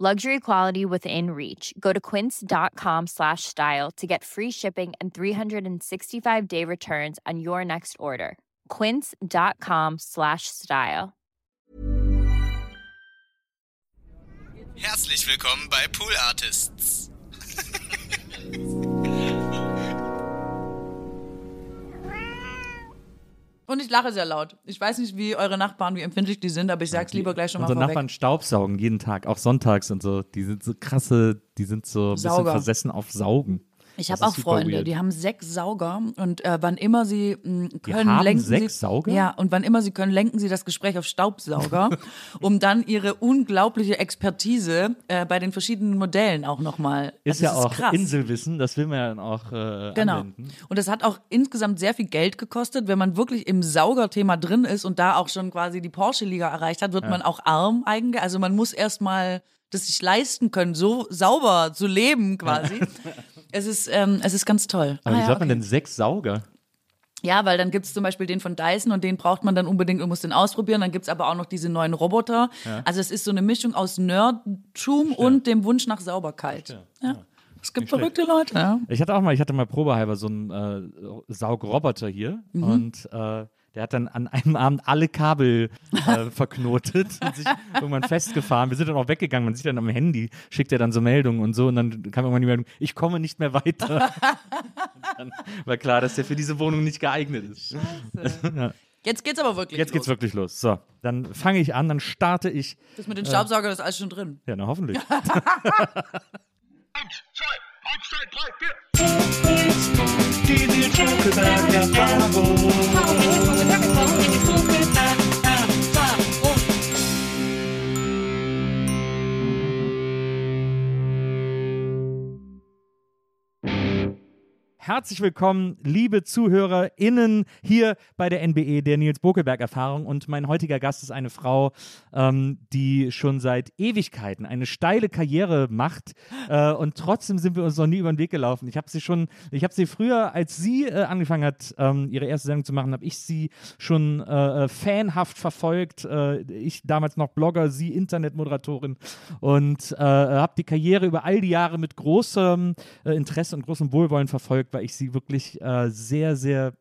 Luxury quality within reach. Go to quince.com slash style to get free shipping and 365-day returns on your next order. quince.com slash style. Herzlich willkommen bei Pool Artists. Und ich lache sehr laut. Ich weiß nicht, wie eure Nachbarn, wie empfindlich die sind, aber ich sag's lieber gleich schon mal Unsere vorweg. Nachbarn staubsaugen jeden Tag, auch sonntags und so. Die sind so krasse, die sind so ein bisschen Sauger. versessen auf Saugen. Ich habe ist auch Freunde, weird. die haben sechs Sauger und äh, wann immer sie mh, können, haben lenken sechs sie, Sauger? Ja, und wann immer sie können, lenken sie das Gespräch auf Staubsauger, um dann ihre unglaubliche Expertise äh, bei den verschiedenen Modellen auch nochmal. Ist also ja auch krass. Inselwissen, das will man ja dann auch äh, Genau. anwenden. Und das hat auch insgesamt sehr viel Geld gekostet. Wenn man wirklich im Saugerthema drin ist und da auch schon quasi die Porsche-Liga erreicht hat, wird man auch arm eigentlich. Also man muss erstmal das sich leisten können, so sauber zu leben quasi. es, ist, ähm, es ist ganz toll. Aber Ah wie ja, sagt man okay. denn sechs Sauger? Ja, weil dann gibt's zum Beispiel den von Dyson und den braucht man dann unbedingt und muss den ausprobieren. Dann gibt's aber auch noch diese neuen Roboter. Also es ist so eine Mischung aus Nerdtum und dem Wunsch nach Sauberkeit. Ja. Es gibt verrückte Leute. Ja. Ich hatte auch mal, ich hatte mal probehalber so einen äh, Saugroboter hier Mhm. und äh, der hat dann an einem Abend alle Kabel äh, verknotet und sich irgendwann festgefahren. Wir sind dann auch weggegangen. Man sieht dann am Handy, schickt er dann so Meldungen und so und dann kam irgendwann die Meldung, ich komme nicht mehr weiter. und dann war klar, dass der für diese Wohnung nicht geeignet ist. Jetzt geht's aber wirklich Jetzt geht's los. wirklich los. So, dann fange ich an, dann starte ich. Das mit den Staubsauger, das ist alles schon drin. Ja, na hoffentlich. Outside pipe beer. Did you talk about your Bible? Herzlich willkommen, liebe ZuhörerInnen, hier bei der NBE, der Nils Bokelberg-Erfahrung. Und mein heutiger Gast ist eine Frau, ähm, die schon seit Ewigkeiten eine steile Karriere macht. Äh, und trotzdem sind wir uns noch nie über den Weg gelaufen. Ich habe sie schon, ich habe sie früher, als sie äh, angefangen hat, ähm, ihre erste Sendung zu machen, habe ich sie schon äh, äh, fanhaft verfolgt. Äh, ich damals noch Blogger, sie Internetmoderatorin. Und äh, habe die Karriere über all die Jahre mit großem Interesse und großem Wohlwollen verfolgt, weil ich sie wirklich äh, sehr, sehr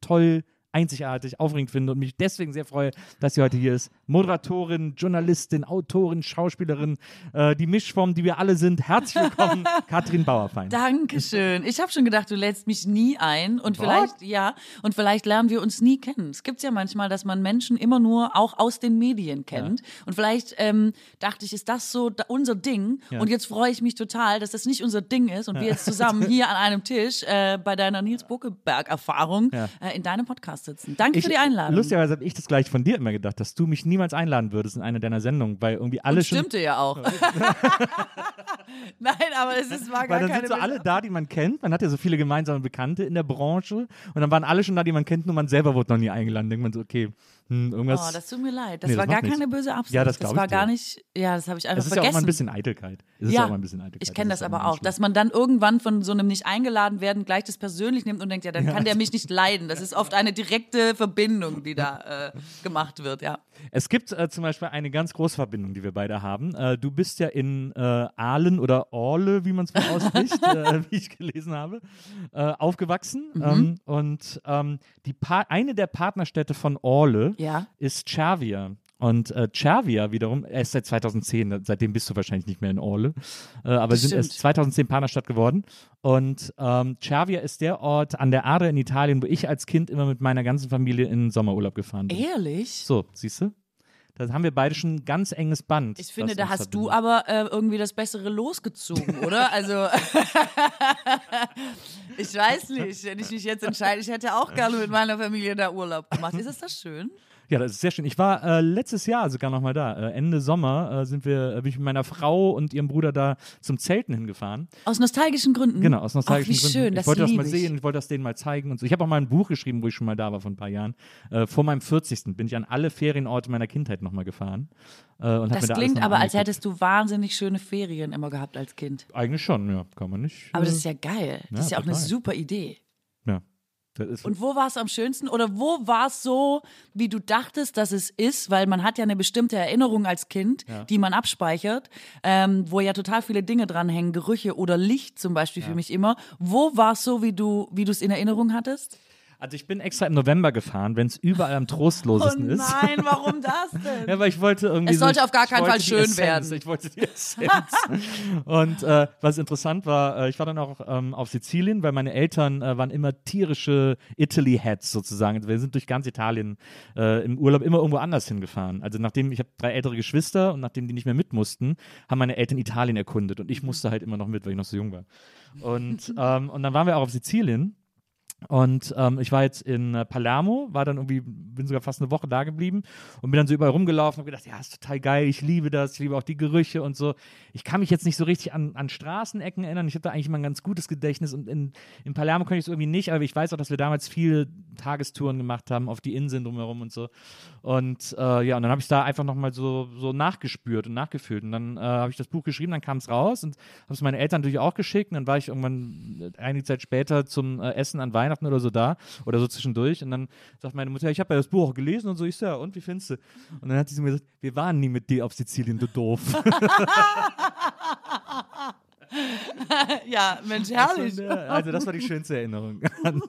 toll, einzigartig, aufregend finde und mich deswegen sehr freue, dass sie heute hier ist. Moderatorin, Journalistin, Autorin, Schauspielerin, äh, die Mischform, die wir alle sind. Herzlich willkommen, Katrin Bauerfein. Dankeschön. Ich habe schon gedacht, du lädst mich nie ein und vielleicht, ja, und vielleicht lernen wir uns nie kennen. Es gibt ja manchmal, dass man Menschen immer nur auch aus den Medien kennt. Und vielleicht ähm, dachte ich, ist das so unser Ding? Ja. Und jetzt freue ich mich total, dass das nicht unser Ding ist und wir jetzt zusammen hier an einem Tisch äh, bei deiner Nils Buckelberg-Erfahrung Ja. äh, in deinem Podcast sitzen. Danke Ich, für die Einladung. Lustigerweise habe ich das gleich von dir immer gedacht, dass du mich niemals einladen würdest in eine deiner Sendungen, weil irgendwie alle und schon. stimmte ja auch. Nein, aber es ist, gar Weil dann sind so alle da, die man kennt. Man hat ja so viele gemeinsame Bekannte in der Branche. Und dann waren alle schon da, die man kennt, nur man selber wurde noch nie eingeladen. Denkt man so, okay, hm, irgendwas. Oh, das tut mir leid. Das Nee, das war macht gar nichts. keine böse Absicht. Ja, das das war ich gar nicht. Ja, das habe ich einfach es ist ja vergessen. auch mal ein bisschen Eitelkeit. Es ist Ja, ja auch mal ein bisschen Eitelkeit. Ich kenne das ist aber ja auch, dass man dann irgendwann von so einem nicht eingeladen werden gleich das persönlich nimmt und denkt, ja, dann kann der mich nicht leiden. Das ist oft eine direkte Verbindung, die da äh, gemacht wird, ja. Es gibt äh, zum Beispiel eine ganz große Verbindung, die wir beide haben. Äh, du bist ja in äh, Aalen oder Orle, wie man es wohl ausspricht, äh, wie ich gelesen habe, äh, aufgewachsen. Mhm. Ähm, und ähm, die pa eine der Partnerstädte von Orle Ja. ist Cervia. Und äh, Cervia wiederum, er ist seit 2010, seitdem bist du wahrscheinlich nicht mehr in Orle, äh, aber Das sind erst stimmt. 2010 Partnerstadt geworden. Und ähm, Cervia ist der Ort an der Adre in Italien, wo ich als Kind immer mit meiner ganzen Familie in den Sommerurlaub gefahren bin. Ehrlich? So, siehst du? Da haben wir beide schon ein ganz enges Band. Ich finde, da hast du aber äh, irgendwie das Bessere losgezogen, oder? Also, ich weiß nicht, wenn ich mich jetzt entscheide, ich hätte auch gerne mit meiner Familie da Urlaub gemacht. Ist es das schön? Ja, das ist sehr schön. Ich war äh, letztes Jahr sogar noch mal da. Äh, Ende Sommer äh, sind wir, äh, bin ich mit meiner Frau und ihrem Bruder da zum Zelten hingefahren. Aus nostalgischen Gründen? Genau, aus nostalgischen Ach, wie Gründen. schön, ich wollte das mal sehen, ich wollte das denen mal zeigen und so. Ich habe auch mal ein Buch geschrieben, wo ich schon mal da war vor ein paar Jahren. Äh, vor meinem 40. bin ich an alle Ferienorte meiner Kindheit nochmal gefahren. Äh, und hab mir Das da klingt aber, als hättest du wahnsinnig schöne Ferien immer gehabt als Kind. Eigentlich schon, ja, kann man nicht. Aber das ist ja geil. Das Ja, ist ja auch eine super Idee. ja. Und wo war es am schönsten? Oder wo war es so, wie du dachtest, dass es ist? Weil man hat ja eine bestimmte Erinnerung als Kind, die man abspeichert, ähm, wo ja total viele Dinge dranhängen, Gerüche oder Licht zum Beispiel für mich immer. Wo war es so, wie du wie du es in Erinnerung hattest? Also ich bin extra im November gefahren, wenn es überall am trostlosesten ist. Oh nein, warum das denn? Ja, weil ich wollte irgendwie. Es sollte so, auf gar keinen Fall schön Essenz, werden. Ich wollte die Essenz. und äh, was interessant war, äh, ich war dann auch ähm, auf Sizilien, weil meine Eltern äh, waren immer tierische Italy-Heads sozusagen. Also wir sind durch ganz Italien äh, im Urlaub immer irgendwo anders hingefahren. Also nachdem ich habe drei ältere Geschwister und nachdem die nicht mehr mit mussten, haben meine Eltern Italien erkundet und ich musste halt immer noch mit, weil ich noch so jung war. Und, ähm, und dann waren wir auch auf Sizilien. Und ähm, ich war jetzt in äh, Palermo, war dann irgendwie, bin sogar fast eine Woche da geblieben und bin dann so überall rumgelaufen und gedacht, ja, ist total geil, ich liebe das, ich liebe auch die Gerüche und so. Ich kann mich jetzt nicht so richtig an, an Straßenecken erinnern. Ich habe da eigentlich immer ein ganz gutes Gedächtnis und in, in Palermo konnte ich es irgendwie nicht, aber ich weiß auch, dass wir damals viele Tagestouren gemacht haben auf die Inseln drumherum und so. Und äh, ja, und dann habe ich da einfach nochmal so, so nachgespürt und nachgefühlt. Und dann äh, habe ich das Buch geschrieben, dann kam es raus und habe es meinen Eltern natürlich auch geschickt. Und dann war ich irgendwann äh, einige Zeit später zum äh, Essen an Weihnachten oder so da oder so zwischendurch. Und dann sagt meine Mutter, ich habe ja das Buch auch gelesen und so. Ich so, ja, und wie findest du? Und dann hat sie mir gesagt, wir waren nie mit dir auf Sizilien, du doof. ja, Mensch, herrlich. Äh, also das war die schönste Erinnerung an,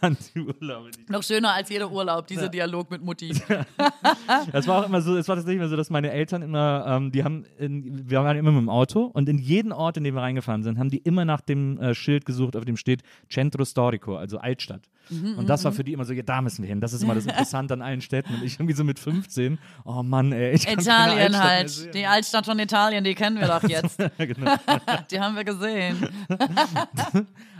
an die Urlaube. Noch schöner als jeder Urlaub, dieser Dialog mit Mutti. Das war auch immer so, es war tatsächlich immer so, dass meine Eltern immer, ähm, die haben, in, wir waren immer mit dem Auto und in jeden Ort, in den wir reingefahren sind, haben die immer nach dem äh, Schild gesucht, auf dem steht Centro Storico, also Altstadt. Mhm, und das war für die immer so, ja, da müssen wir hin. Das ist immer das Interessante an allen Städten. Und ich irgendwie so mit 15, oh Mann, ey, ich Italien halt. Die Altstadt von Italien, die kennen wir doch jetzt. genau. Die haben wir gesehen.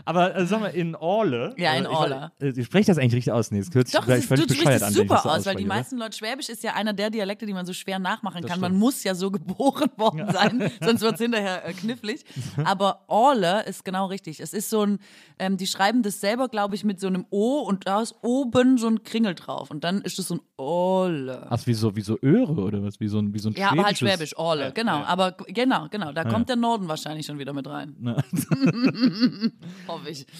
Aber äh, sag mal, in Orle. Ja, in äh, ich- Orle. Äh, ich spreche das eigentlich richtig aus? Nee, es hört sich Doch, vielleicht es völlig du bescheuert an, das super so aus, weil die meisten Leute, Schwäbisch ist ja einer der Dialekte, die man so schwer nachmachen Das kann. Man muss ja so geboren worden sein, sonst wird es hinterher äh, knifflig. Aber Orle ist genau richtig. Es ist so ein, ähm, die schreiben das selber, glaube ich, mit so einem O und da ist oben so ein Kringel drauf. Und dann ist es so ein Orle. Ach, wie so, wie so Öre oder was? Wie so ein, wie so ein Ja, aber halt Schwäbisch, Orle, Ja, genau. ja. Aber genau, genau. Da kommt der Norden wahrscheinlich schon wieder mit rein. Hoffe ich.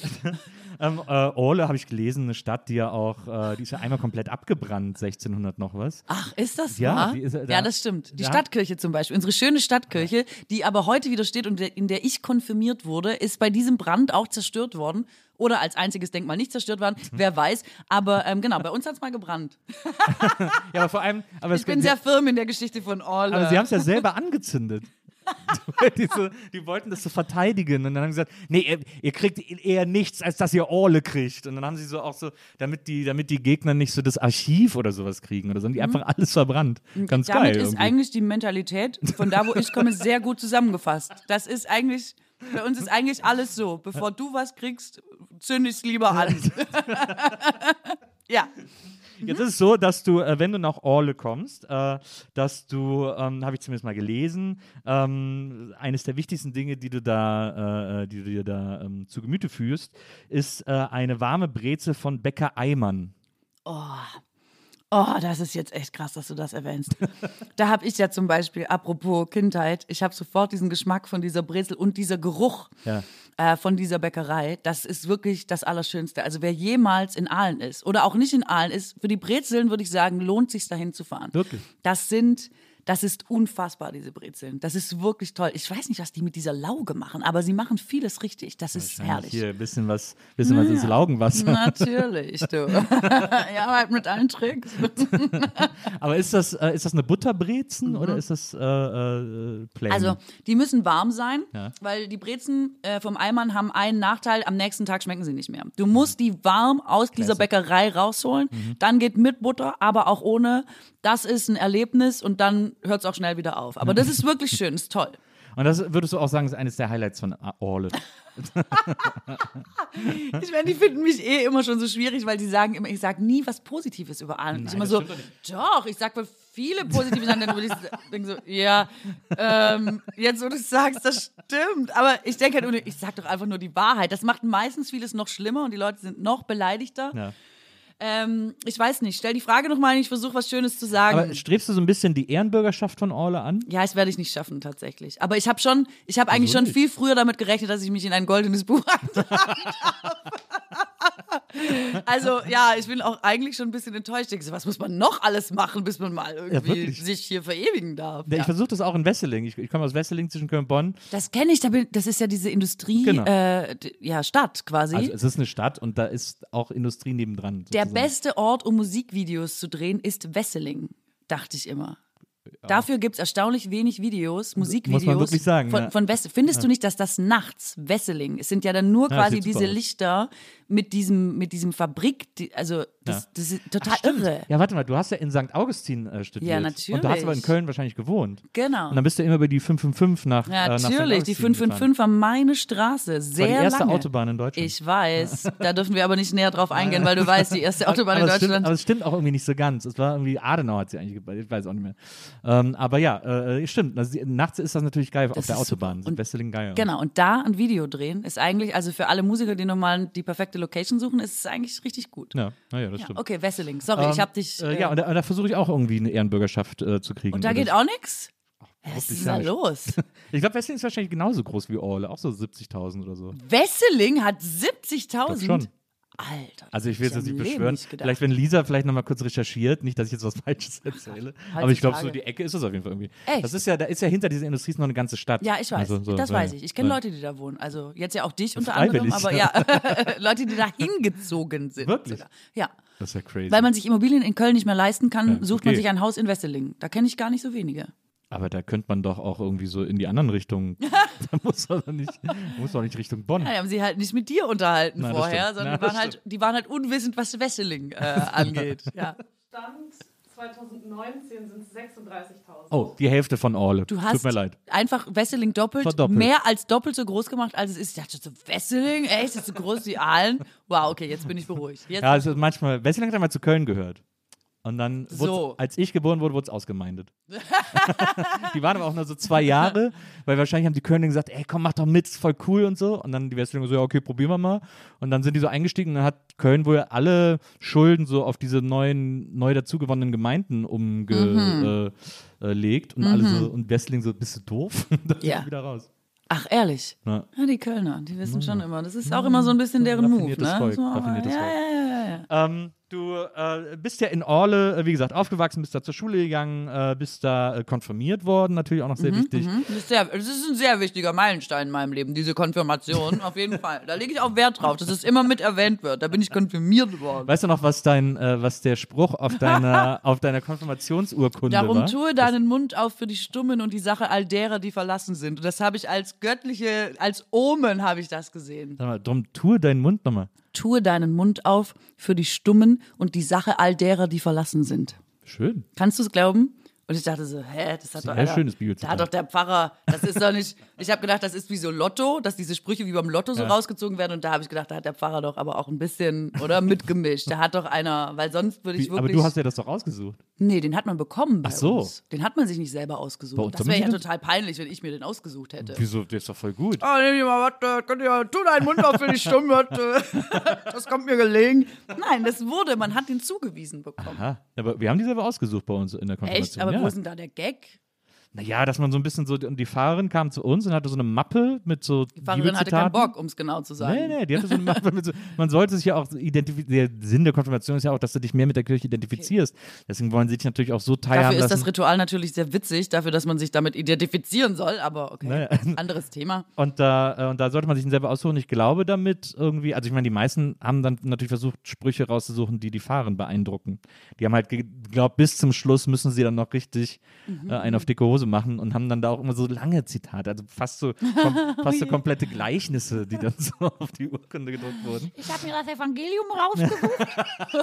Ähm, äh, Orle habe ich gelesen, eine Stadt, die ja auch, äh, die ist ja einmal komplett abgebrannt, 1600 noch was. Ach, ist das Ja, wahr? ist- da- ja, das stimmt. Die da- Stadtkirche zum Beispiel, unsere schöne Stadtkirche, die aber heute wieder steht und in der ich konfirmiert wurde, ist bei diesem Brand auch zerstört worden. Oder als einziges Denkmal nicht zerstört worden, Mhm. wer weiß. Aber ähm, genau, bei uns hat es mal gebrannt. Ja, aber vor allem, aber, Ich bin sehr firm in der Geschichte von Orle. aber sie haben es ja selber angezündet. die, so, die wollten das so verteidigen und dann haben sie gesagt, nee, ihr, ihr kriegt eher nichts, als dass ihr Orle kriegt. Und dann haben sie so auch so, damit die, damit die Gegner nicht so das Archiv oder sowas kriegen oder so, haben die einfach alles verbrannt. Ganz Mhm. Damit geil. ist irgendwie. eigentlich die Mentalität von da, wo ich komme, sehr gut zusammengefasst. Das ist eigentlich, bei uns ist eigentlich alles so. Bevor du was kriegst, zünd ich es lieber an. ja. Jetzt ist es so, dass du, äh, wenn du nach Orle kommst, äh, dass du, ähm, habe ich zumindest mal gelesen, ähm, eines der wichtigsten Dinge, die du da, äh, die du dir da ähm, zu Gemüte führst, ist äh, eine warme Breze von Bäcker Eimann. Oh, das ist jetzt echt krass, dass du das erwähnst. da habe ich ja zum Beispiel, apropos Kindheit, ich habe sofort diesen Geschmack von dieser Brezel und dieser Geruch Ja. äh, von dieser Bäckerei. Das ist wirklich das Allerschönste. Also wer jemals in Aalen ist oder auch nicht in Aalen ist, für die Brezeln würde ich sagen, lohnt sich dahin zu fahren. Wirklich? Das sind Das ist unfassbar, diese Brezeln. Das ist wirklich toll. Ich weiß nicht, was die mit dieser Lauge machen, aber sie machen vieles richtig. Das ist herrlich. Hier ein bisschen was, bisschen was ins Laugenwasser. Natürlich, du. ja, halt mit allen Tricks. Aber ist das, äh, ist das eine Butterbrezen oder ist das äh, äh, plain? Mhm. Also, die müssen warm sein, Ja. weil die Brezen äh, vom Eimann haben einen Nachteil, am nächsten Tag schmecken sie nicht mehr. Du musst die warm aus dieser Bäckerei rausholen, Mhm. dann geht mit Butter, aber auch ohne. Das ist ein Erlebnis und dann hört es auch schnell wieder auf. Aber das ist wirklich schön, ist toll. Und das würdest du auch sagen, ist eines der Highlights von Orle. Ich meine, die finden mich eh immer schon so schwierig, weil die sagen immer, ich sage nie was Positives über Ahlen. ich immer so, stimmt doch, ich sage viele positive Sachen, dann würde ich denke so, ja, ähm, jetzt wo du es sagst, das stimmt. Aber ich denke halt, ich sage doch einfach nur die Wahrheit. Das macht meistens vieles noch schlimmer und die Leute sind noch beleidigter. Ja. Ähm, ich weiß nicht, stell die Frage nochmal, ich versuche was Schönes zu sagen. Aber strebst du so ein bisschen die Ehrenbürgerschaft von Orle an? ja, das werde ich nicht schaffen, tatsächlich. Aber ich habe schon, ich habe eigentlich schon viel früher damit gerechnet, dass ich mich in ein goldenes Buch. Also, ja, ich bin auch eigentlich schon ein bisschen enttäuscht. Ich denke, was muss man noch alles machen, bis man mal irgendwie wirklich. sich hier verewigen darf? Ja, Ich Ja. versuche das auch in Wesseling. Ich, ich komme aus Wesseling zwischen Köln und Bonn. Das kenne ich, da bin, das ist ja diese Industrie, Genau. äh, ja, Stadt quasi. Also es ist eine Stadt und da ist auch Industrie nebendran. Der sozusagen. beste Ort, um Musikvideos zu drehen, ist Wesseling, dachte ich immer. Dafür gibt es erstaunlich wenig Videos, Musikvideos. Muss man wirklich sagen, Von, ja. von Findest du nicht, dass das nachts, Wesseling, es sind ja dann nur Ja, quasi diese. Lichter mit diesem, mit diesem Fabrik, die, also das, Ja. das ist total Ach, stimmt. irre. Ja, warte mal, du hast ja in St. Augustin äh, studiert. Ja, Und du hast natürlich. aber in Köln wahrscheinlich gewohnt. Genau. Und dann bist du immer über die 555 nach, äh, nach St. Natürlich, die Augustin 555 war meine Straße, sehr war die erste lange. Autobahn in Deutschland. Ich weiß, da dürfen wir aber nicht näher drauf eingehen, weil du weißt, die erste Autobahn in aber, es stimmt, Deutschland. aber es stimmt auch irgendwie nicht so ganz. Es war irgendwie Adenauer hat sie eigentlich gebaut. Ich weiß auch nicht mehr. Ähm, aber ja, äh, stimmt. Also, die- nachts ist das natürlich geil auf Das der ist super. Autobahn. Und- Wesseling geil. Genau, und da ein Video drehen ist eigentlich, also für alle Musiker, die nochmal die perfekte Location suchen, ist es eigentlich richtig gut. Ja, naja, das Ja, stimmt. okay, Wesseling, sorry, Ähm, ich hab dich. Äh, äh, ja, und da, da versuche ich auch irgendwie eine Ehrenbürgerschaft äh, zu kriegen. und da geht auch nichts? Was ist da nicht. los? Ich glaube, Wesseling ist wahrscheinlich genauso groß wie Orle, auch so 70.000 oder so. Wesseling hat Glaub 70.000? schon. Alter. Also ich will jetzt hätte nicht beschwören. nicht vielleicht, wenn Lisa vielleicht nochmal kurz recherchiert, nicht, dass ich jetzt was Falsches erzähle. aber ich glaube, so die Ecke ist es auf jeden Fall irgendwie. Echt? Das ist ja, da ist ja hinter dieser Industrie noch eine ganze Stadt. Ja, ich weiß. Also so, das ja, weiß ja. ich. Ich kenne Ja. Leute, die da wohnen. Also jetzt ja auch dich unter anderem, aber ja, Leute, die da hingezogen sind. Wirklich? Sogar. Ja. Das ist ja crazy. Weil man sich Immobilien in Köln nicht mehr leisten kann, Ja, sucht man okay. sich ein Haus in Wesseling. Da kenne ich gar nicht so wenige. Aber da könnte man doch auch irgendwie so in die anderen Richtungen. da muss man doch nicht, muss doch nicht Richtung Bonn. Ja, die haben sie halt nicht mit dir unterhalten Nein, vorher, sondern Ja, die, waren halt, die waren halt unwissend, was Wesseling äh, angeht. Ja. Stand 2019 sind es 36.000. Oh, die Hälfte von Orle. Du hast Tut mir leid. einfach Wesseling doppelt, Verdoppelt. mehr als doppelt so groß gemacht, als es ist. Ich dachte so, Wesseling? Echt? Ist das so groß wie Aalen? Wow, okay, jetzt bin ich beruhigt. Jetzt Ja, also manchmal, Wesseling hat einmal zu Köln gehört. Und dann, So. als ich geboren wurde, wurde es ausgemeindet. die waren aber auch nur so zwei Jahre, weil wahrscheinlich haben die Kölner gesagt, ey, komm, mach doch mit, ist voll cool und so. Und dann die Westlinger so, ja, okay, probieren wir mal. Und dann sind die so eingestiegen und dann hat Köln wohl alle Schulden so auf diese neuen, neu dazugewonnenen Gemeinden umgelegt. Äh, äh, und alle so, und Westling so, bist du doof? Dann Mhm. Ja. wieder raus. Ach, ehrlich? Ja. Ja, die Kölner, die wissen schon immer. Das ist auch immer so ein bisschen Ja, deren Move, ne? Volk, So, raffiniertes ja, Volk. ja, ja, ja, ja. Ähm, du äh, bist ja in Orle, äh, wie gesagt, aufgewachsen, bist da zur Schule gegangen, äh, bist da äh, konfirmiert worden, natürlich auch noch sehr wichtig. Mhm. Das, ist sehr, das ist ein sehr wichtiger Meilenstein in meinem Leben, diese Konfirmation, auf jeden Fall. Da lege ich auch Wert drauf, dass es immer mit erwähnt wird. Da bin ich konfirmiert worden. Weißt du noch, was dein, äh, was der Spruch auf deiner, auf deiner Konfirmationsurkunde Darum war? tue deinen Mund auf für die Stummen und die Sache all derer, die verlassen sind. Und das habe ich als göttliche, als Omen habe ich das gesehen. Sag mal, drum tue deinen Mund nochmal. Tue deinen Mund auf für die Stummen und die Sache all derer, die verlassen sind. Schön. Kannst du es glauben? Und ich dachte so, hä, das hat Sehr doch schönes Da hat doch der Pfarrer, das ist doch nicht, ich habe gedacht, das ist wie so Lotto, dass diese Sprüche wie beim Lotto so Ja. rausgezogen werden und da habe ich gedacht, da hat der Pfarrer doch aber auch ein bisschen, oder, mitgemischt. Da hat doch einer, weil sonst würde ich Wie, wirklich... aber du hast ja das doch ausgesucht. Nee, den hat man bekommen bei Ach so. uns. Den hat man sich nicht selber ausgesucht. Das wäre ja total peinlich, wenn ich mir den ausgesucht hätte. Wieso? Der ist doch voll gut. Oh, nimm dir mal was, könnt ihr, tu deinen Mund auf für die Stimme. äh, Das kommt mir gelegen. Nein, das wurde, man hat den zugewiesen bekommen. Aha. Aber wir haben die selber ausgesucht bei uns in der Konfirmation. Echt? Aber. Wo ist denn da der Gag? Naja, dass man so ein bisschen so, und die Fahrerin kam zu uns und hatte so eine Mappe mit so Die Fahrerin hatte keinen. Bock, um es genau zu sagen. Nee, nee, die hatte so eine Mappe mit so, man sollte sich ja auch identifizieren, der Sinn der Konfirmation ist ja auch, dass du dich mehr mit der Kirche identifizierst. Deswegen wollen sie dich natürlich auch so teilhaben Dafür ist lassen. das Ritual natürlich sehr witzig, dafür, dass man sich damit identifizieren soll, aber okay. Naja. Anderes Thema. Und da, äh, und da sollte man sich selber aussuchen. Ich glaube damit irgendwie, also ich meine, die meisten haben dann natürlich versucht, Sprüche rauszusuchen, die die Fahrerin beeindrucken. Die haben halt geglaubt, bis zum Schluss müssen sie dann noch richtig Mhm. äh, einen auf dicke Hose machen und haben dann da auch immer so lange Zitate, also fast so, kom fast so komplette Gleichnisse, die dann so auf die Urkunde gedruckt wurden. Ich habe mir das Evangelium rausgesucht.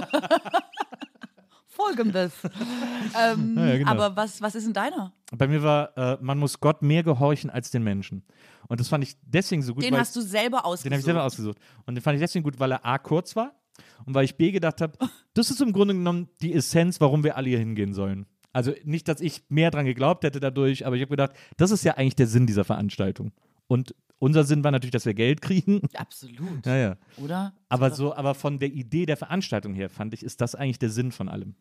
Folgendes. ähm, Ja, genau. Aber was, was ist denn deiner? Bei mir war, äh, man muss Gott mehr gehorchen als den Menschen. Und das fand ich deswegen so gut, Den hast du selber ausgesucht. Den habe ich selber ausgesucht. Und den fand ich deswegen gut, weil er A kurz war und weil ich B gedacht habe, das ist im Grunde genommen die Essenz, warum wir alle hier hingehen sollen. Also nicht, dass ich mehr dran geglaubt hätte dadurch, aber ich habe gedacht, das ist ja eigentlich der Sinn dieser Veranstaltung. Und unser Sinn war natürlich, dass wir Geld kriegen. Absolut. Ja, ja. Oder? Aber so, aber von der Idee der Veranstaltung her fand ich, ist das eigentlich der Sinn von allem.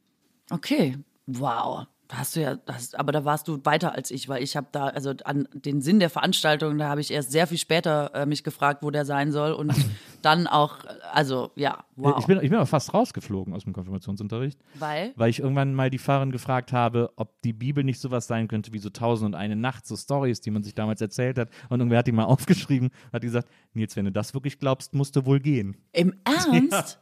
Okay. Wow. Hast du ja, das, aber da warst du weiter als ich, weil ich habe da, also an den Sinn der Veranstaltung, da habe ich erst sehr viel später äh, mich gefragt, wo der sein soll und dann auch, also ja, wow. Ich bin, ich bin aber fast rausgeflogen aus dem Konfirmationsunterricht. weil? weil ich irgendwann mal die Fahrerin gefragt habe, ob die Bibel nicht sowas sein könnte wie so Tausend und eine Nacht, so Stories, die man sich damals erzählt hat. Und irgendwer hat die mal aufgeschrieben, hat gesagt, Nils, wenn du das wirklich glaubst, musst du wohl gehen. Im Ernst?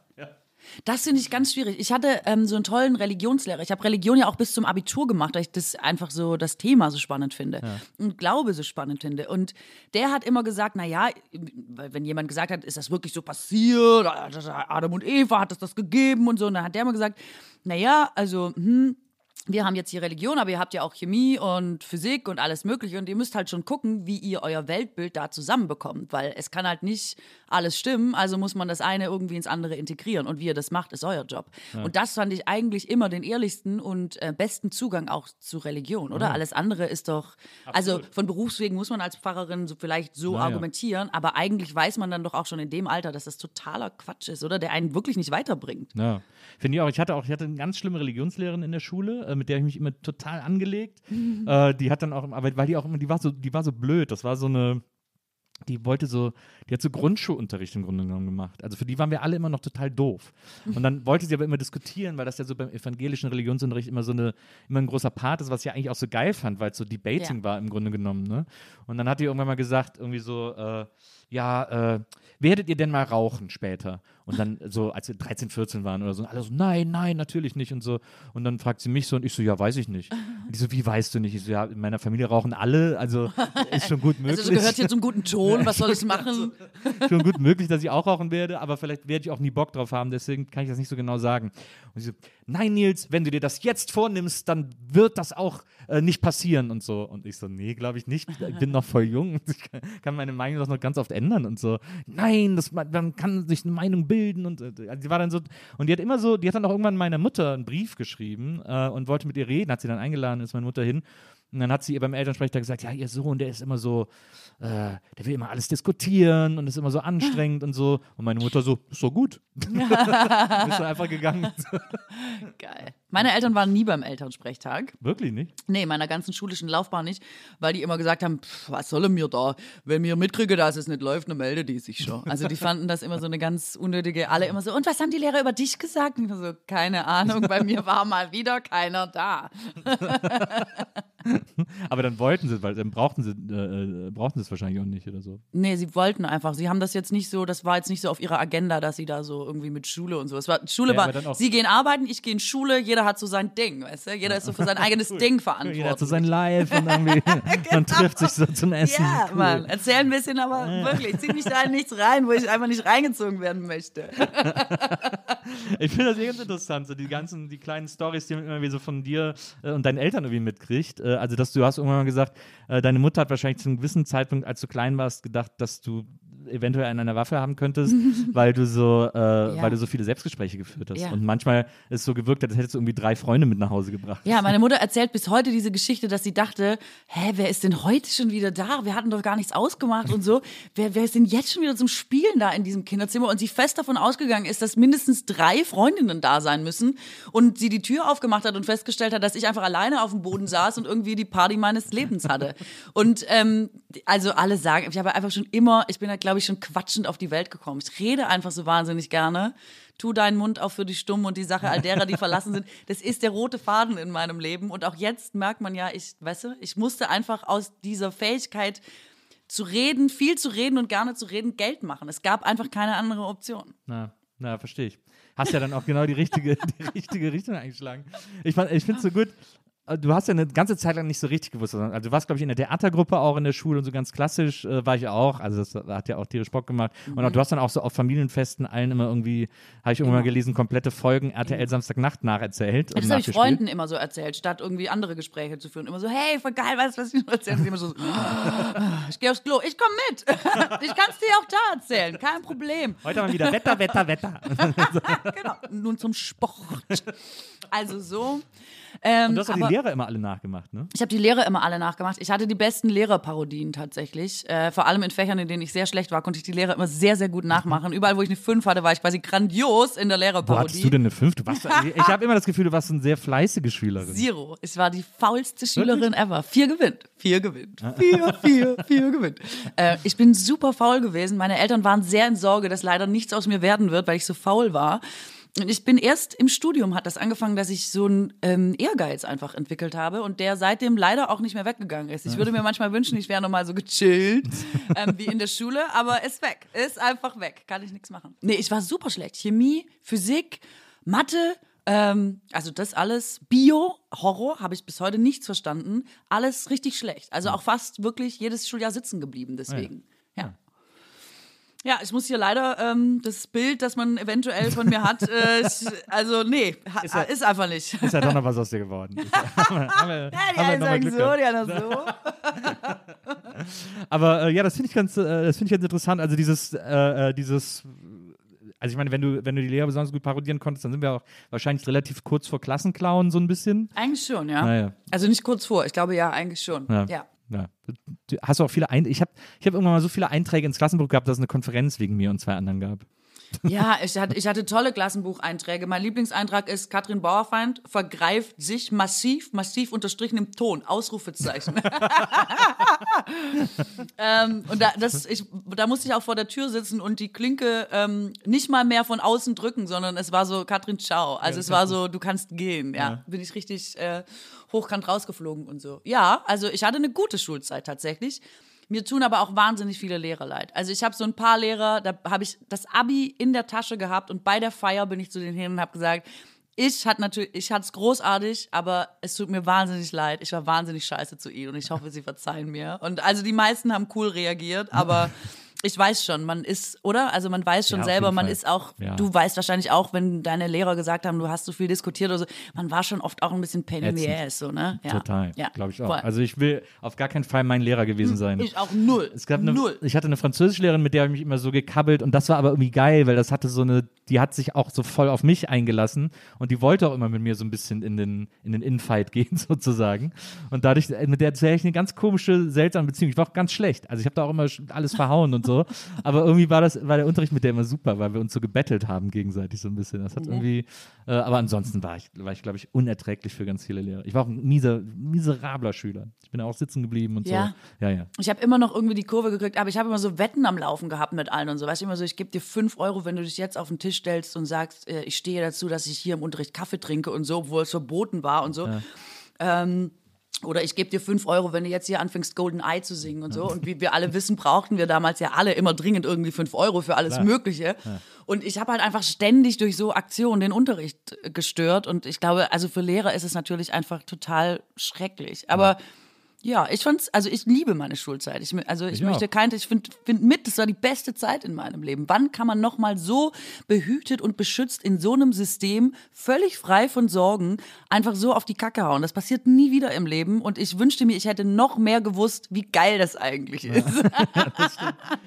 Das finde ich ganz schwierig. Ich hatte ähm, so einen tollen Religionslehrer. Ich habe Religion ja auch bis zum Abitur gemacht, weil ich das einfach so das Thema so spannend finde und Glaube so spannend finde. Und der hat immer gesagt, na ja, wenn jemand gesagt hat, ist das wirklich so passiert? Adam und Eva hat es das gegeben und so. Und dann hat der immer gesagt, na ja, also hm, wir haben jetzt hier Religion, aber ihr habt ja auch Chemie und Physik und alles Mögliche und ihr müsst halt schon gucken, wie ihr euer Weltbild da zusammenbekommt, weil es kann halt nicht alles stimmen, also muss man das eine irgendwie ins andere integrieren und wie ihr das macht, ist euer Job. Und das fand ich eigentlich immer den ehrlichsten und äh, besten Zugang auch zu Religion, oder? Alles andere ist doch, also von Berufswegen muss man als Pfarrerin so vielleicht so Naja. argumentieren, aber eigentlich weiß man dann doch auch schon in dem Alter, dass das totaler Quatsch ist, oder? Der einen wirklich nicht weiterbringt. Ja, finde ich auch. Ich hatte auch, ich hatte eine ganz schlimme Religionslehrerin in der Schule, äh, mit der ich mich immer total angelegt. äh, die hat dann auch, aber weil die auch immer, die war so, die war so blöd. Das war so eine, die wollte so, die hat so Grundschulunterricht im Grunde genommen gemacht. Also für die waren wir alle immer noch total doof. Und dann wollte sie aber immer diskutieren, weil das ja so beim evangelischen Religionsunterricht immer so eine, immer ein großer Part ist, was ich eigentlich auch so geil fand, weil es so Debating Ja. war im Grunde genommen. Ne? Und dann hat die irgendwann mal gesagt, irgendwie so, äh, ja, äh, werdet ihr denn mal rauchen später? Und dann so, als wir 13, 14 waren oder so, alle so, nein, nein, natürlich nicht und so. Und dann fragt sie mich so und ich so, ja, weiß ich nicht. Und die so, wie weißt du nicht? Ich so, ja, in meiner Familie rauchen alle, also ist schon gut möglich. Also das gehört hier zum guten Ton, was soll ich machen? schon gut möglich, dass ich auch rauchen werde, aber vielleicht werde ich auch nie Bock drauf haben, deswegen kann ich das nicht so genau sagen. Und sie so, nein, Nils, wenn du dir das jetzt vornimmst, dann wird das auch äh, nicht passieren und so. Und ich so, nee, glaube ich nicht. Ich bin noch voll jung. Ich kann, meine Meinung doch noch ganz oft ändern und so. Nein, das, man kann sich eine Meinung bilden und äh, die war dann so, und die hat immer so, die hat dann auch irgendwann meiner Mutter einen Brief geschrieben äh, und wollte mit ihr reden, hat sie dann eingeladen, ist meine Mutter hin. Und dann hat sie ihr beim Elternsprechtag gesagt, ja, ihr Sohn, der ist immer so, äh, der will immer alles diskutieren und ist immer so anstrengend und so. Und meine Mutter so, ist so gut. ist dann einfach gegangen. Geil. Meine Eltern waren nie beim Elternsprechtag. Wirklich nicht? Nee, meiner ganzen schulischen Laufbahn nicht, weil die immer gesagt haben, pff, was soll mir da? Wenn mir mitkriege, dass es nicht läuft, dann meldet die sich schon. Also die fanden das immer so eine ganz unnötige, alle immer so, und was haben die Lehrer über dich gesagt? Und ich so, keine Ahnung, bei mir war mal wieder keiner da. Aber dann wollten sie, weil dann brauchten sie, äh, äh, brauchten sie es wahrscheinlich auch nicht oder so. Nee, sie wollten einfach. Sie haben das jetzt nicht so, das war jetzt nicht so auf ihrer Agenda, dass sie da so irgendwie mit Schule und so. Es war, Schule Ja, war, sie gehen arbeiten, ich gehe in Schule, jeder hat so sein Ding, weißt du? Jeder ist so für sein eigenes Ding verantwortlich. Jeder hat so sein Live und irgendwie, man trifft sich so zum Essen. Ja, Cool. Mann, erzähl ein bisschen, aber wirklich, zieh mich da in nichts rein, wo ich einfach nicht reingezogen werden möchte. Ich finde das ganz interessant, so die ganzen, die kleinen Stories, die man immer wieder so von dir äh, und deinen Eltern irgendwie mitkriegt. Äh, also, dass du hast irgendwann mal gesagt, äh, deine Mutter hat wahrscheinlich zu einem gewissen Zeitpunkt, als du klein warst, gedacht, dass du eventuell an einer Waffe haben könntest, weil du so, äh, weil du so viele Selbstgespräche geführt hast. Ja. Und manchmal ist es so gewirkt, als hättest du irgendwie drei Freunde mit nach Hause gebracht. Ja, meine Mutter erzählt bis heute diese Geschichte, dass sie dachte, hä, wer ist denn heute schon wieder da? Wir hatten doch gar nichts ausgemacht und so. Wer, wer ist denn jetzt schon wieder zum Spielen da in diesem Kinderzimmer? Und sie fest davon ausgegangen ist, dass mindestens drei Freundinnen da sein müssen. Und sie die Tür aufgemacht hat und festgestellt hat, dass ich einfach alleine auf dem Boden saß und irgendwie die Party meines Lebens hatte. Und ähm, also alle sagen, ich habe einfach schon immer, ich bin halt, glaube ich, schon quatschend auf die Welt gekommen. Ich rede einfach so wahnsinnig gerne. Tu deinen Mund auf für die Stummen und die Sache all derer, die verlassen sind. Das ist der rote Faden in meinem Leben. Und auch jetzt merkt man ja, ich, weißt du, ich musste einfach aus dieser Fähigkeit zu reden, viel zu reden und gerne zu reden, Geld machen. Es gab einfach keine andere Option. Na, na, verstehe ich. Hast ja dann auch genau die richtige, die richtige Richtung eingeschlagen. Ich, fand- ich finde es so gut. Äh, Du hast ja eine ganze Zeit lang nicht so richtig gewusst. Also du warst, glaube ich, in der Theatergruppe auch in der Schule und so ganz klassisch äh, war ich auch. Also das hat ja auch tierisch Bock gemacht. Und auch, du hast dann auch so auf Familienfesten allen immer irgendwie, habe ich irgendwann mal gelesen, komplette Folgen RTL Samstagnacht nacherzählt. und Das habe ich. Freunden immer so erzählt, statt irgendwie andere Gespräche zu führen. Immer so, hey, voll geil, weißt du, was ich noch erzähle? Und immer so, ich gehe aufs Klo, ich komme mit. Ich kann es dir auch da erzählen, kein Problem. Heute mal wieder Wetter, Wetter, Wetter. Genau, nun zum Sport. Also so. Ähm, Und du hast auch die Lehrer immer alle nachgemacht, ne? Ich habe die Lehrer immer alle nachgemacht. Ich hatte die besten Lehrerparodien tatsächlich. Äh, vor allem in Fächern, in denen ich sehr schlecht war, konnte ich die Lehrer immer sehr, sehr gut nachmachen. Überall, wo ich eine 5 hatte, war ich quasi grandios in der Wo Lehrerparodie. hattest du denn eine 5? Du warst, ich habe immer das Gefühl, du warst eine sehr fleißige Schülerin. Zero. Ich war die faulste Schülerin ever. Vier gewinnt. Vier gewinnt. Vier, vier, vier gewinnt. Äh, ich bin super faul gewesen. Meine Eltern waren sehr in Sorge, dass leider nichts aus mir werden wird, weil ich so faul war. Und ich bin erst im Studium hat das angefangen, dass ich so einen ähm, Ehrgeiz einfach entwickelt habe und der seitdem leider auch nicht mehr weggegangen ist. Ich würde mir manchmal wünschen, ich wäre noch mal so gechillt ähm, wie in der Schule, aber ist weg, ist einfach weg, kann ich nichts machen. Nee, ich war super schlecht. Chemie, Physik, Mathe, ähm, also das alles, Bio, Horror, habe ich bis heute nichts verstanden. Alles richtig schlecht. Also auch fast wirklich jedes Schuljahr sitzen geblieben deswegen. Ja. Ja, ich muss hier leider ähm, das Bild, das man eventuell von mir hat, äh, also nee, ha, ist, ja- einfach nicht. Ist ja doch noch was aus dir geworden. haben wir, haben wir, Ja, die einen sagen so, die anderen so. Aber äh, ja, das finde ich ganz, äh, das finde ich ganz interessant. Also dieses, äh, äh, dieses, also ich meine, wenn du, wenn du die Lehrer besonders gut parodieren konntest, dann sind wir auch wahrscheinlich relativ kurz vor Klassenclown so ein bisschen. Eigentlich schon, ja. Naja. Also nicht kurz vor, ich glaube ja, eigentlich schon. Ja. ja. Ja. Du hast auch viele Ein ich habe ich hab irgendwann mal so viele Einträge ins Klassenbuch gehabt, dass es eine Konferenz wegen mir und zwei anderen gab. Ja, ich hatte, ich hatte tolle Klassenbucheinträge. Mein Lieblingseintrag ist, Katrin Bauerfeind vergreift sich massiv, massiv unterstrichen im Ton, Ausrufezeichen. ähm, und da, das, ich, da musste ich auch vor der Tür sitzen und die Klinke ähm, nicht mal mehr von außen drücken, sondern es war so, Katrin, ciao. Also es war so, du kannst gehen. Ja, bin ich richtig äh, hochkant rausgeflogen und so. Ja, also ich hatte eine gute Schulzeit tatsächlich. Mir tun aber auch wahnsinnig viele Lehrer leid. Also ich habe so ein paar Lehrer, da habe ich das Abi in der Tasche gehabt und bei der Feier bin ich zu denen hin und habe gesagt, ich hatte natürlich, ich hatte es großartig, aber es tut mir wahnsinnig leid. Ich war wahnsinnig scheiße zu ihnen und ich hoffe, sie verzeihen mir. Und also die meisten haben cool reagiert, aber ich weiß schon, man ist, oder? Also man weiß schon Ja, selber, man Fall. ist auch, Ja. du weißt wahrscheinlich auch, wenn deine Lehrer gesagt haben, du hast so viel diskutiert oder so, man war schon oft auch ein bisschen pain in the ass, so, ne? Ja. Total, Ja. glaube ich auch. Voll. Also ich will auf gar keinen Fall mein Lehrer gewesen sein. ich auch null. Es gab eine, null. Ich hatte eine Französischlehrerin, mit der habe ich mich immer so gekabbelt und das war aber irgendwie geil, weil das hatte so eine, die hat sich auch so voll auf mich eingelassen und die wollte auch immer mit mir so ein bisschen in den, in den Infight gehen sozusagen. Und dadurch, äh, mit der hatte ich eine ganz komische, seltsame Beziehung. Ich war auch ganz schlecht. Also ich habe da auch immer alles verhauen und so. Aber irgendwie war das, war der Unterricht mit der immer super, weil wir uns so gebettelt haben gegenseitig so ein bisschen. Das hat irgendwie, äh, aber ansonsten war ich, war ich, glaube ich, unerträglich für ganz viele Lehrer. Ich war auch ein mieser, miserabler Schüler. Ich bin auch sitzen geblieben und Ja. so. Ja, ja. Ich habe immer noch irgendwie die Kurve gekriegt, aber ich habe immer so Wetten am Laufen gehabt mit allen und so. Weißt du, immer so, ich gebe dir fünf Euro, wenn du dich jetzt auf den Tisch stellst und sagst, äh, ich stehe dazu, dass ich hier im Unterricht Kaffee trinke und so, obwohl es verboten war und so. Ähm, oder ich gebe dir fünf Euro, wenn du jetzt hier anfängst, Golden Eye zu singen und so. Und wie wir alle wissen, brauchten wir damals ja alle immer dringend irgendwie fünf Euro für alles Mögliche. Und ich habe halt einfach ständig durch so Aktionen den Unterricht äh, gestört. Und ich glaube, also für Lehrer ist es natürlich einfach total schrecklich. Aber Ja, ich fand's, also ich liebe meine Schulzeit. Ich, also ich, Ich möchte kein, ich finde find mit, das war die beste Zeit in meinem Leben. Wann kann man noch mal so behütet und beschützt in so einem System, völlig frei von Sorgen, einfach so auf die Kacke hauen? Das passiert nie wieder im Leben und ich wünschte mir, ich hätte noch mehr gewusst, wie geil das eigentlich ist.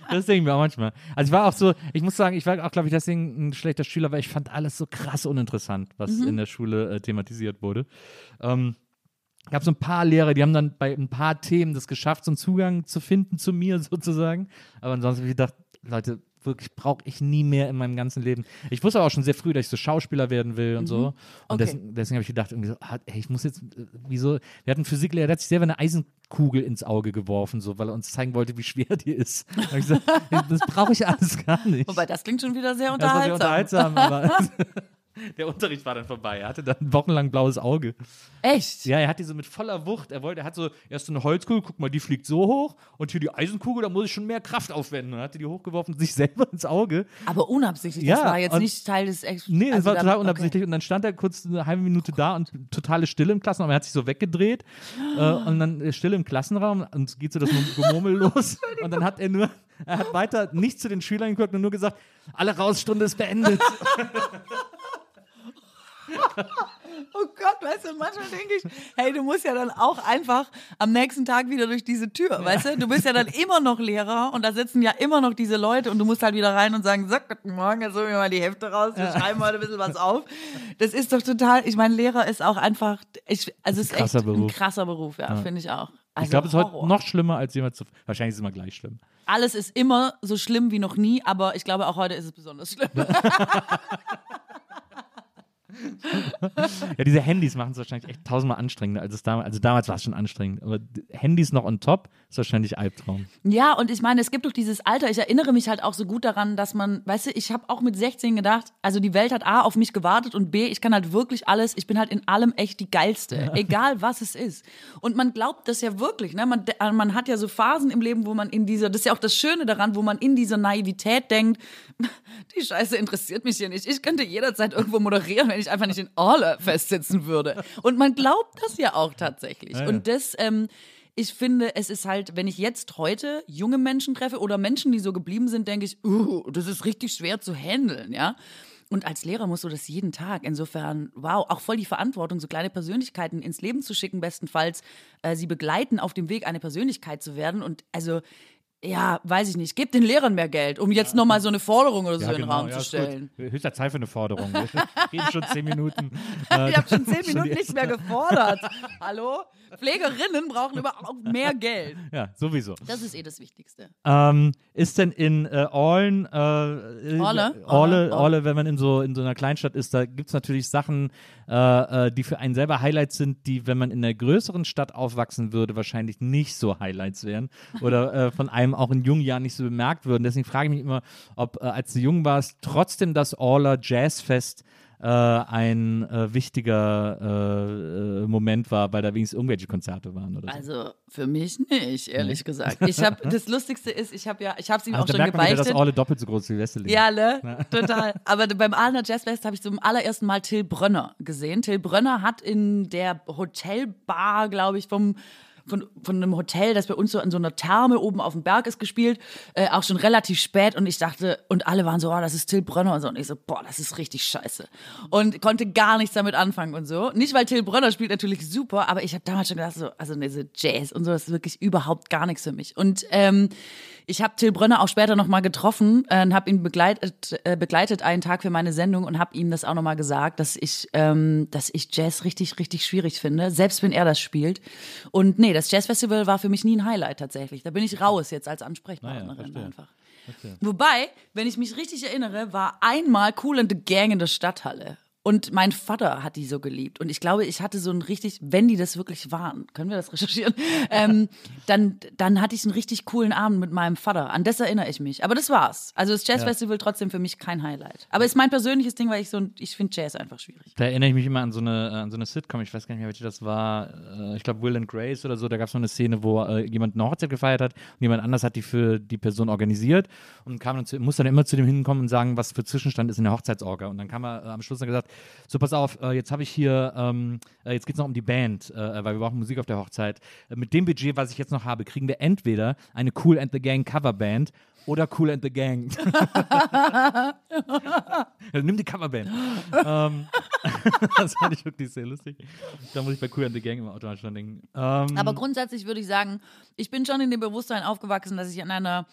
Das denke ich mir auch manchmal. Also ich war auch so, ich muss sagen, ich war auch, glaube ich, deswegen ein schlechter Schüler, weil ich fand alles so krass uninteressant, was Mhm. in der Schule äh, thematisiert wurde. Ähm, gab so ein paar Lehrer, die haben dann bei ein paar Themen das geschafft, so einen Zugang zu finden zu mir sozusagen. Aber ansonsten habe ich gedacht, Leute, wirklich brauche ich nie mehr in meinem ganzen Leben. Ich wusste aber auch schon sehr früh, dass ich so Schauspieler werden will und so. Und Mhm. Okay. deswegen, deswegen habe ich gedacht, irgendwie so, ah, ey, ich muss jetzt, äh, wieso, wir hatten einen Physiklehrer, der hat sich selber eine Eisenkugel ins Auge geworfen, so, weil er uns zeigen wollte, wie schwer die ist. Da hab ich gesagt, das brauche ich alles gar nicht. Wobei, das klingt schon wieder sehr das war sehr unterhaltsam. unterhaltsam, aber der Unterricht war dann vorbei. Er hatte dann wochenlang blaues Auge. Echt? Ja, er hat die so mit voller Wucht. Er wollte, er hat so erst so eine Holzkugel, guck mal, die fliegt so hoch und hier die Eisenkugel, da muss ich schon mehr Kraft aufwenden. Und dann hat er die hochgeworfen, sich selber ins Auge. Aber unabsichtlich, Ja, das war jetzt nicht Teil des Ex Nee, das also war total okay. unabsichtlich. Und dann stand er kurz eine halbe Minute da und totale Stille im Klassenraum. Er hat sich so weggedreht äh, und dann äh, Stille im Klassenraum und es geht so das Gemurmel los. Und dann hat er nur, er hat weiter nicht zu den Schülern geguckt und nur gesagt, alle raus, Stunde ist beendet. Oh Gott, weißt du, manchmal denke ich, hey, du musst ja dann auch einfach am nächsten Tag wieder durch diese Tür, weißt du? Du bist ja dann immer noch Lehrer und da sitzen ja immer noch diese Leute und du musst halt wieder rein und sagen, so, guten Morgen, jetzt holen wir mal die Hefte raus, wir schreiben heute ein bisschen was auf. Das ist doch total, ich meine, Lehrer ist auch einfach, ich, also es ist echt krasser ein Beruf. krasser Beruf, ja, finde ich auch. Also ich glaube, es ist heute noch schlimmer als jemals zuvor. Wahrscheinlich ist es immer gleich schlimm. Alles ist immer so schlimm wie noch nie, aber ich glaube, auch heute ist es besonders schlimm. Ja, diese Handys machen es wahrscheinlich echt tausendmal anstrengender als es damals. Also damals war es schon anstrengend. Aber Handys noch on top ist wahrscheinlich Albtraum. Ja, und ich meine, es gibt doch dieses Alter. Ich erinnere mich halt auch so gut daran, dass man, weißt du, ich habe auch mit 16 gedacht, also die Welt hat A auf mich gewartet und B, ich kann halt wirklich alles, ich bin halt in allem echt die geilste, egal was es ist. Und man glaubt das ja wirklich, ne? Man, de- man hat ja so Phasen im Leben, wo man in dieser, das ist ja auch das Schöne daran, wo man in dieser Naivität denkt, die Scheiße interessiert mich hier nicht. Ich könnte jederzeit irgendwo moderieren, wenn ich einfach nicht in Orle festsitzen würde. Und man glaubt das ja auch tatsächlich. ja. Und das, ähm, ich finde, es ist halt, wenn ich jetzt heute junge Menschen treffe oder Menschen, die so geblieben sind, denke ich, uh, das ist richtig schwer zu handeln, ja. Und als Lehrer musst du das jeden Tag. Insofern, wow, auch voll die Verantwortung, so kleine Persönlichkeiten ins Leben zu schicken, bestenfalls äh, sie begleiten auf dem Weg, eine Persönlichkeit zu werden. Und also, ja, weiß ich nicht, gebt den Lehrern mehr Geld, um jetzt nochmal so eine Forderung oder so in den Raum genau, ja, zu stellen. Höchster Zeit für eine Forderung. Wir reden schon zehn Minuten. Äh, Ich habe schon zehn Minuten nichts mehr gefordert. Hallo? Pflegerinnen brauchen überhaupt mehr Geld. Ja, sowieso. Das ist eh das Wichtigste. Ähm, ist denn in äh, Orlen, äh, äh, Orle? Orle, Orle, Orle, wenn man in so, in so einer Kleinstadt ist, da gibt es natürlich Sachen, äh, äh, die für einen selber Highlights sind, die, wenn man in einer größeren Stadt aufwachsen würde, wahrscheinlich nicht so Highlights wären oder äh, von einem auch in jungen Jahren nicht so bemerkt würden. Deswegen frage ich mich immer, ob, äh, als du jung warst, trotzdem das Orler Jazzfest äh, ein äh, wichtiger äh, äh, Moment war, weil da wenigstens irgendwelche Konzerte waren oder so. Also für mich nicht, ehrlich gesagt. Ich habe das Lustigste ist, ich habe ja, ich habe es ihm Also auch schon merkt man wieder, dass gebeichtet. Orle doppelt so groß wie Wesseling. Ja, ne? Total. Aber beim Aalner Jazzfest habe ich zum allerersten Mal Till Brönner gesehen. Till Brönner hat in der Hotelbar, glaube ich, vom von, von einem Hotel, das bei uns so an so einer Therme oben auf dem Berg ist, gespielt, äh, auch schon relativ spät und ich dachte, und alle waren so, oh, das ist Till Brönner und so. Und ich so, boah, das ist richtig scheiße. Und konnte gar nichts damit anfangen und so. Nicht, weil Till Brönner spielt natürlich super, aber ich habe damals schon gedacht, so, also diese Jazz und so, das ist wirklich überhaupt gar nichts für mich. Und ähm, ich habe Till Brönner auch später nochmal getroffen äh, und habe ihn begleitet, äh, begleitet einen Tag für meine Sendung und habe ihm das auch nochmal gesagt, dass ich, ähm, dass ich Jazz richtig, richtig schwierig finde, selbst wenn er das spielt. Und nee, das Jazzfestival war für mich nie ein Highlight tatsächlich. Da bin ich raus jetzt als Ansprechpartnerin verstehe. einfach. Wobei, wenn ich mich richtig erinnere, war einmal Cool and the Gang in der Stadthalle. Und mein Vater hat die so geliebt. Und ich glaube, ich hatte so ein richtig, wenn die das wirklich waren, können wir das recherchieren, ähm, dann, dann hatte ich einen richtig coolen Abend mit meinem Vater. An das erinnere ich mich. Aber das war's. Also das Jazzfestival trotzdem für mich kein Highlight. Aber ist mein persönliches Ding, weil ich so, ein- ich finde Jazz einfach schwierig. Da erinnere ich mich immer an so eine, an so eine Sitcom, ich weiß gar nicht mehr, welche das war. Äh, Ich glaube, Will and Grace oder so. Da gab es noch eine Szene, wo äh, jemand eine Hochzeit gefeiert hat und jemand anders hat die für die Person organisiert und kam dann zu, muss dann immer zu dem hinkommen und sagen, was für Zwischenstand ist in der Hochzeitsorga. Und dann kam er äh, am Schluss dann gesagt, So, pass auf, äh, jetzt habe ich hier, ähm, äh, jetzt geht es noch um die Band, äh, weil wir brauchen Musik auf der Hochzeit. Äh, mit dem Budget, was ich jetzt noch habe, kriegen wir entweder eine Cool and the Gang Coverband oder Cool and the Gang. also, nimm die Coverband. ähm, das fand ich wirklich sehr lustig. Da muss ich bei Cool and the Gang immer automatisch dran denken. Ähm, Aber grundsätzlich würde ich sagen, ich bin schon in dem Bewusstsein aufgewachsen, dass ich in einer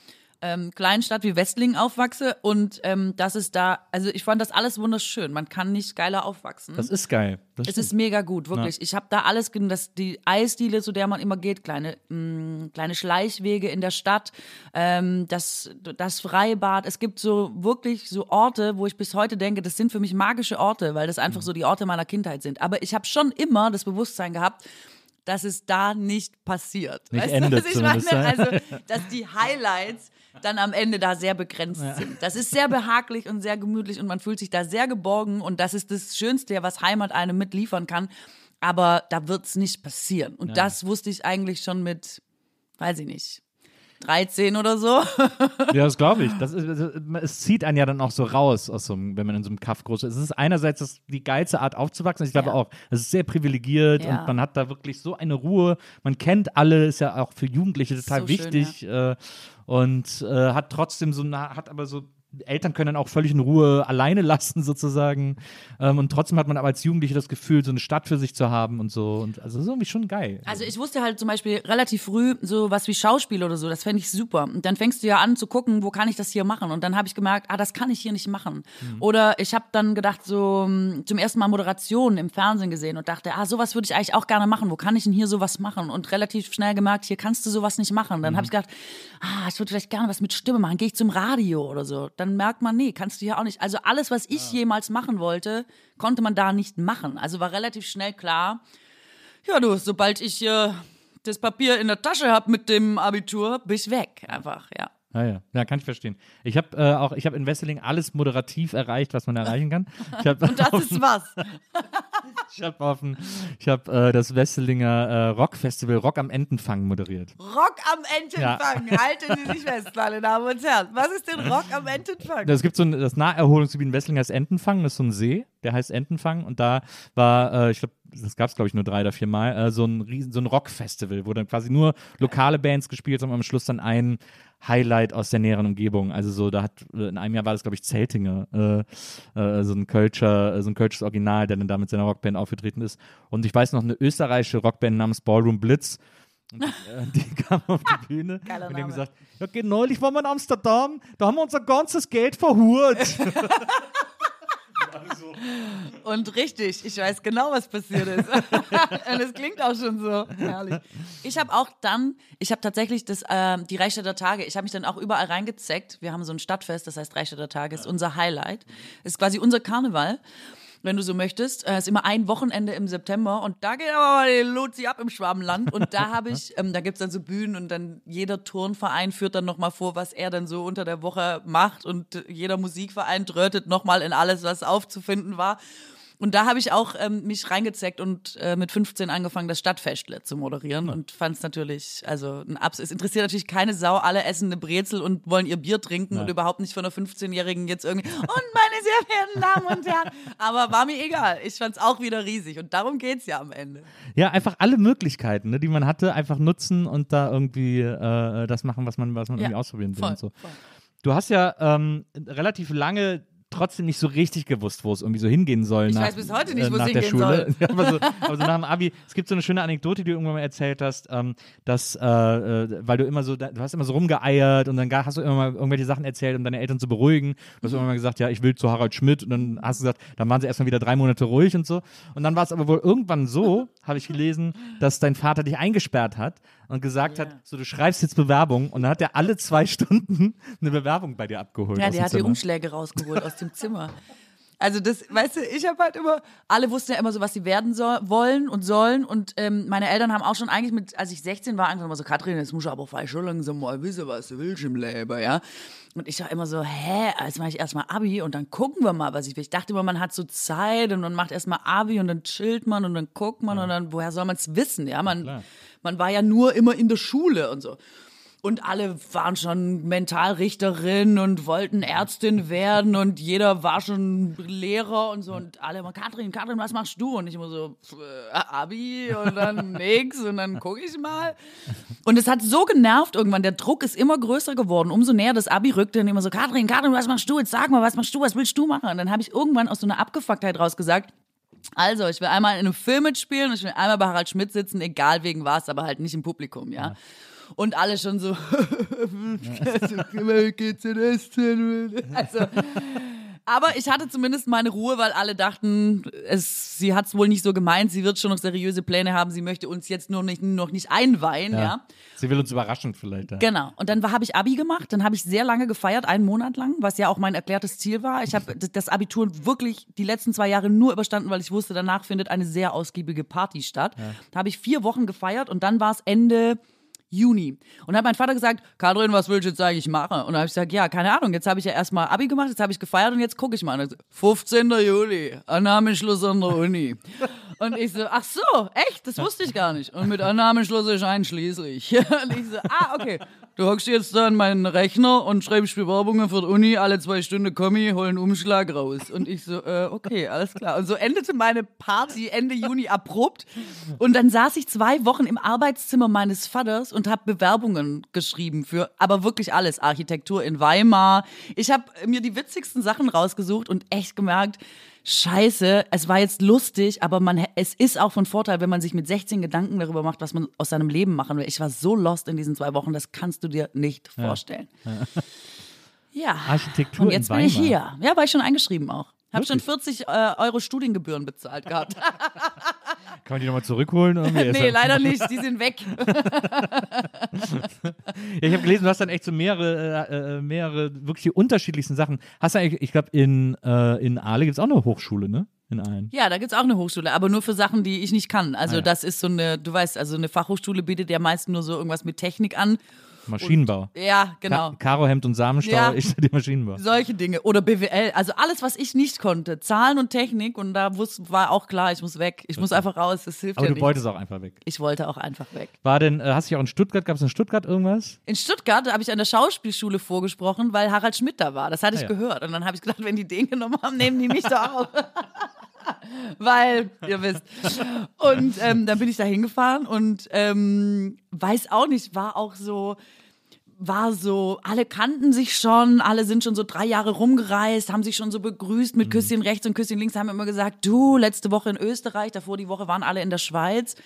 ähm, kleinen Stadt wie Westlingen aufwachse und ähm, das ist da, also ich fand das alles wunderschön. Man kann nicht geiler aufwachsen. das ist geil. Das es stimmt. ist mega gut, wirklich. Ich habe da alles, das, die Eisdiele, zu der man immer geht, kleine, mh, kleine Schleichwege in der Stadt, ähm, das, das Freibad. Es gibt so wirklich so Orte, wo ich bis heute denke, das sind für mich magische Orte, weil das Mhm. einfach so die Orte meiner Kindheit sind. Aber ich habe schon immer das Bewusstsein gehabt, dass es da nicht passiert. Nicht weißt endet du, was ich meine? ja. Also, dass die Highlights dann am Ende da sehr begrenzt sind. Das ist sehr behaglich und sehr gemütlich und man fühlt sich da sehr geborgen und das ist das Schönste, was Heimat einem mitliefern kann. Aber da wird es nicht passieren. Und das wusste ich eigentlich schon mit, weiß ich nicht, 13 oder so. Ja, das glaube ich. Das ist, es zieht einen ja dann auch so raus, aus so einem, wenn man in so einem Kaff groß ist. Es ist einerseits das, die geilste Art aufzuwachsen. Ich glaube Ja. auch, es ist sehr privilegiert Ja. und man hat da wirklich so eine Ruhe. Man kennt alle, ist ja auch für Jugendliche total so schön, wichtig äh, und äh, hat trotzdem so, hat aber so Eltern können dann auch völlig in Ruhe alleine lassen, sozusagen. Ähm, und trotzdem hat man aber als Jugendliche das Gefühl, so eine Stadt für sich zu haben und so. Und also das ist irgendwie schon geil. Also ich wusste halt zum Beispiel relativ früh so was wie Schauspiel oder so, das fände ich super. Und dann fängst du ja an zu gucken, wo kann ich das hier machen? Und dann habe ich gemerkt, ah, das kann ich hier nicht machen. Oder ich habe dann gedacht, so mh, zum ersten Mal Moderation im Fernsehen gesehen und dachte, ah, sowas würde ich eigentlich auch gerne machen. Wo kann ich denn hier sowas machen? Und relativ schnell gemerkt, hier kannst du sowas nicht machen. Dann habe ich gedacht, ah, ich würde vielleicht gerne was mit Stimme machen. Gehe ich zum Radio oder so. Dann merkt man, nee, kannst du hier auch nicht. Also alles, was ich jemals machen wollte, konnte man da nicht machen. Also war relativ schnell klar, ja, du, sobald ich äh, das Papier in der Tasche hab mit dem Abitur, bin ich weg. Einfach, ja. Ja, ja, ja, kann ich verstehen. Ich habe äh, auch, ich habe in Wesseling alles moderativ erreicht, was man erreichen kann. Habe Und das ist was. ich hab auf dem- ich hab, äh, das Wesselinger äh, Rockfestival Rock am Entenfang moderiert. Rock am Entenfang. Halten Sie sich fest, meine Damen und Herren. Was ist denn Rock am Entenfang? Es gibt so ein, das Naherholungsgebiet in Wesseling heißt Entenfang, das ist so ein See, der heißt Entenfang und da war, äh, ich glaube, das gab es glaube ich nur drei oder vier Mal, äh, so ein riesen, so ein Rockfestival, wo dann quasi nur lokale Bands gespielt haben und am Schluss dann ein Highlight aus der näheren Umgebung. Also so, da hat äh, in einem Jahr war das glaube ich Zeltinger, äh, äh, so ein Kölscher, so ein Kölsches Original, der dann da mit seiner Rockband aufgetreten ist. Und ich weiß noch eine österreichische Rockband namens Ballroom Blitz. Und, äh, die kam auf die Bühne Geiler und haben gesagt, ja, okay, neulich waren wir in Amsterdam, da haben wir unser ganzes Geld verhurt. Und richtig, ich weiß genau, was passiert ist. Und es klingt auch schon so herrlich. Ich habe auch dann, ich habe tatsächlich das, ähm, die Reichstädter Tage, ich habe mich dann auch überall reingezeckt. Wir haben so ein Stadtfest, das heißt Reichstädter Tage, ist unser Highlight. Ist quasi unser Karneval. Wenn du so möchtest. Es ist immer ein Wochenende im September und da geht aber die Luzi ab im Schwabenland. Und da habe ich, ähm, da gibt's dann so Bühnen und dann jeder Turnverein führt dann nochmal vor, was er dann so unter der Woche macht und äh, jeder Musikverein trötet nochmal in alles, was aufzufinden war. Und da habe ich auch ähm, mich reingezeckt und äh, mit 15 angefangen, das Stadtfestle zu moderieren und fand es natürlich, also ein Abs es interessiert natürlich keine Sau, alle essen eine Brezel und wollen ihr Bier trinken und überhaupt nicht von einer 15-Jährigen jetzt irgendwie, und meine sehr verehrten Damen und Herren, aber war mir egal, ich fand es auch wieder riesig und darum geht's ja am Ende. Ja, einfach alle Möglichkeiten, ne, die man hatte, einfach nutzen und da irgendwie äh, das machen, was man, was man Ja, irgendwie ausprobieren will voll, und so. voll. Du hast ja ähm, relativ lange trotzdem nicht so richtig gewusst, wo es irgendwie so hingehen soll. Ich nach, weiß bis heute nicht, äh, wo es nach der hingehen Schule. soll. Aber, so, aber so nach dem Abi, es gibt so eine schöne Anekdote, die du irgendwann mal erzählt hast, ähm, dass, äh, äh, weil du immer so, du hast immer so rumgeeiert und dann hast du immer mal irgendwelche Sachen erzählt, um deine Eltern zu beruhigen. Du hast irgendwann mal gesagt, ja, ich will zu Harald Schmidt und dann hast du gesagt, dann waren sie erstmal wieder drei Monate ruhig und so. Und dann war es aber wohl irgendwann so, habe ich gelesen, dass dein Vater dich eingesperrt hat und gesagt hat, so du schreibst jetzt Bewerbung und dann hat er alle zwei Stunden eine Bewerbung bei dir abgeholt. Ja, der hat die. Umschläge rausgeholt aus dem Zimmer. Also das, weißt du, ich habe halt immer, alle wussten ja immer so, was sie werden soll, wollen und sollen und ähm, meine Eltern haben auch schon eigentlich mit, als ich 16 war, angefangen immer so, Katrin, jetzt musst du aber vielleicht schon langsam mal wissen, was du willst im Leben, ja. Und ich war immer so, hä, jetzt mache ich erstmal Abi und dann gucken wir mal, was ich will. Ich dachte immer, man hat so Zeit und man macht erstmal Abi und dann chillt man und dann guckt man und dann, woher soll man es wissen, ja. Man, man war ja nur immer in der Schule und so. Und alle waren schon Mentalrichterin und wollten Ärztin werden und jeder war schon Lehrer und so. Und alle immer, Katrin, Katrin, was machst du? Und ich immer so, äh, Abi und dann nix und dann gucke ich mal. Und es hat so genervt irgendwann. Der Druck ist immer größer geworden. Umso näher das Abi rückte und immer so, Katrin, Katrin, was machst du? Jetzt sag mal, was machst du? Was willst du machen? Und dann habe ich irgendwann aus so einer Abgefucktheit raus gesagt, also, ich will einmal in einem Film mitspielen und ich will einmal bei Harald Schmidt sitzen, egal wegen was, aber halt nicht im Publikum, ja. Und alle schon so? Also, aber ich hatte zumindest meine Ruhe, weil alle dachten, es, sie hat es wohl nicht so gemeint, sie wird schon noch seriöse Pläne haben, sie möchte uns jetzt nur nicht, noch nicht einweihen, ja. Sie will uns überraschen vielleicht. Ja. Genau. Und dann habe ich Abi gemacht, dann habe ich sehr lange gefeiert, einen Monat lang, was ja auch mein erklärtes Ziel war. Ich habe das Abitur wirklich die letzten zwei Jahre nur überstanden, weil ich wusste, danach findet eine sehr ausgiebige Party statt. Da habe ich vier Wochen gefeiert und dann war es Ende Juni. Und hat mein Vater gesagt, Kathrin, was willst du jetzt eigentlich machen? Und dann habe ich gesagt, ja, keine Ahnung, jetzt habe ich ja erstmal Abi gemacht, jetzt habe ich gefeiert und jetzt gucke ich mal. Und sagt, 15. Juli, Annahmeschluss an der Uni. Und ich so, ach so, echt? Das wusste ich gar nicht. Und mit Annahmeschluss ist einschließlich. Und ich so, ah, okay. Du hockst jetzt da an meinen Rechner und schreibst Bewerbungen für die Uni, alle zwei Stunden Kommi, hol einen Umschlag raus. Und ich so, äh, okay, alles klar. Und so endete meine Party Ende Juni abrupt. Und dann saß ich zwei Wochen im Arbeitszimmer meines Vaters und habe Bewerbungen geschrieben für, aber wirklich alles. Architektur in Weimar. Ich habe mir die witzigsten Sachen rausgesucht und echt gemerkt, Scheiße, es war jetzt lustig, aber man, es ist auch von Vorteil, wenn man sich mit 16 Gedanken darüber macht, was man aus seinem Leben machen will. Ich war so lost in diesen zwei Wochen, das kannst du dir nicht vorstellen. Ja. Architektur Und jetzt in bin ich hier. Ja, war ich schon eingeschrieben auch. Hab schon Wirklich? 40 äh, Euro Studiengebühren bezahlt gehabt. Kann man die nochmal zurückholen? Nee, leider nicht. Die sind weg. Ja, ich habe gelesen, du hast dann echt so mehrere, äh, äh, mehrere wirklich die unterschiedlichsten Sachen. Hast du eigentlich, ich glaube, in, äh, in Aale gibt es auch eine Hochschule, ne? In Aalen. Ja, da gibt's auch eine Hochschule, aber nur für Sachen, die ich nicht kann. Also Ah, ja. das ist so eine, du weißt, also eine Fachhochschule bietet ja meist nur so irgendwas mit Technik an. Maschinenbau. Ja, genau. Ka Karohemd und Samenstau, Ja. ich die Maschinenbau. Solche Dinge. Oder BWL. Also alles, was ich nicht konnte. Zahlen und Technik. Und da war auch klar, ich muss weg. Ich muss einfach raus. Das hilft Aber ja du nicht. wolltest auch einfach weg. ich wollte auch einfach weg. War denn, äh, hast du dich auch in Stuttgart, gab es in Stuttgart irgendwas? In Stuttgart habe ich an der Schauspielschule vorgesprochen, weil Harald Schmidt da war. Das hatte ich Ah, ja. gehört. Und dann habe ich gedacht, wenn die den genommen haben, nehmen die mich da auch. weil, ihr wisst. Und ähm, dann bin ich da hingefahren und ähm, weiß auch nicht, war auch so war so, alle kannten sich schon, alle sind schon so drei Jahre rumgereist, haben sich schon so begrüßt mit Küsschen rechts und Küsschen links, haben immer gesagt, du, letzte Woche in Österreich, davor die Woche waren alle in der Schweiz.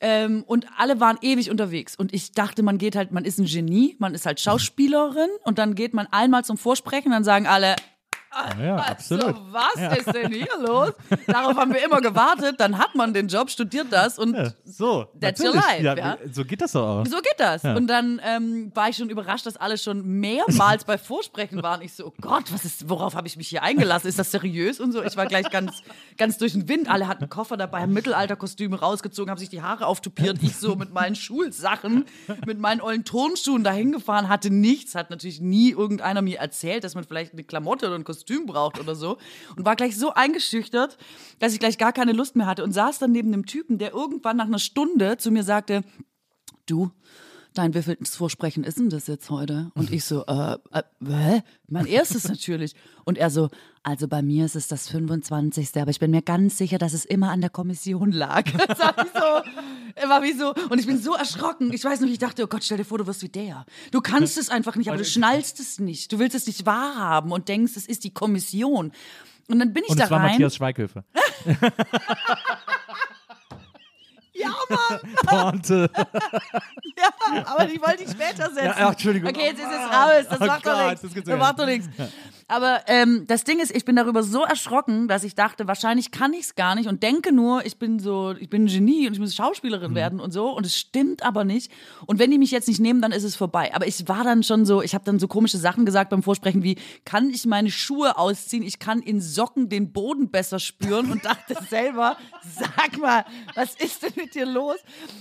Ähm, und alle waren ewig unterwegs. Und ich dachte, man geht halt, man ist ein Genie, man ist halt Schauspielerin und dann geht man einmal zum Vorsprechen, dann sagen alle, Ja, absolut. also, was ist denn hier los? Darauf haben wir immer gewartet, dann hat man den Job, studiert das und Ja, so. That's natürlich. your life, ja. So geht das doch auch. so geht das. Und dann ähm, war ich schon überrascht, dass alle schon mehrmals bei Vorsprechen waren. Ich so, oh Gott, was ist, worauf habe ich mich hier eingelassen? Ist das seriös und so? Ich war gleich ganz, ganz durch den Wind. Alle hatten Koffer dabei, haben Mittelalterkostüme rausgezogen, haben sich die Haare auftupiert. Ich so mit meinen Schulsachen, mit meinen ollen Turnschuhen dahin gefahren, hatte nichts. Hat natürlich nie irgendeiner mir erzählt, dass man vielleicht eine Klamotte oder ein Kostüm braucht oder so. Und war gleich so eingeschüchtert, dass ich gleich gar keine Lust mehr hatte und saß dann neben einem Typen, der irgendwann nach einer Stunde zu mir sagte, du, dein wievieltes Vorsprechen ist denn das jetzt heute? Und ich so, äh, äh hä? Mein erstes natürlich. Und er so, also bei mir ist es das 25. Aber ich bin mir ganz sicher, dass es immer an der Kommission lag. Das war wie so, er war wie so, und ich bin so erschrocken. Ich weiß noch, ich dachte, oh Gott, stell dir vor, du wirst wie der. Du kannst es einfach nicht, aber du schnallst es nicht. Du willst es nicht wahrhaben und denkst, es ist die Kommission. Und dann bin ich Und da es war rein. Matthias Schweighöfer. Ja, Mann. Pointe. Ja, aber die wollte ich später setzen. Ja, ach, Entschuldigung. Okay, jetzt ist es raus. Das Oh macht doch nichts. das Das macht doch nichts. Aber ähm, das Ding ist, ich bin darüber so erschrocken, dass ich dachte, wahrscheinlich kann ich es gar nicht und denke nur, ich bin so, ich bin ein Genie und ich muss Schauspielerin Mhm. werden und so. Und es stimmt aber nicht. Und wenn die mich jetzt nicht nehmen, dann ist es vorbei. Aber ich war dann schon so, ich habe dann so komische Sachen gesagt beim Vorsprechen wie, kann ich meine Schuhe ausziehen? Ich kann in Socken den Boden besser spüren und dachte selber, sag mal, was ist denn mit dir los?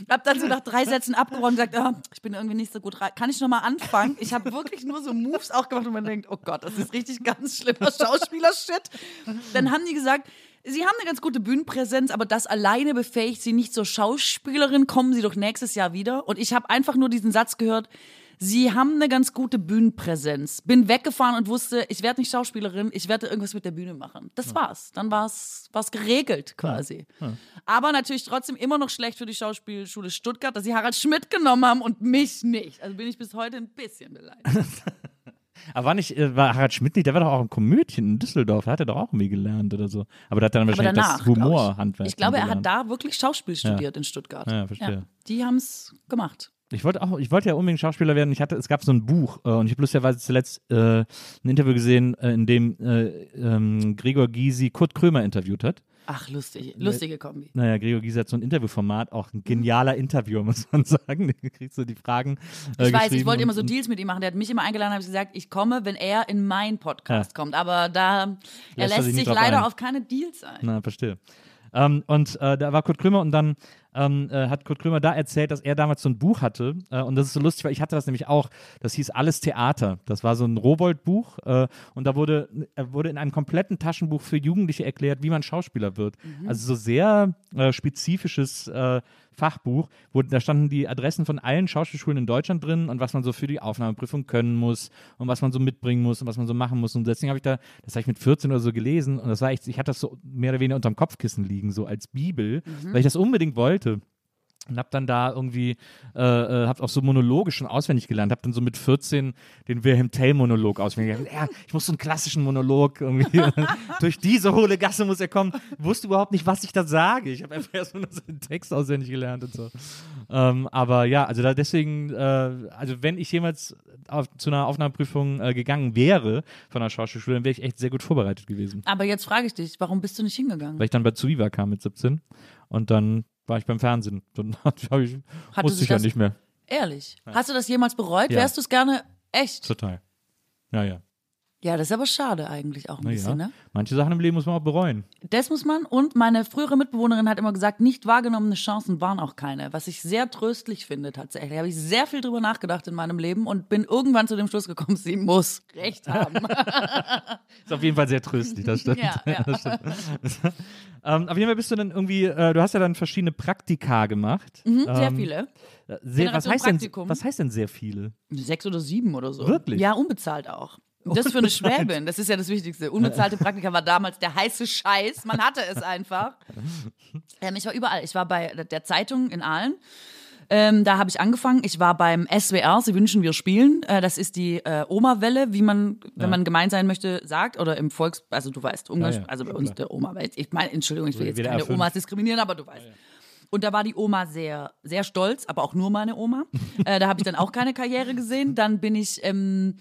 Hab dann so nach drei Sätzen abgebrochen und gesagt, ah, ich bin irgendwie nicht so gut rein. Kann ich noch mal anfangen? Ich habe wirklich nur so Moves auch gemacht und man denkt, oh Gott, das ist richtig ganz schlimmer Schauspieler-Shit. Dann haben die gesagt, Sie haben eine ganz gute Bühnenpräsenz, aber das alleine befähigt Sie nicht zur Schauspielerin. Kommen Sie doch nächstes Jahr wieder. Und ich habe einfach nur diesen Satz gehört, Sie haben eine ganz gute Bühnenpräsenz. Bin weggefahren und wusste, ich werde nicht Schauspielerin, ich werde irgendwas mit der Bühne machen. Das war's. Dann war's war's geregelt quasi. Aber natürlich trotzdem immer noch schlecht für die Schauspielschule Stuttgart, dass sie Harald Schmidt genommen haben und mich nicht. Also bin ich bis heute ein bisschen beleidigt. Aber war nicht, äh, war Harald Schmidt nicht, der war doch auch ein Komödien in Düsseldorf, da hat er doch auch irgendwie gelernt oder so. Aber da hat er dann wahrscheinlich danach, das glaub ich. Humorhandwerk. Ich glaube, er hat da wirklich Schauspiel studiert in Stuttgart. Ja, verstehe. die haben's gemacht. Ich wollte auch, ich wollte ja unbedingt Schauspieler werden. Ich hatte, es gab so ein Buch äh, und ich habe lustigerweise zuletzt äh, ein Interview gesehen, äh, in dem äh, ähm, Gregor Gysi Kurt Krömer interviewt hat. Ach, lustig. Lustige Kombi. Naja, Gregor Gysi hat so ein Interviewformat, auch ein genialer Interviewer, muss man sagen. Du kriegst so die Fragen. Äh, Ich weiß, ich wollte immer so Deals mit ihm machen. Der hat mich immer eingeladen, habe ich gesagt, ich komme, wenn er in meinen Podcast kommt. Aber da, er Lässt er lässt sich leider ein. auf keine Deals ein. Na, verstehe. Ähm, und äh, da war Kurt Krömer und dann ähm, äh, hat Kurt Krömer da erzählt, dass er damals so ein Buch hatte. Äh, und das ist so lustig, weil ich hatte das nämlich auch. Das hieß Alles Theater. Das war so ein Rowold-Buch. Äh, und da wurde, äh, wurde in einem kompletten Taschenbuch für Jugendliche erklärt, wie man Schauspieler wird. Also so sehr äh, spezifisches äh, Fachbuch, wo da standen die Adressen von allen Schauspielschulen in Deutschland drin und was man so für die Aufnahmeprüfung können muss und was man so mitbringen muss und was man so machen muss. Und deswegen habe ich da, das habe ich mit 14 oder so gelesen und das war echt, ich hatte das so mehr oder weniger unterm Kopfkissen liegen, so als Bibel, weil ich das unbedingt wollte. Und hab dann da irgendwie, äh, äh, hab auch so Monologe schon auswendig gelernt, hab dann so mit 14 den Wilhelm Tell-Monolog auswendig gelernt. Ja, ich muss so einen klassischen Monolog irgendwie, durch diese hohle Gasse muss er kommen. Wusste überhaupt nicht, was ich da sage. Ich habe einfach erst mal so einen Text auswendig gelernt und so. Ähm, aber ja, also da deswegen, äh, also wenn ich jemals auf, zu einer Aufnahmeprüfung äh, gegangen wäre von einer Schauspielschule, dann wäre ich echt sehr gut vorbereitet gewesen. Aber jetzt frage ich dich, warum bist du nicht hingegangen? Weil ich dann bei Zuiva kam mit 17 und dann war ich beim Fernsehen. Dann hab ich, wusste ich ja nicht mehr. Ehrlich. Hast du das jemals bereut? Ja. Wärst du es gerne echt? Total. Ja, ja. Ja, das ist aber schade eigentlich auch ein Na ja. bisschen, ne? Manche Sachen im Leben muss man auch bereuen. Das muss man. Und meine frühere Mitbewohnerin hat immer gesagt, nicht wahrgenommene Chancen waren auch keine. Was ich sehr tröstlich finde tatsächlich. Da habe ich sehr viel drüber nachgedacht in meinem Leben und bin irgendwann zu dem Schluss gekommen, sie muss recht haben. Ist auf jeden Fall sehr tröstlich, das stimmt. ja, ja. Das stimmt. ähm, auf jeden Fall bist du dann irgendwie, äh, du hast ja dann verschiedene Praktika gemacht. Mhm, sehr Ähm, viele. Sehr, was, heißt denn, Praktikum. was heißt denn sehr viele? Sechs oder sieben oder so. Wirklich? Ja, unbezahlt auch. Das für eine Schwäbin, das ist ja das Wichtigste. Unbezahlte Praktika war damals der heiße Scheiß. Man hatte es einfach. Ähm, ich war überall. Ich war bei der Zeitung in Aalen. Ähm, da habe ich angefangen. Ich war beim SWR, Sie wünschen, wir spielen. Äh, das ist die äh, Oma-Welle, wie man, wenn man gemein sein möchte, sagt. Oder im Volks... Also du weißt, Ungarisch, Ja, ja, also bei uns der Oma. Ich meine, Entschuldigung, ich will jetzt keine 5. Omas diskriminieren, aber du weißt. Und da war die Oma sehr, sehr stolz, aber auch nur meine Oma. äh, da habe ich dann auch keine Karriere gesehen. Dann bin ich ähm,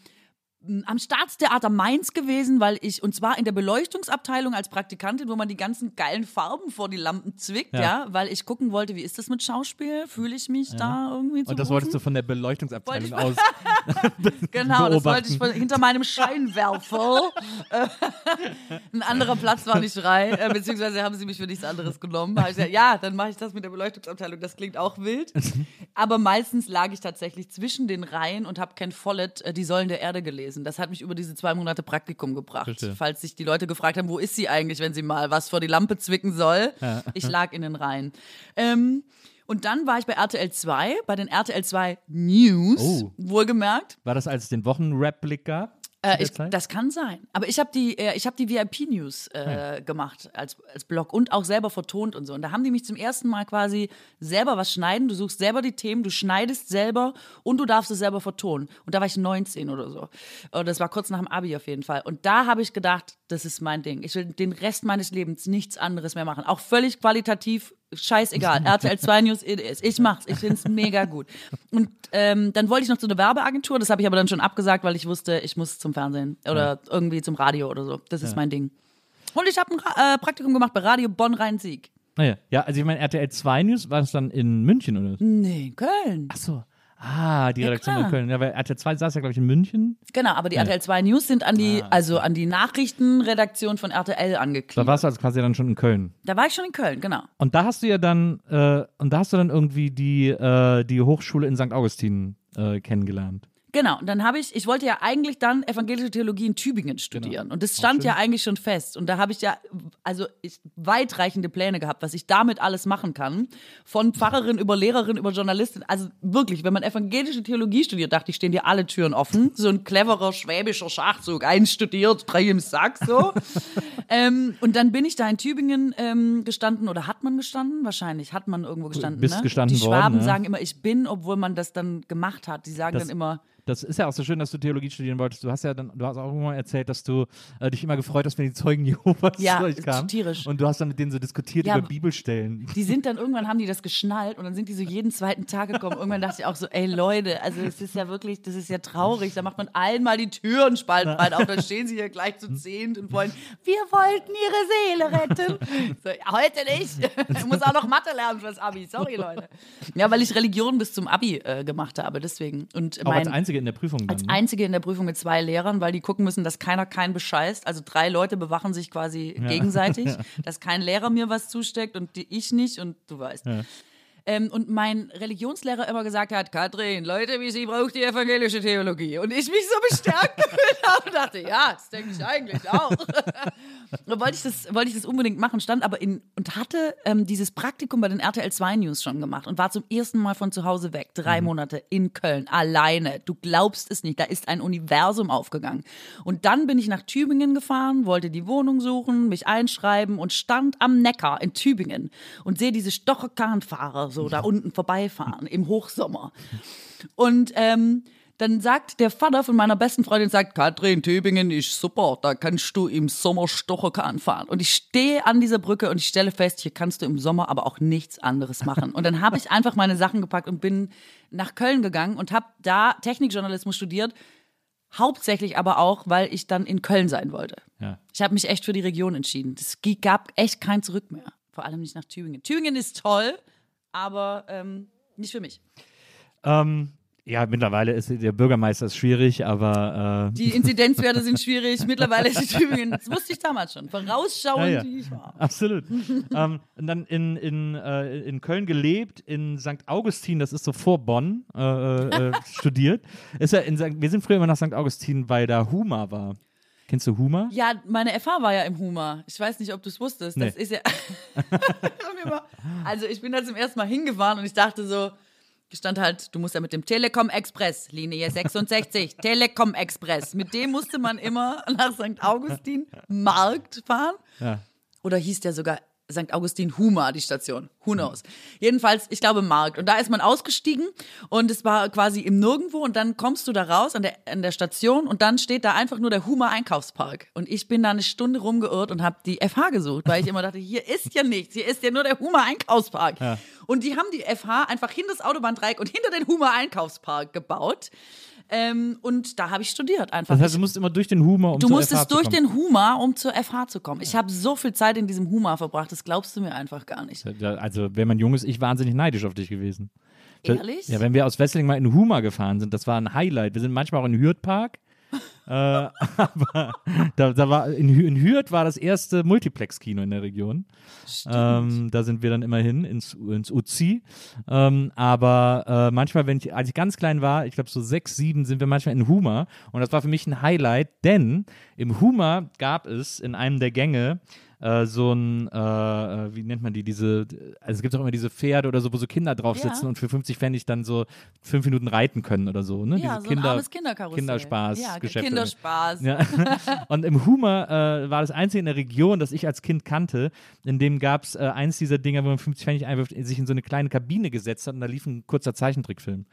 am Staatstheater Mainz gewesen, weil ich, und zwar in der Beleuchtungsabteilung als Praktikantin, wo man die ganzen geilen Farben vor die Lampen zwickt, ja, Ja. weil ich gucken wollte, wie ist das mit Schauspiel? Fühle ich mich da irgendwie zu Und das wolltest du von der Beleuchtungsabteilung aus. Genau, das wollte ich beobachten. von, hinter meinem Scheinwerfer. Äh, Ein anderer Platz war nicht frei, äh, beziehungsweise haben sie mich für nichts anderes genommen. Da ich gesagt, ja, dann mache ich das mit der Beleuchtungsabteilung, das klingt auch wild. Aber meistens lag ich tatsächlich zwischen den Reihen und habe Ken Follett äh, Die Säulen der Erde gelesen. Das hat mich über diese zwei Monate Praktikum gebracht. Verstehe. Falls sich die Leute gefragt haben, wo ist sie eigentlich, wenn sie mal was vor die Lampe zwicken soll. Ich lag in den Reihen. Ähm, und dann war ich bei RTL 2, bei den RTL 2 News, Oh. wohlgemerkt. War das, als es den Wochenrap-Blick gab? Äh, ich, das kann sein. Aber ich habe die, äh, ich hab die VIP-News äh, gemacht als, als Blog und auch selber vertont und so. Und da haben die mich zum ersten Mal quasi selber was schneiden. Du suchst selber die Themen, du schneidest selber und du darfst es selber vertonen. Und da war ich 19 oder so. Und das war kurz nach dem Abi auf jeden Fall. Und da habe ich gedacht, das ist mein Ding. Ich will den Rest meines Lebens nichts anderes mehr machen. Auch völlig qualitativ scheißegal. RTL 2 News. Ich mach's. Ich find's mega gut. Und ähm, dann wollte ich noch zu einer Werbeagentur. Das habe ich aber dann schon abgesagt, weil ich wusste, ich muss zum Fernsehen oder irgendwie zum Radio oder so. Das ist mein Ding. Und ich habe ein Ra äh, Praktikum gemacht bei Radio Bonn-Rhein-Sieg. Naja, ja, also ich meine, RTL 2 News war es dann in München, oder? Nee, Köln. Ach so. Ah, die Redaktion klar. in Köln. Ja, weil RTL 2 saß ja, glaube ich, in München. Genau, aber die RTL 2 News sind an die, also an die Nachrichtenredaktion von RTL Da angegliedert. warst du also quasi dann schon in Köln. Da war ich schon in Köln, genau. Und da hast du ja dann, äh, und da hast du dann irgendwie die, äh, die Hochschule in St. Augustin äh, kennengelernt. Genau, und dann habe ich, ich wollte ja eigentlich dann evangelische Theologie in Tübingen studieren. Und das stand ja eigentlich schon fest. Und da habe ich ja, also ich, weitreichende Pläne gehabt, was ich damit alles machen kann. Von Pfarrerin über Lehrerin über Journalistin. Also wirklich, wenn man evangelische Theologie studiert, dachte ich, stehen dir alle Türen offen. So ein cleverer schwäbischer Schachzug, einstudiert, drei im Sack, so. ähm, und dann bin ich da in Tübingen ähm, gestanden, oder hat man gestanden? Wahrscheinlich hat man irgendwo gestanden. bist ne? gestanden Die Schwaben worden, ne? sagen immer, ich bin, obwohl man das dann gemacht hat. Die sagen Das- dann immer, Das ist ja auch so schön, dass du Theologie studieren wolltest. Du hast ja dann, du hast auch immer erzählt, dass du äh, dich immer gefreut hast, wenn die Zeugen Jehovas Ja, durchkamen. tierisch. Und du hast dann mit denen so diskutiert Ja, über Bibelstellen. Die sind dann irgendwann haben die das geschnallt und dann sind die so jeden zweiten Tag gekommen. Irgendwann dachte ich auch so, ey Leute, also es ist ja wirklich, das ist ja traurig. Da macht man einmal die Türen spaltbreit auf, dann stehen sie hier gleich zu zehnt und wollen, wir wollten ihre Seele retten. So, heute nicht. Ich muss auch noch Mathe lernen fürs Abi. Sorry, Leute. Ja, weil ich Religion bis zum Abi äh, gemacht habe, deswegen. Und Auch als mein, einzige in der Prüfung dann. als ne? einzige in der Prüfung mit zwei Lehrern, weil die gucken müssen, dass keiner keinen bescheißt. Also drei Leute bewachen sich quasi gegenseitig, dass kein Lehrer mir was zusteckt und die, ich nicht und du weißt. Ähm, und mein Religionslehrer immer gesagt hat, Katrin, Leute wie Sie braucht die evangelische Theologie. Und ich mich so bestärkt gefühlt habe und dachte, ja, das denke ich eigentlich auch. da wollte ich, das, wollte ich das unbedingt machen, stand aber in und hatte ähm, dieses Praktikum bei den RTL 2 News schon gemacht und war zum ersten Mal von zu Hause weg, drei Monate in Köln, alleine. Du glaubst es nicht, da ist ein Universum aufgegangen. Und dann bin ich nach Tübingen gefahren, wollte die Wohnung suchen, mich einschreiben und stand am Neckar in Tübingen und sehe diese Stocherkahnfahrer so da unten vorbeifahren im Hochsommer. Und ähm, dann sagt der Vater von meiner besten Freundin, sagt, Katrin, Tübingen ist super, da kannst du im Sommer Stocherkahn fahren. Und ich stehe an dieser Brücke und ich stelle fest, hier kannst du im Sommer aber auch nichts anderes machen. Und dann habe ich einfach meine Sachen gepackt und bin nach Köln gegangen und habe da Technikjournalismus studiert. Hauptsächlich aber auch, weil ich dann in Köln sein wollte. Ja. Ich habe mich echt für die Region entschieden. Es gab echt kein Zurück mehr. Vor allem nicht nach Tübingen. Tübingen ist toll, aber ähm, nicht für mich. Ähm, ja, mittlerweile ist der Bürgermeister ist schwierig, aber äh, Die Inzidenzwerte sind schwierig. Mittlerweile ist Tübingen, das wusste ich damals schon, vorausschauend, Ja, ja. wie ich war. Absolut. ähm, und dann in, in, äh, in Köln gelebt, in St. Augustin, das ist so vor Bonn, äh, äh, äh, studiert. Ist ja in. Wir sind früher immer nach St. Augustin, weil da Huma war. Kennst du Huma? Ja, meine FH war ja im Huma. Ich weiß nicht, ob du es wusstest. Das Nee. ist ja. also, ich bin da zum ersten Mal hingefahren und ich dachte so, stand halt, du musst ja mit dem Telekom Express, Linie 66, Telekom Express. Mit dem musste man immer nach St. Augustin Markt fahren. Ja. Oder hieß der sogar St. Augustin Huma, die Station. Who knows? Jedenfalls, ich glaube, Markt. Und da ist man ausgestiegen und es war quasi im Nirgendwo und dann kommst du da raus an der, an der Station und dann steht da einfach nur der Huma Einkaufspark. Und ich bin da eine Stunde rumgeirrt und habe die FH gesucht, weil ich immer dachte, hier ist ja nichts, hier ist ja nur der Huma Einkaufspark. Und die haben die FH einfach hinter das Autobahndreieck und hinter den Huma Einkaufspark gebaut. Ähm, und da habe ich studiert einfach. Das heißt, du musst immer durch den Huma, um Du zur musstest FH zu durch kommen. den Huma, um zur FH zu kommen. Ich habe so viel Zeit in diesem Huma verbracht, das glaubst du mir einfach gar nicht. Also, wenn man jung ist, ich wahnsinnig neidisch auf dich gewesen. Ehrlich? Ja, wenn wir aus Wesseling mal in Huma gefahren sind, das war ein Highlight. Wir sind manchmal auch in Hürth-Park. Äh, aber da, da war, in, in Hürth war das erste Multiplex-Kino in der Region. Ähm, da sind wir dann immer hin, ins, ins Uzi. Ähm, aber äh, manchmal, wenn ich, als ich ganz klein war, ich glaube so sechs, sieben, sind wir manchmal in Huma. Und das war für mich ein Highlight, denn im Huma gab es in einem der Gänge äh, so ein, äh, äh, wie nennt man die, diese, also es gibt auch immer diese Pferde oder so, wo so Kinder drauf Ja. sitzen und für 50 Pfennig dann so fünf Minuten reiten können oder so, ne? Ja, diese so Kinder, ein armes Kinderkarussell. Kinderspaß, Ja, Geschäfte. Kinderspaß. Ja. Und im Humor äh, war das einzige in der Region, das ich als Kind kannte, in dem gab es äh, eins dieser Dinger, wo man 50 Pfennig einwirft, sich in so eine kleine Kabine gesetzt hat und da lief ein kurzer Zeichentrickfilm.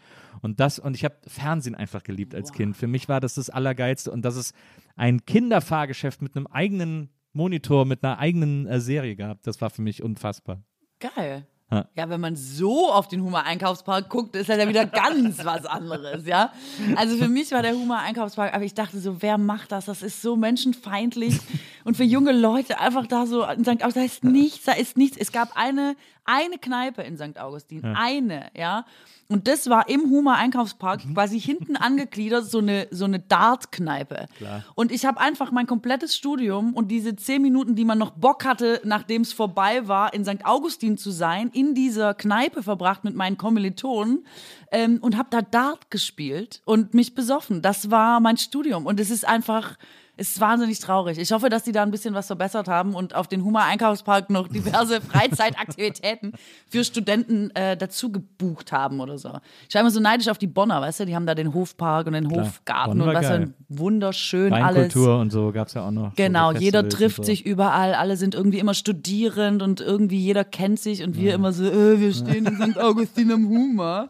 Und das, und ich habe Fernsehen einfach geliebt als Kind. Für mich war das das Allergeilste und dass es ein Kinderfahrgeschäft mit einem eigenen Monitor, mit einer eigenen äh, Serie gab, das war für mich unfassbar. Geil. Ja. Ja, wenn man so auf den Huma Einkaufspark guckt, ist das ja wieder ganz was anderes, ja. Also für mich war der Huma Einkaufspark, aber ich dachte so, wer macht das? Das ist so menschenfeindlich und für junge Leute einfach da so und sagen, aber da ist nichts, da ist nichts. Es gab eine eine Kneipe in St. Augustin, eine, ja. Und das war im Huma Einkaufspark quasi hinten angegliedert, so eine, so eine Dart-Kneipe. Und ich habe einfach mein komplettes Studium und diese zehn Minuten, die man noch Bock hatte, nachdem es vorbei war, in St. Augustin zu sein, in dieser Kneipe verbracht mit meinen Kommilitonen ähm, und habe da Dart gespielt und mich besoffen. Das war mein Studium. Und es ist einfach. Es ist wahnsinnig traurig. Ich hoffe, dass die da ein bisschen was verbessert haben und auf den Huma Einkaufspark noch diverse Freizeitaktivitäten für Studenten äh, dazu gebucht haben oder so. Ich war immer so neidisch auf die Bonner, weißt du? Die haben da den Hofpark und den Klar. Hofgarten und was geil. wunderschön alles. Weinkultur und so gab es ja auch noch. Genau, so jeder trifft so. sich überall, alle sind irgendwie immer studierend und irgendwie jeder kennt sich und wir immer so, äh, wir stehen in St. Augustin am Huma.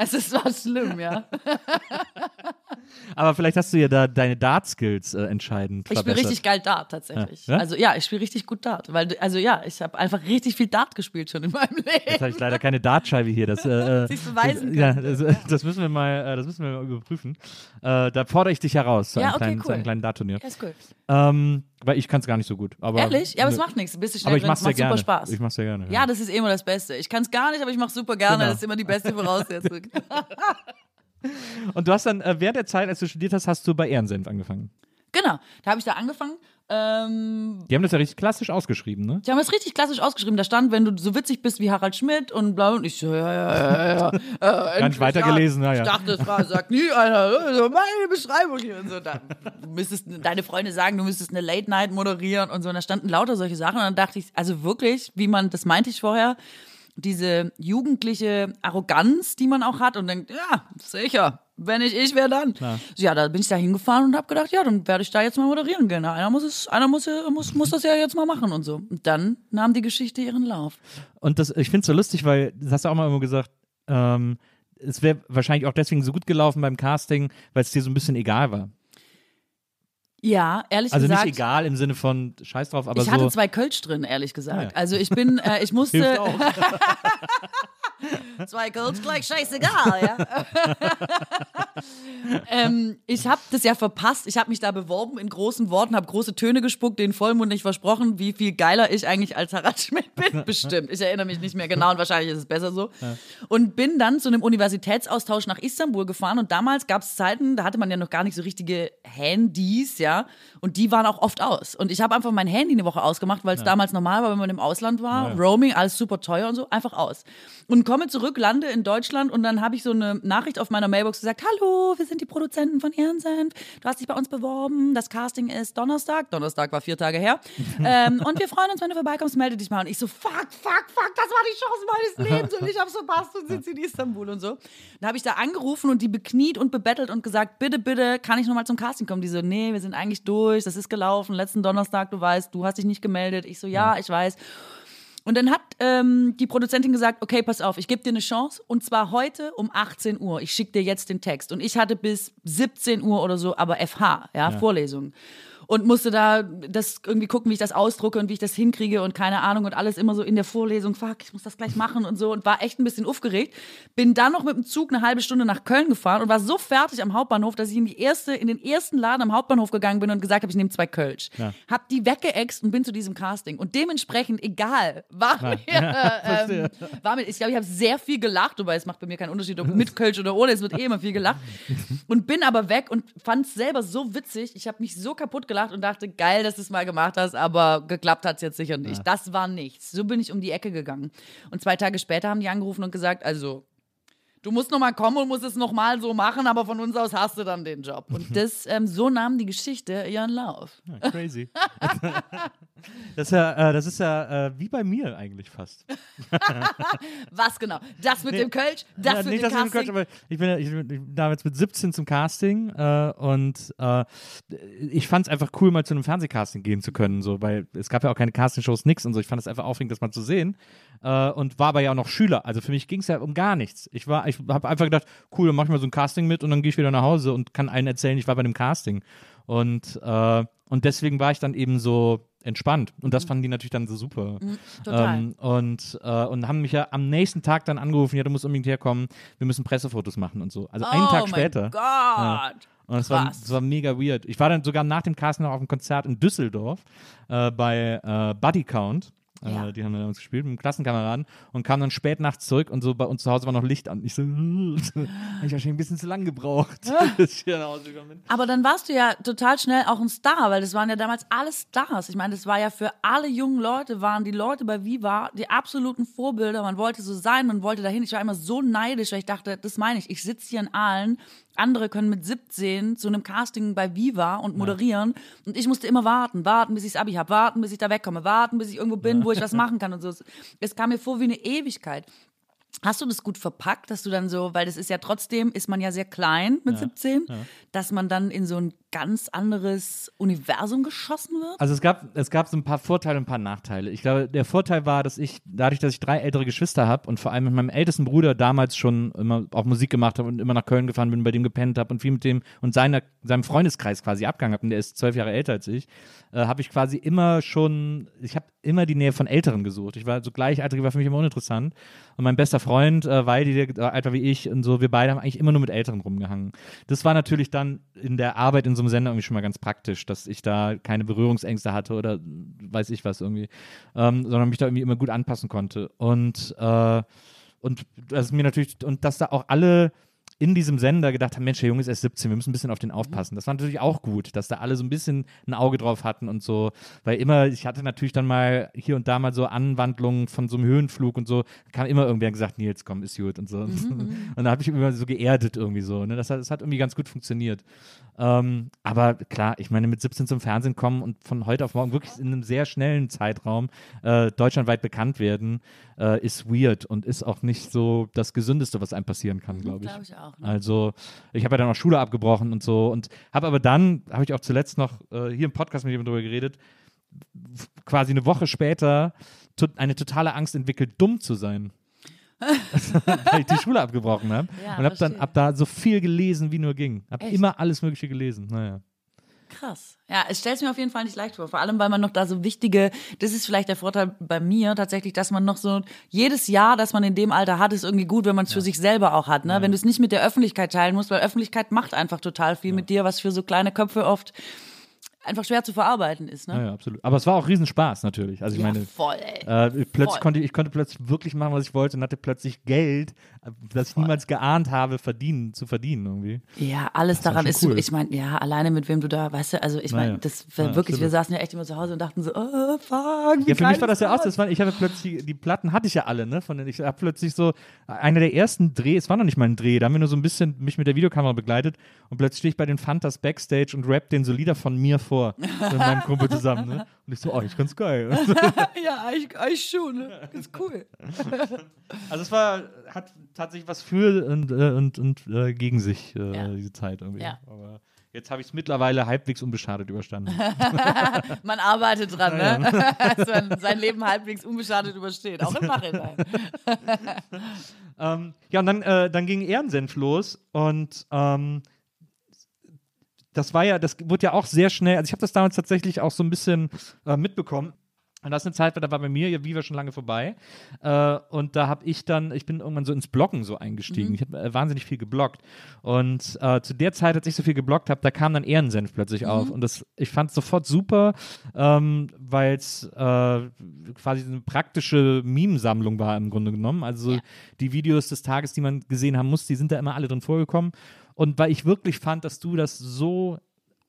Es ist war schlimm, ja. Aber vielleicht hast du ja da deine Dart-Skills äh, entscheidend Ich spiele richtig geil Dart tatsächlich. Ja? Also ja, ich spiele richtig gut Dart, weil also ja, ich habe einfach richtig viel Dart gespielt schon in meinem Jetzt Leben. habe ich leider keine Dartscheibe hier. Das, äh, Sie es beweisen das, ja, das, das müssen wir mal, äh, das müssen wir mal überprüfen. Äh, da fordere ich dich heraus zu Ja, einem okay, kleinen, zu cool. einem kleinen Dartturnier. Ja, ist cool. Ähm, weil ich kann es gar nicht so gut. Aber, Ehrlich? Ja, aber es Nö. macht nichts. Ein bisschen schnell Aber ich drin, mach's es macht gerne. super Spaß. Ich mach's sehr gerne. ja, das ist immer das Beste. Ich kann es gar nicht, aber ich mache super gerne. Genau. Das ist immer die beste Voraussetzung. Und du hast dann äh, während der Zeit, als du studiert hast, hast du bei Ehrensenf angefangen. genau, da habe ich da angefangen. Ähm, Die haben das ja richtig klassisch ausgeschrieben, ne? Die haben es richtig klassisch ausgeschrieben. Da stand, wenn du so witzig bist wie Harald Schmidt und bla und ich so, ja, ja, ja, ja. Äh, Gar nicht weitergelesen, ja. ja. Ich dachte, das war, sagt nie einer, so meine Beschreibung hier und so. Da, du müsstest, deine Freunde sagen, du müsstest eine Late Night moderieren und so. Und da standen lauter solche Sachen. Und dann dachte ich, also wirklich, wie man, das meinte ich vorher, diese jugendliche Arroganz, die man auch hat und denkt, ja, sicher, wenn ich ich wäre dann. So, ja, da bin ich da hingefahren und habe gedacht, ja, dann werde ich da jetzt mal moderieren gehen. Einer muss es, einer muss, muss, muss das ja jetzt mal machen und so. Und dann nahm die Geschichte ihren Lauf. Und das, ich finde es so lustig, weil, das hast du auch mal immer gesagt, ähm, es wäre wahrscheinlich auch deswegen so gut gelaufen beim Casting, weil es dir so ein bisschen egal war. Ja, ehrlich Also gesagt. nicht egal im Sinne von Scheiß drauf, aber ich hatte so. zwei Kölsch drin, ehrlich gesagt. Ah, ja. Also ich bin, äh, ich musste. zwei Kölsch gleich scheißegal, ja. ähm, ich habe das ja verpasst. Ich habe mich da beworben in großen Worten, habe große Töne gespuckt, den Vollmond nicht versprochen, wie viel geiler ich eigentlich als Harald Schmidt bin. Bestimmt. Ich erinnere mich nicht mehr genau und wahrscheinlich ist es besser so. Und bin dann zu einem Universitätsaustausch nach Istanbul gefahren und damals gab es Zeiten, da hatte man ja noch gar nicht so richtige Handys, ja. Und die waren auch oft aus. Und ich habe einfach mein Handy eine Woche ausgemacht, weil es damals normal war, wenn man im Ausland war. Roaming, alles super teuer und so, einfach aus. Und komme zurück, lande in Deutschland und dann habe ich so eine Nachricht auf meiner Mailbox gesagt, hallo, wir sind die Produzenten von Ehrensenf. Du hast dich bei uns beworben. Das Casting ist Donnerstag. Donnerstag war vier Tage her. ähm, und wir freuen uns, wenn du vorbeikommst, melde dich mal. Und ich so, fuck, fuck, fuck, das war die Chance meines Lebens und ich hab's verpasst und sitze in Istanbul und so. Dann habe ich da angerufen und die bekniet und bebettelt und gesagt, bitte, bitte, kann ich nochmal zum Casting kommen? Die so, nee, wir sind eigentlich durch, das ist gelaufen. Letzten Donnerstag, du weißt, du hast dich nicht gemeldet. Ich so, ja, ich weiß. Und dann hat ähm, die Produzentin gesagt, okay, pass auf, ich gebe dir eine Chance und zwar heute um 18 Uhr. Ich schicke dir jetzt den Text. Und ich hatte bis 17 Uhr oder so, aber FH, ja, Vorlesung. Und musste da das irgendwie gucken, wie ich das ausdrucke und wie ich das hinkriege und keine Ahnung und alles immer so in der Vorlesung, fuck, ich muss das gleich machen und so und war echt ein bisschen aufgeregt. Bin dann noch mit dem Zug eine halbe Stunde nach Köln gefahren und war so fertig am Hauptbahnhof, dass ich in die erste, in den ersten Laden am Hauptbahnhof gegangen bin und gesagt habe, ich nehme zwei Kölsch. Hab die weggeext und bin zu diesem Casting. Und dementsprechend, egal, war mir, ähm, war mir, ich glaube, ich habe sehr viel gelacht, wobei es macht bei mir keinen Unterschied, ob mit Kölsch oder ohne, es wird eh immer viel gelacht. Und bin aber weg und fand es selber so witzig. Ich habe mich so kaputt gelacht und dachte, geil, dass du es mal gemacht hast, aber geklappt hat es jetzt sicher nicht. Das war nichts. So bin ich um die Ecke gegangen. Und zwei Tage später haben die angerufen und gesagt, also du musst noch mal kommen und musst es noch mal so machen, aber von uns aus hast du dann den Job. Und das, ähm, so nahm die Geschichte ihren Lauf. Ja, crazy. das ist ja, äh, das ist ja äh, wie bei mir eigentlich fast. Was genau? Das mit Nee. dem Kölsch, das ja, mit nicht, dem ich Casting. Quatsch, aber ich bin, ich bin damals mit 17 zum Casting äh, und äh, ich fand es einfach cool, mal zu einem Fernsehcasting gehen zu können, so, weil es gab ja auch keine Castingshows, nix und so. Ich fand es einfach aufregend, das mal zu sehen äh, und war aber ja auch noch Schüler. Also für mich ging es ja um gar nichts. Ich war, ich habe einfach gedacht, cool, dann mach ich mal so ein Casting mit und dann gehe ich wieder nach Hause und kann allen erzählen, ich war bei dem Casting. Und, äh, und deswegen war ich dann eben so entspannt. Und das fanden die natürlich dann so super. total. Ähm, und, äh, und haben mich ja am nächsten Tag dann angerufen, ja, du musst unbedingt herkommen, wir müssen Pressefotos machen und so. Also einen oh Tag mein später. Gott. Und es war, es war mega weird. Ich war dann sogar nach dem Casting noch auf einem Konzert in Düsseldorf äh, bei äh, Buddy Count. Ja. Äh, die haben dann damals gespielt mit einem Klassenkameraden und kamen dann spät nachts zurück und so bei uns zu Hause war noch Licht an. Ich so, habe ich wahrscheinlich ein bisschen zu lang gebraucht, bis ich hier nach Hause gekommen bin. Aber dann warst du ja total schnell auch ein Star, weil das waren ja damals alle Stars. Ich meine, das war ja für alle jungen Leute, waren die Leute bei Viva die absoluten Vorbilder. Man wollte so sein, man wollte dahin. Ich war immer so neidisch, weil ich dachte, das meine ich. Ich sitze hier in Aalen. Andere können mit 17 zu einem Casting bei Viva und moderieren. Und ich musste immer warten, warten, bis ich das Abi habe, warten, bis ich da wegkomme, warten, bis ich irgendwo bin, wo ich was machen kann und so. Es kam mir vor wie eine Ewigkeit. Hast du das gut verpackt, dass du dann so, weil das ist ja trotzdem, ist man ja sehr klein mit 17, dass man dann in so ein ganz anderes Universum geschossen wird? Also es gab, es gab so ein paar Vorteile und ein paar Nachteile. Ich glaube, der Vorteil war, dass ich, dadurch, dass ich drei ältere Geschwister habe und vor allem mit meinem ältesten Bruder damals schon immer auch Musik gemacht habe und immer nach Köln gefahren bin, bei dem gepennt habe und viel mit dem und seiner, seinem Freundeskreis quasi abgegangen habe, und der ist zwölf Jahre älter als ich, äh, habe ich quasi immer schon, ich habe immer die Nähe von Älteren gesucht. Ich war so gleichaltrig, war für mich immer uninteressant. Und mein bester Freund, äh, Weidi, der äh, alt war wie ich und so, wir beide haben eigentlich immer nur mit Älteren rumgehangen. Das war natürlich dann in der Arbeit in so einem Sender irgendwie schon mal ganz praktisch, dass ich da keine Berührungsängste hatte oder weiß ich was irgendwie, ähm, sondern mich da irgendwie immer gut anpassen konnte. Und, äh, und das ist mir natürlich, und dass da auch alle in diesem Sender gedacht haben, Mensch, der Junge ist erst 17, wir müssen ein bisschen auf den aufpassen. Das war natürlich auch gut, dass da alle so ein bisschen ein Auge drauf hatten und so, weil immer, ich hatte natürlich dann mal hier und da mal so Anwandlungen von so einem Höhenflug und so, kam immer irgendwer gesagt, Nils, komm, ist gut und so. Und da habe ich immer so geerdet irgendwie so, ne? das, hat, das hat irgendwie ganz gut funktioniert. Ähm, aber klar, ich meine, mit 17 zum Fernsehen kommen und von heute auf morgen wirklich in einem sehr schnellen Zeitraum äh, deutschlandweit bekannt werden, äh, ist weird und ist auch nicht so das Gesündeste, was einem passieren kann, glaube ich. Glaube ich auch. Ne? Also ich habe ja dann auch Schule abgebrochen und so und habe aber dann, habe ich auch zuletzt noch äh, hier im Podcast mit jemandem drüber geredet, quasi eine Woche später eine totale Angst entwickelt, dumm zu sein. Weil ich die Schule abgebrochen habe Ja, und habe dann ab da so viel gelesen, wie nur ging. Habe immer alles Mögliche gelesen. Naja. Krass. Ja, es stellt mir auf jeden Fall nicht leicht vor. Vor allem, weil man noch da so wichtige, das ist vielleicht der Vorteil bei mir tatsächlich, dass man noch so jedes Jahr, das man in dem Alter hat, ist irgendwie gut, wenn man es für sich selber auch hat. Ne? Wenn du es nicht mit der Öffentlichkeit teilen musst, weil Öffentlichkeit macht einfach total viel mit dir, was für so kleine Köpfe oft einfach schwer zu verarbeiten ist. Ne? Ja, ja, absolut. Aber es war auch Riesenspaß natürlich. Also ich Ja, meine, voll, ey. Äh, plötzlich Voll. konnte ich, konnte plötzlich wirklich machen, was ich wollte und hatte plötzlich Geld, das ich niemals geahnt habe, verdienen, zu verdienen irgendwie. Ja, alles daran ist cool. ich meine, ja, alleine mit wem du da, weißt du, also ich meine, Naja. das war Ja, wirklich, wir absolut. saßen ja echt immer zu Hause und dachten so, oh, fuck, wie Ja, für mich war das ja auch, das war, ich habe plötzlich, die Platten hatte ich ja alle, ne? Von den, ich habe plötzlich so, einer der ersten Dreh, es war noch nicht mal ein Dreh, da haben wir nur so ein bisschen mich mit der Videokamera begleitet und plötzlich stehe ich bei den Fantas Backstage und rap den so Lieder von mir vor, mit meinem Kumpel zusammen, ne? Und ich so, oh, ich find's geil. Ja, eigentlich, eigentlich schon, ne? Ist cool. Also es war, hat tatsächlich was für und, äh, und, und äh, gegen sich, äh, Ja. diese Zeit irgendwie. Ja. Aber jetzt habe ich es mittlerweile halbwegs unbeschadet überstanden. Man arbeitet dran, ne? Dass man sein Leben halbwegs unbeschadet übersteht, auch im Nachhinein. ähm, ja, und dann, äh, dann ging Ehrensenf los und ähm, das war ja, das wurde ja auch sehr schnell, also ich habe das damals tatsächlich auch so ein bisschen äh, mitbekommen. Und das ist eine Zeit, da war bei mir ja Viva schon lange vorbei. Äh, und da habe ich dann, ich bin irgendwann so ins Bloggen so eingestiegen. Ich habe äh, wahnsinnig viel gebloggt. Und äh, zu der Zeit, als ich so viel gebloggt habe, da kam dann Ehrensenf plötzlich auf. Und das, ich fand es sofort super, ähm, weil es äh, quasi eine praktische Meme-Sammlung war im Grunde genommen. Also Ja. die Videos des Tages, die man gesehen haben muss, die sind da immer alle drin vorgekommen. Und weil ich wirklich fand, dass du das so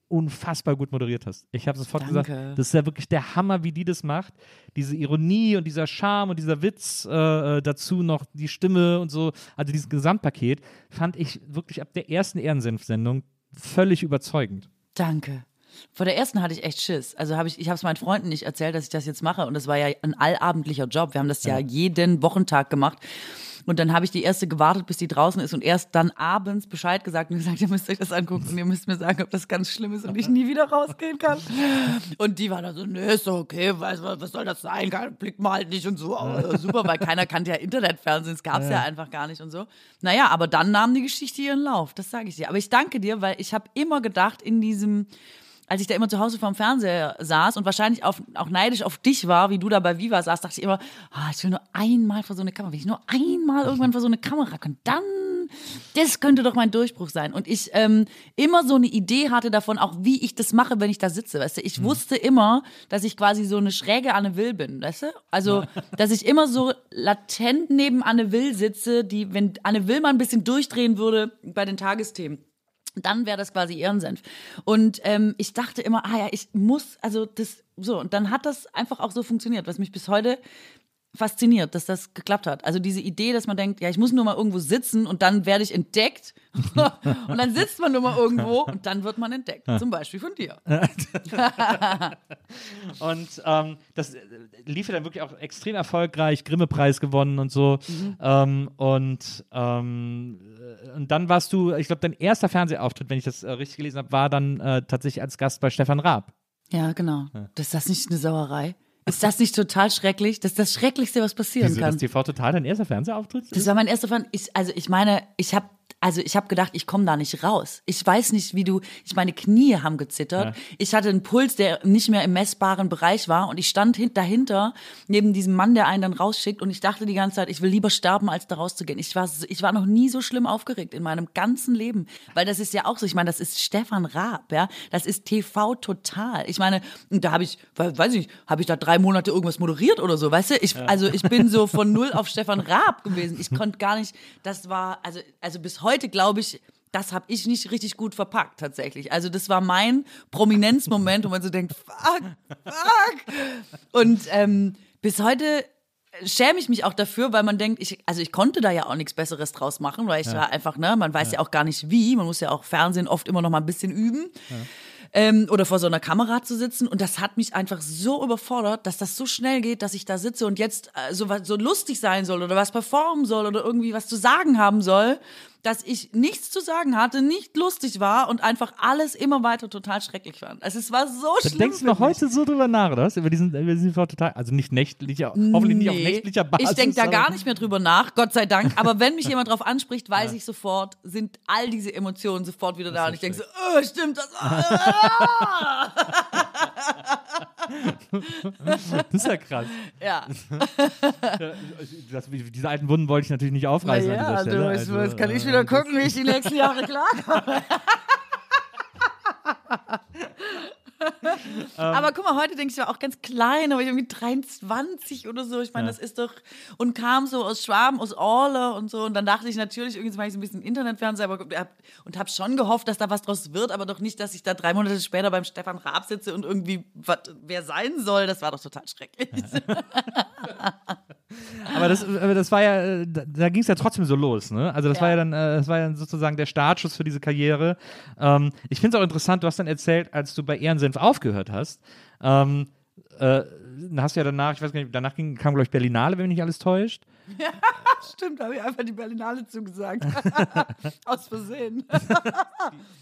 unfassbar gut moderiert hast. Ich habe sofort Danke. gesagt, das ist ja wirklich der Hammer, wie die das macht. Diese Ironie und dieser Charme und dieser Witz, äh, äh, dazu noch die Stimme und so, also dieses Gesamtpaket, fand ich wirklich ab der ersten Ehrensenf-Sendung völlig überzeugend. Danke. Vor der ersten hatte ich echt Schiss. Also habe ich, ich habe es meinen Freunden nicht erzählt, dass ich das jetzt mache. Und das war ja ein allabendlicher Job. Wir haben das ja, jeden Wochentag gemacht. Und dann habe ich die erste gewartet, bis die draußen ist und erst dann abends Bescheid gesagt und gesagt, ihr müsst euch das angucken und ihr müsst mir sagen, ob das ganz schlimm ist und ich nie wieder rausgehen kann. Und die waren dann so, nö, ist doch okay, weiß, was was soll das sein? Blick mal halt nicht und so. Aber super, weil keiner kannte ja Internetfernsehen, es gab es ja. einfach gar nicht und so. Naja, aber dann nahm die Geschichte ihren Lauf, das sage ich dir. Aber ich danke dir, weil ich habe immer gedacht, in diesem als ich da immer zu Hause vorm Fernseher saß und wahrscheinlich auf, auch neidisch auf dich war, wie du da bei Viva saß, dachte ich immer, ah, ich will nur einmal vor so eine Kamera. Wenn ich nur einmal irgendwann vor so eine Kamera kann, dann das könnte doch mein Durchbruch sein. Und ich ähm, immer so eine Idee hatte davon, auch wie ich das mache, wenn ich da sitze. Weißt du, ich wusste immer, dass ich quasi so eine schräge Anne Will bin, weißt du? Also, dass ich immer so latent neben Anne Will sitze, die, wenn Anne Will mal ein bisschen durchdrehen würde bei den Tagesthemen dann wäre das quasi Ehrensenf. Und ähm, ich dachte immer, ah ja, ich muss, also das, so, und dann hat das einfach auch so funktioniert, was mich bis heute fasziniert, dass das geklappt hat. Also diese Idee, dass man denkt, ja, ich muss nur mal irgendwo sitzen und dann werde ich entdeckt. und dann sitzt man nur mal irgendwo und dann wird man entdeckt. Zum Beispiel von dir. Und ähm, das äh, lief ja dann wirklich auch extrem erfolgreich, Grimme-Preis gewonnen und so. Mhm. Ähm, und, ähm, äh, und dann warst du, ich glaube, dein erster Fernsehauftritt, wenn ich das äh, richtig gelesen habe, war dann äh, tatsächlich als Gast bei Stefan Raab. Ja, genau. Ist das nicht eine Sauerei? Ist das nicht total schrecklich? Das ist das Schrecklichste, was passieren Wieso, kann. das TV Total dein erster Fernsehauftritt? Das war mein erster. Ich, also ich meine, ich habe also ich habe gedacht, ich komme da nicht raus. Ich weiß nicht, wie du, ich meine Knie haben gezittert. Ja. Ich hatte einen Puls, der nicht mehr im messbaren Bereich war und ich stand hin, dahinter neben diesem Mann, der einen dann rausschickt und ich dachte die ganze Zeit, ich will lieber sterben, als da rauszugehen. Ich war ich war noch nie so schlimm aufgeregt in meinem ganzen Leben, weil das ist ja auch so, ich meine, das ist Stefan Raab, ja? Das ist TV total. Ich meine, da habe ich we- weiß ich, habe ich da drei Monate irgendwas moderiert oder so, weißt du? Ich also ich bin so von null auf Stefan Raab gewesen. Ich konnte gar nicht, das war also also bis heute glaube ich, das habe ich nicht richtig gut verpackt tatsächlich. Also das war mein Prominenzmoment, wo man so denkt, fuck, fuck. Und ähm, bis heute schäme ich mich auch dafür, weil man denkt, ich, also ich konnte da ja auch nichts Besseres draus machen, weil ich war einfach, ne, man weiß ja. auch gar nicht wie, man muss ja auch Fernsehen oft immer noch mal ein bisschen üben. Ähm, oder vor so einer Kamera zu sitzen. Und das hat mich einfach so überfordert, dass das so schnell geht, dass ich da sitze und jetzt äh, so, was- so lustig sein soll oder was performen soll oder irgendwie was zu sagen haben soll, dass ich nichts zu sagen hatte, nicht lustig war und einfach alles immer weiter total schrecklich fand. Also es war so Da schlimm. denkst du noch heute so drüber nach, oder was? Über diesen, über diesen Total, also nicht nächtlicher, hoffentlich nicht auf Nee. nächtlicher Basis. Ich denke da gar nicht mehr drüber nach, Gott sei Dank. Aber wenn mich jemand drauf anspricht, weiß ich sofort, sind all diese Emotionen sofort wieder da. Und ich denke so, oh, stimmt das? Ah! Das ist ja krass. ja. Das, diese alten Wunden wollte ich natürlich nicht aufreißen an dieser ja, Stelle. du, also, jetzt kann ich wieder gucken, wie ich die nächsten Jahre klarkomme. aber guck mal, heute denke ich ja auch ganz klein, aber ich irgendwie 23 oder so. Ich meine, Ja. das ist doch und kam so aus Schwaben, aus Orle und so. Und dann dachte ich natürlich, irgendwie mache ich so ein bisschen Internetfernsehen aber, und habe schon gehofft, dass da was draus wird, aber doch nicht, dass ich da drei Monate später beim Stefan Raab sitze und irgendwie wat, wer sein soll. Das war doch total schrecklich. Aber das, aber das war ja, äh, da, da ging es ja trotzdem so los, ne? Also das Ja. war ja dann, äh, das war ja sozusagen der Startschuss für diese Karriere. Ähm, ich finde es auch interessant, du hast dann erzählt, als du bei Ehrensenf aufgehört hast, ähm, äh, dann hast du ja danach, ich weiß gar nicht, danach ging, kam, glaube ich, Berlinale, wenn mich nicht alles täuscht. Stimmt, da habe ich einfach die Berlinale zugesagt. Aus Versehen.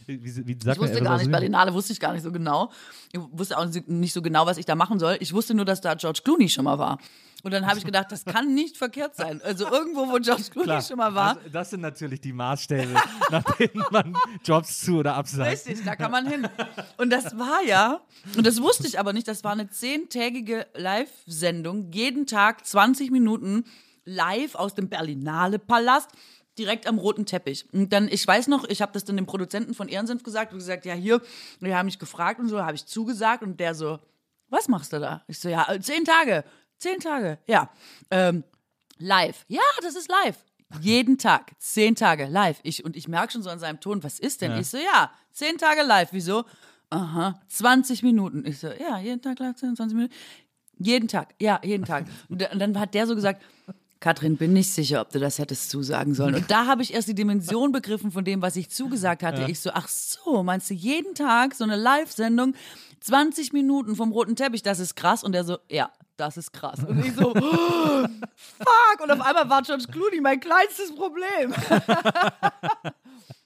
Wie, wie, wie Ich wusste gar nicht, Berlinale wusste ich gar nicht so genau. Ich wusste auch nicht so genau, was ich da machen soll. Ich wusste nur, dass da George Clooney schon mal war. Und dann habe ich gedacht, das kann nicht verkehrt sein. Also irgendwo, wo George Clooney Klar, schon mal war. Das, das sind natürlich die Maßstäbe, nach denen man Jobs zu oder absagt. Richtig, da kann man hin. Und das war ja, und das wusste ich aber nicht, das war eine zehntägige Live-Sendung, jeden Tag 20 Minuten live aus dem Berlinale Palast. Direkt am roten Teppich. Und dann, ich weiß noch, ich habe das dann dem Produzenten von Ehrensenf gesagt, und gesagt, ja, hier, die haben mich gefragt und so, habe ich zugesagt und der so, was machst du da? Ich so, ja, äh, zehn Tage, zehn Tage, ja. Ähm, live. Ja, das ist live. Jeden Tag, zehn Tage live. Ich, und ich merke schon so an seinem Ton, was ist denn? Ich so, ja, zehn Tage live. Wieso? Aha, 20 Minuten. Ich so, ja, jeden Tag live, 10, 20 Minuten. Jeden Tag, ja, jeden Tag. Und da- und dann hat der so gesagt, Katrin, bin nicht sicher, ob du das hättest zusagen sollen. Und da habe ich erst die Dimension begriffen von dem, was ich zugesagt hatte. Ich so, ach so, meinst du jeden Tag so eine Live-Sendung, 20 Minuten vom roten Teppich, das ist krass. Und der so, ja, das ist krass. Und ich so, oh, fuck. Und auf einmal war George Clooney mein kleinstes Problem.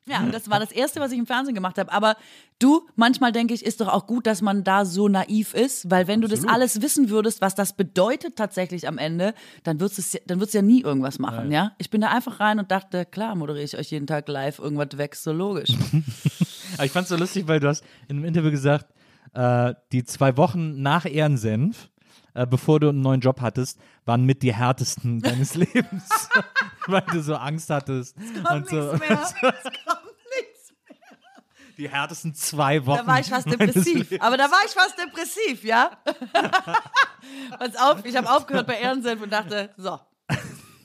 Ja, das war das Erste, was ich im Fernsehen gemacht habe. Aber du, manchmal denke ich, ist doch auch gut, dass man da so naiv ist, weil wenn du das alles wissen würdest, was das bedeutet tatsächlich am Ende, dann würdest du dann würdest du ja nie irgendwas machen, ja. Ich bin da einfach rein und dachte, klar, moderiere ich euch jeden Tag live, irgendwas weg, so logisch. Aber ich fand es so lustig, weil du hast in einem Interview gesagt, äh, die zwei Wochen nach Ehrensenf, äh, bevor du einen neuen Job hattest, waren mit die härtesten deines Lebens. weil du so Angst hattest. Kommt und so. nichts mehr. Es kommt nichts Die härtesten zwei Wochen. Da war ich fast depressiv. Aber da war ich fast depressiv, ja? Pass auf, ich habe aufgehört bei Ehrensenf und dachte, so,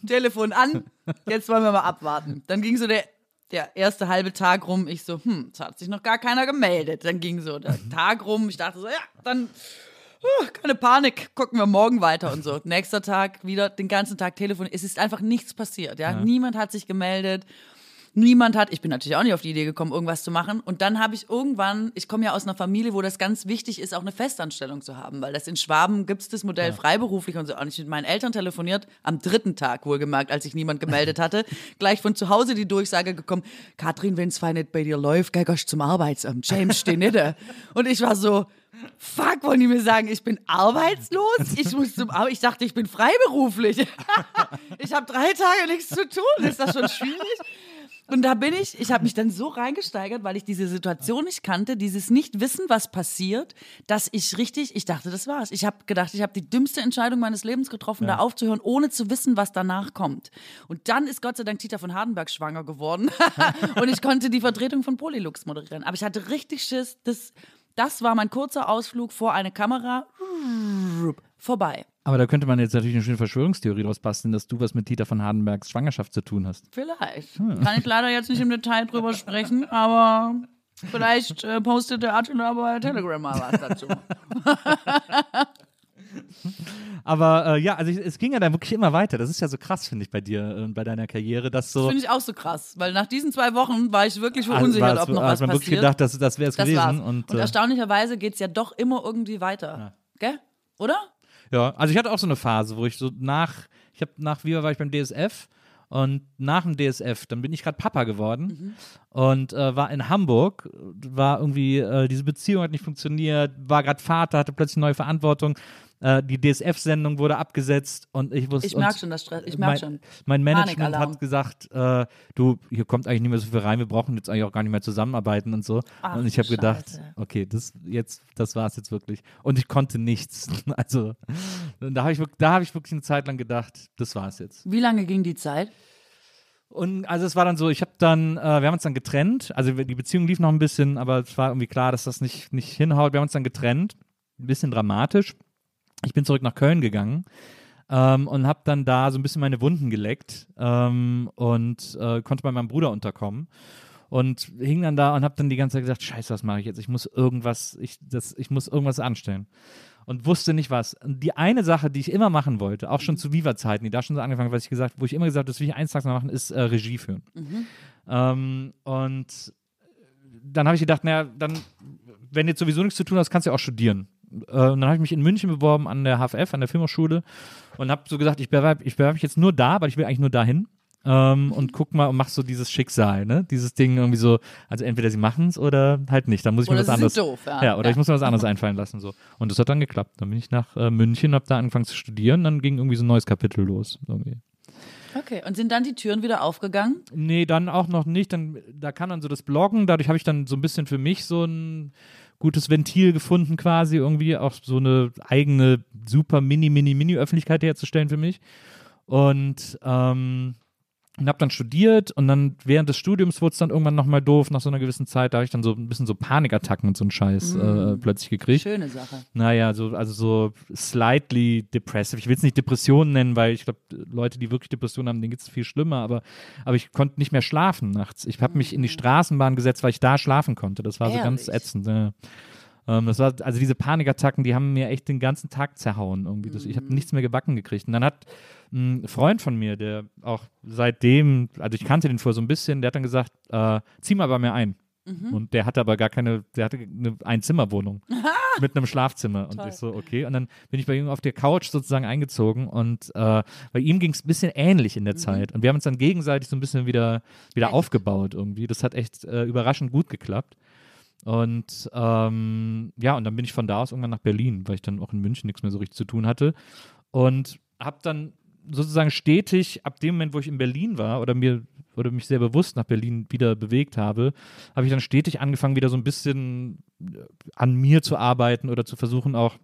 Telefon an, jetzt wollen wir mal abwarten. Dann ging so der, der erste halbe Tag rum. Ich so, hm, es hat sich noch gar keiner gemeldet. Dann ging so der Tag rum. Ich dachte so, ja, dann keine Panik, gucken wir morgen weiter und so. Nächster Tag wieder den ganzen Tag Telefon. Es ist einfach nichts passiert, ja. Niemand hat sich gemeldet. Niemand hat, ich bin natürlich auch nicht auf die Idee gekommen, irgendwas zu machen. Und dann habe ich irgendwann, ich komme ja aus einer Familie, wo das ganz wichtig ist, auch eine Festanstellung zu haben, weil das in Schwaben gibt es das Modell freiberuflich und so. Und ich mit meinen Eltern telefoniert, am dritten Tag wohlgemerkt, als sich niemand gemeldet hatte, gleich von zu Hause die Durchsage gekommen, Katrin, wenn es fein nicht bei dir läuft, geh zum Arbeitsamt, James, steh nicht. da. Und ich war so, Fuck, wollen die mir sagen, ich bin arbeitslos? Ich muss zum Arbeit. Ich dachte, ich bin freiberuflich. ich habe drei Tage nichts zu tun. Ist das schon schwierig? Und da bin ich, ich habe mich dann so reingesteigert, weil ich diese Situation nicht kannte, dieses Nicht-Wissen, was passiert, dass ich richtig, ich dachte, das war's. Ich habe gedacht, ich habe die dümmste Entscheidung meines Lebens getroffen, da aufzuhören, ohne zu wissen, was danach kommt. Und dann ist Gott sei Dank Tita von Hardenberg schwanger geworden und ich konnte die Vertretung von Polylux moderieren. Aber ich hatte richtig Schiss, das, das war mein kurzer Ausflug vor eine Kamera. Vorbei. Aber da könnte man jetzt natürlich eine schöne Verschwörungstheorie draus basteln, dass du was mit Tita von Hardenbergs Schwangerschaft zu tun hast. Vielleicht. Kann ich leider jetzt nicht im Detail drüber sprechen, aber vielleicht äh, postet der Attila bei Telegram mal was dazu. Aber äh, ja, also ich, es ging ja dann wirklich immer weiter. Das ist ja so krass, finde ich, bei dir und bei deiner Karriere, dass so. Das finde ich auch so krass, weil nach diesen zwei Wochen war ich wirklich Also verunsichert, war ob noch was man passiert. wirklich gedacht, dass das wäre es gewesen. war's. Und, Und, äh, erstaunlicherweise geht es ja doch immer irgendwie weiter. Gell? Oder? Ja, also ich hatte auch so eine Phase, wo ich so nach, ich habe nach Viva war ich beim DSF und nach dem DSF, dann bin ich gerade Papa geworden und äh, war in Hamburg, war irgendwie, äh, diese Beziehung hat nicht funktioniert, war gerade Vater, hatte plötzlich neue Verantwortung. Äh, die DSF-Sendung wurde abgesetzt und ich wusste. Ich und merk schon, das Stress. Ich merk mein, schon. Mein Management hat gesagt, äh, du, hier kommt eigentlich nicht mehr so viel rein, wir brauchen jetzt eigentlich auch gar nicht mehr zusammenarbeiten und so. Ach, und ich habe gedacht, okay, das jetzt, das war es jetzt wirklich. Und ich konnte nichts. Also da habe ich, da hab ich wirklich eine Zeit lang gedacht, das war es jetzt. Wie lange ging die Zeit? Und also es war dann so, ich habe dann, äh, wir haben uns dann getrennt. Also die Beziehung lief noch ein bisschen, aber es war irgendwie klar, dass das nicht, nicht hinhaut. Wir haben uns dann getrennt. Ein bisschen dramatisch. Ich bin zurück nach Köln gegangen ähm, und habe dann da so ein bisschen meine Wunden geleckt ähm, und äh, konnte bei meinem Bruder unterkommen. Und hing dann da und habe dann die ganze Zeit gesagt, scheiße, was mache ich jetzt? Ich muss irgendwas, ich, das, ich muss irgendwas anstellen. Und wusste nicht was. Und die eine Sache, die ich immer machen wollte, auch schon zu Viva-Zeiten, die da schon so angefangen, was ich gesagt, wo ich immer gesagt habe, das will ich eins Tages mal machen, ist äh, Regie führen. Ähm, und dann habe ich gedacht, naja, dann, wenn du jetzt sowieso nichts zu tun hast, kannst du ja auch studieren. Äh, und dann habe ich mich in München beworben an der HFF, an der Filmhochschule und habe so gesagt, ich bewerbe ich bewerb mich jetzt nur da, weil ich will eigentlich nur dahin. Ähm, und guck mal und mach so dieses Schicksal, ne? Dieses Ding irgendwie so, also entweder sie machen es oder halt nicht. Dann muss ich Oder mir was anderes. doof, ja. ja, oder Ja. ich muss mir was anderes einfallen lassen. so. Und das hat dann geklappt. Dann bin ich nach äh, München, habe da angefangen zu studieren, dann ging irgendwie so ein neues Kapitel los. Irgendwie. Okay. Und sind dann die Türen wieder aufgegangen? Nee, dann auch noch nicht. Dann, da kann dann so das Bloggen, dadurch habe ich dann so ein bisschen für mich so ein gutes Ventil gefunden, quasi irgendwie auch so eine eigene super mini, mini, mini Öffentlichkeit herzustellen für mich. Und ähm, und habe dann studiert und dann während des Studiums wurde es dann irgendwann nochmal doof, nach so einer gewissen Zeit, da habe ich dann so ein bisschen so Panikattacken und so einen Scheiß äh, plötzlich gekriegt. Schöne Sache. Naja, so, also so slightly depressive. Ich will es nicht Depressionen nennen, weil ich glaube, Leute, die wirklich Depressionen haben, denen geht es viel schlimmer, aber, aber ich konnte nicht mehr schlafen nachts. Ich habe mich in die Straßenbahn gesetzt, weil ich da schlafen konnte. Das war so ganz Ehrlich? ätzend. Ja. Ähm, das war, also diese Panikattacken, die haben mir echt den ganzen Tag zerhauen irgendwie. Das, ich habe nichts mehr gebacken gekriegt. Und dann hat ein Freund von mir, der auch seitdem, also ich kannte den vorher so ein bisschen, der hat dann gesagt, äh, zieh mal bei mir ein. Und der hatte aber gar keine, der hatte eine Einzimmerwohnung mit einem Schlafzimmer. Und ich so, okay. Und dann bin ich bei ihm auf der Couch sozusagen eingezogen und äh, bei ihm ging es ein bisschen ähnlich in der Zeit. Und wir haben uns dann gegenseitig so ein bisschen wieder, wieder Echt? aufgebaut irgendwie. Das hat echt äh, überraschend gut geklappt. Und ähm, ja, und dann bin ich von da aus irgendwann nach Berlin, weil ich dann auch in München nichts mehr so richtig zu tun hatte. Und habe dann sozusagen stetig, ab dem Moment, wo ich in Berlin war oder mir oder mich sehr bewusst nach Berlin wieder bewegt habe, habe ich dann stetig angefangen, wieder so ein bisschen äh, an mir zu arbeiten oder zu versuchen, auch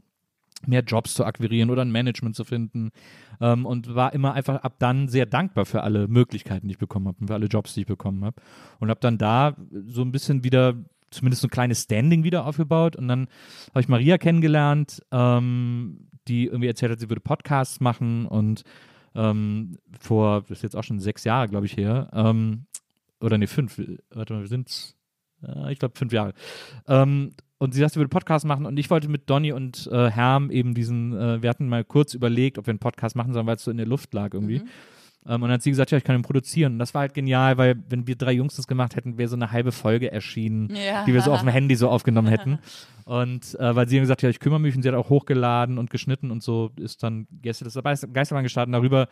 mehr Jobs zu akquirieren oder ein Management zu finden ähm, und war immer einfach ab dann sehr dankbar für alle Möglichkeiten, die ich bekommen habe und für alle Jobs, die ich bekommen habe und habe dann da so ein bisschen wieder zumindest so ein kleines Standing wieder aufgebaut und dann habe ich Maria kennengelernt, ähm, die irgendwie erzählt hat, sie würde Podcasts machen und ähm, vor, das ist jetzt auch schon sechs Jahre, glaube ich, her, ähm, oder nee, fünf, warte mal, wir sind, äh, ich glaube, fünf Jahre. Ähm, und sie sagte, sie würde Podcast machen und ich wollte mit Donny und äh, Herm eben diesen, äh, wir hatten mal kurz überlegt, ob wir einen Podcast machen sollen, weil es so in der Luft lag irgendwie. Mhm. Ähm, und dann hat sie gesagt, ja, ich kann ihn produzieren. Und das war halt genial, weil wenn wir drei Jungs das gemacht hätten, wäre so eine halbe Folge erschienen, Ja. die wir so auf dem Handy so aufgenommen hätten. Und äh, weil sie dann gesagt hat, ja, ich kümmere mich und sie hat auch hochgeladen und geschnitten und so ist dann Gäste des Geisterbahn gestartet. Darüber,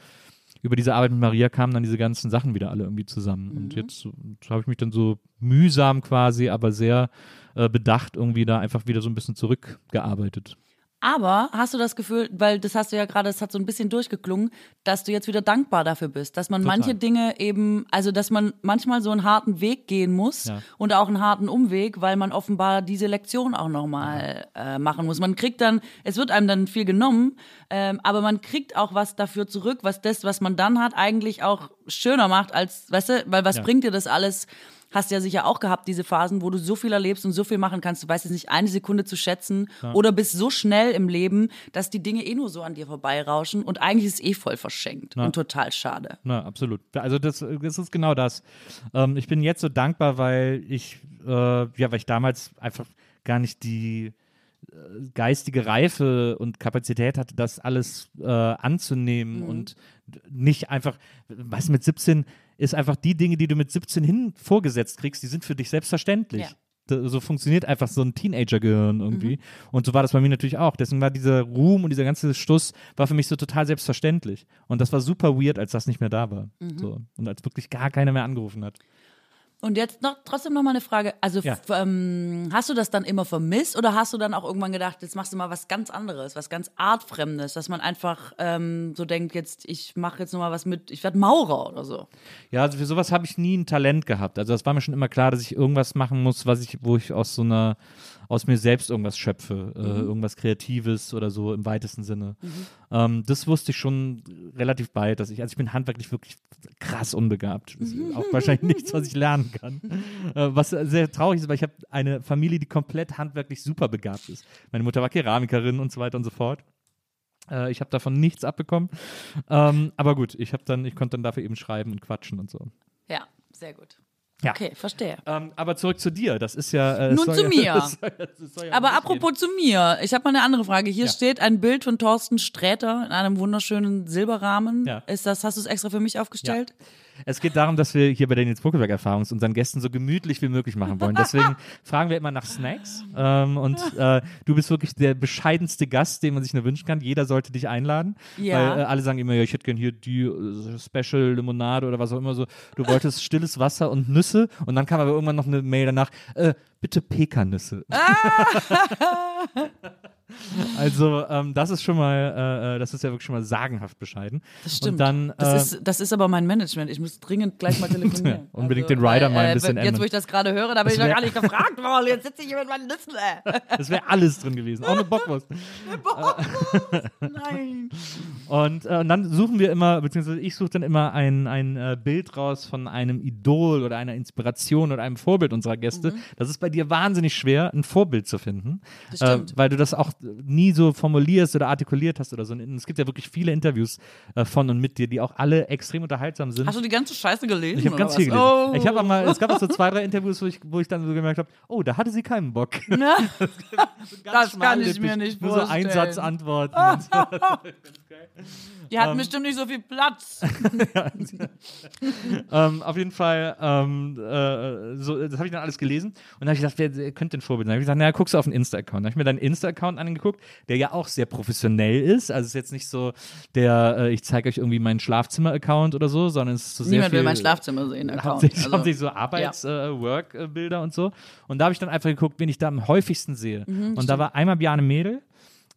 über diese Arbeit mit Maria kamen dann diese ganzen Sachen wieder alle irgendwie zusammen. Und jetzt habe ich mich dann so mühsam quasi, aber sehr äh, bedacht irgendwie da einfach wieder so ein bisschen zurückgearbeitet. Aber hast du das Gefühl, weil das hast du ja gerade, das hat so ein bisschen durchgeklungen, dass du jetzt wieder dankbar dafür bist, dass man Total. manche Dinge eben, also dass man manchmal so einen harten Weg gehen muss Ja. und auch einen harten Umweg, weil man offenbar diese Lektion auch nochmal äh, machen muss. Man kriegt dann, es wird einem dann viel genommen, ähm, aber man kriegt auch was dafür zurück, was das, was man dann hat, eigentlich auch schöner macht als, weißt du, weil was Ja. bringt dir das alles? Hast du ja sicher auch gehabt, diese Phasen, wo du so viel erlebst und so viel machen kannst. Du weißt es nicht eine Sekunde zu schätzen oder bist so schnell im Leben, dass die Dinge eh nur so an dir vorbeirauschen und eigentlich ist es eh voll verschenkt und total schade. Na, absolut. Also das, das ist genau das. Ähm, ich bin jetzt so dankbar, weil ich, äh, ja, weil ich damals einfach gar nicht die äh, geistige Reife und Kapazität hatte, das alles äh, anzunehmen und d- nicht einfach, weißt du, mit 17 ist einfach die Dinge, die du mit 17 hin vorgesetzt kriegst, die sind für dich selbstverständlich. Ja. So funktioniert einfach so ein Teenager-Gehirn irgendwie. Und so war das bei mir natürlich auch. Deswegen war dieser Ruhm und dieser ganze Stuss war für mich so total selbstverständlich. Und das war super weird, als das nicht mehr da war. So. Und als wirklich gar keiner mehr angerufen hat. Und jetzt noch trotzdem noch mal eine Frage. Also Ja. ähm, hast du das dann immer vermisst oder hast du dann auch irgendwann gedacht, jetzt machst du mal was ganz anderes, was ganz artfremdes, dass man einfach ähm, so denkt, jetzt ich mache jetzt noch mal was mit, ich werde Maurer oder so. Ja, also für sowas habe ich nie ein Talent gehabt. Also das war mir schon immer klar, dass ich irgendwas machen muss, was ich, wo ich aus so einer, aus mir selbst irgendwas schöpfe, äh, irgendwas Kreatives oder so im weitesten Sinne. Ähm, das wusste ich schon relativ bald, dass ich, also ich bin handwerklich wirklich krass unbegabt. Ist auch wahrscheinlich nichts, was ich lernen kann. Äh, was sehr traurig ist, weil ich habe eine Familie, die komplett handwerklich super begabt ist. Meine Mutter war Keramikerin und so weiter und so fort. Äh, ich habe davon nichts abbekommen. Ähm, aber gut, ich habe dann, ich konnte dann dafür eben schreiben und quatschen und so. Ja, sehr gut. Ja. Okay, verstehe. Ähm, aber zurück zu dir. Das ist ja. Äh, Nun zu ja, mir. das soll ja, das soll ja Aber apropos zu mir, ich habe mal eine andere Frage. Hier Ja. steht ein Bild von Thorsten Sträter in einem wunderschönen Silberrahmen. Ja. Ist das, hast du es extra für mich aufgestellt? gehen. Es geht darum, dass wir hier bei der Nils Buckelberg-Erfahrung es unseren Gästen so gemütlich wie möglich machen wollen. Deswegen fragen wir immer nach Snacks. Ähm, und äh, du bist wirklich der bescheidenste Gast, den man sich nur wünschen kann. Jeder sollte dich einladen. Ja. Weil äh, alle sagen immer, ja, ich hätte gern hier die äh, Special Limonade oder was auch immer so. Du wolltest stilles Wasser und Nüsse. Und dann kam aber irgendwann noch eine Mail danach, äh, bitte Pekannüsse. Also, ähm, das ist schon mal, äh, äh, das ist ja wirklich schon mal sagenhaft bescheiden. Das stimmt. Und dann, das, äh, ist, das ist aber mein Management. Ich muss dringend gleich mal telefonieren. Unbedingt den Rider mal ein bisschen Jetzt, ändern. wo ich das gerade höre, da bin ich noch gar nicht gefragt worden. Jetzt sitze ich hier mit meinen Nüssen. Äh. das wäre alles drin gewesen, auch eine Bockwurst. Nein. Und, äh, und dann suchen wir immer, beziehungsweise ich suche dann immer ein, ein äh, Bild raus von einem Idol oder einer Inspiration oder einem Vorbild unserer Gäste. Das ist bei dir wahnsinnig schwer, ein Vorbild zu finden, äh, weil du das auch nie so formulierst oder artikuliert hast oder so. Und es gibt ja wirklich viele Interviews äh, von und mit dir, die auch alle extrem unterhaltsam sind. Hast du die ganze Scheiße gelesen? Ich habe ganz was? viel gelesen. Oh. Ich habe mal, es gab auch so zwei, drei Interviews, wo ich, wo ich dann so gemerkt habe, oh, da hatte sie keinen Bock. Ganz Das kann ich mir nicht Nur so vorstellen. Einsatzantworten. und so. Die Ähm. hatten bestimmt nicht so viel Platz. ähm, auf jeden Fall, ähm, äh, so, das habe ich dann alles gelesen. Und dann habe ich gedacht, wer, wer könnte denn Vorbild sein? Habe ich gesagt, naja, guckst du auf den Insta-Account. Dann habe ich mir deinen Insta-Account angeguckt, der ja auch sehr professionell ist. Also es ist jetzt nicht so der, äh, ich zeige euch irgendwie meinen Schlafzimmer-Account oder so, sondern es ist so Niemand will mein Schlafzimmer sehen. Account. Hauptsächlich, Also, hauptsächlich so Arbeits-Work-Bilder und so. Und da habe ich dann einfach geguckt, wen ich da am häufigsten sehe. Mhm, und da war einmal Bjarne Mädel,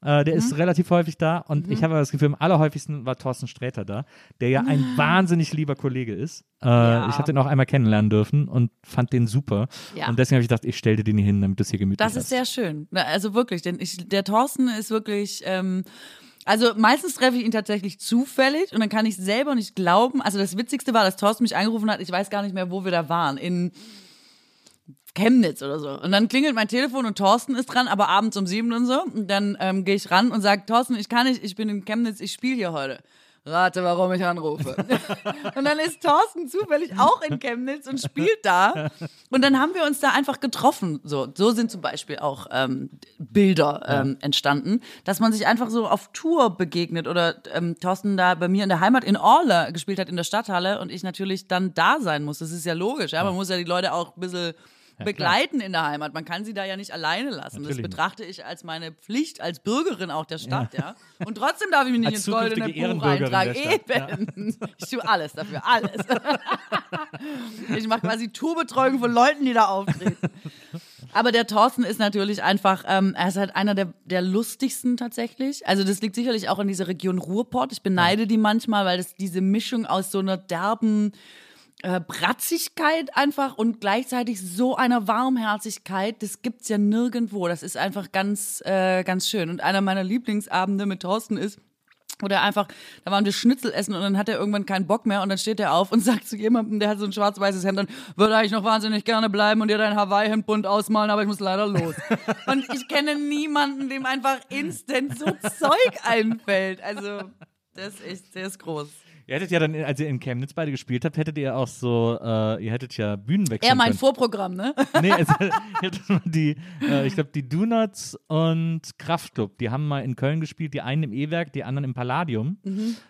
Äh, der Mhm. ist relativ häufig da und ich habe das Gefühl, am allerhäufigsten war Thorsten Sträter da, der ja ein wahnsinnig lieber Kollege ist. Äh, Ja. Ich habe den auch einmal kennenlernen dürfen und fand den super. Ja. Und deswegen habe ich gedacht, ich stelle dir den hier hin, damit du es hier gemütlich Das hast. ist sehr schön. Also wirklich, denn ich, der Thorsten ist wirklich. Ähm, also meistens treffe ich ihn tatsächlich zufällig und dann kann ich selber nicht glauben. Also das Witzigste war, dass Thorsten mich angerufen hat. Ich weiß gar nicht mehr, wo wir da waren. In Chemnitz oder so. Und dann klingelt mein Telefon und Thorsten ist dran, aber abends um sieben und so. Und dann ähm, gehe ich ran und sage, Thorsten, ich kann nicht, ich bin in Chemnitz, ich spiele hier heute. Rate, warum ich anrufe. und dann ist Thorsten zufällig auch in Chemnitz und spielt da. Und dann haben wir uns da einfach getroffen. So, so sind zum Beispiel auch ähm, Bilder ähm, entstanden, dass man sich einfach so auf Tour begegnet. Oder ähm, Thorsten da bei mir in der Heimat in Orle gespielt hat in der Stadthalle und ich natürlich dann da sein muss. Das ist ja logisch. Ja? Man muss ja die Leute auch ein bisschen begleiten in der Heimat. Man kann sie da ja nicht alleine lassen. Natürlich das betrachte ich als meine Pflicht als Bürgerin auch der Stadt, ja. Und trotzdem darf ich mich nicht Als ins goldene Buch eintragen. Eben. Ich tue alles dafür, alles. Ich mache quasi Tourbetreuung von Leuten, die da auftreten. Aber der Thorsten ist natürlich einfach, ähm, er ist halt einer der, der lustigsten tatsächlich. Also das liegt sicherlich auch in dieser Region Ruhrpott. Ich beneide die manchmal, weil das diese Mischung aus so einer derben äh, Bratzigkeit einfach und gleichzeitig so einer Warmherzigkeit, das gibt's ja nirgendwo. Das ist einfach ganz, äh, ganz schön. Und einer meiner Lieblingsabende mit Thorsten ist, wo der einfach, da waren wir Schnitzel essen und dann hat er irgendwann keinen Bock mehr und dann steht er auf und sagt zu jemandem, der hat so ein schwarz-weißes Hemd an, würde eigentlich noch wahnsinnig gerne bleiben und dir dein Hawaii-Hemd bunt ausmalen, aber ich muss leider los. und ich kenne niemanden, dem einfach instant so Zeug einfällt. Also, das ist der ist groß. Ihr hättet ja dann, als ihr in Chemnitz beide gespielt habt, hättet ihr auch so, äh, ihr hättet ja Bühnen wechseln Er mein können. Vorprogramm, ne? Nee, also, die, äh, ich glaube, die Donuts und Kraftclub, die haben mal in Köln gespielt, die einen im E-Werk, die anderen im Palladium.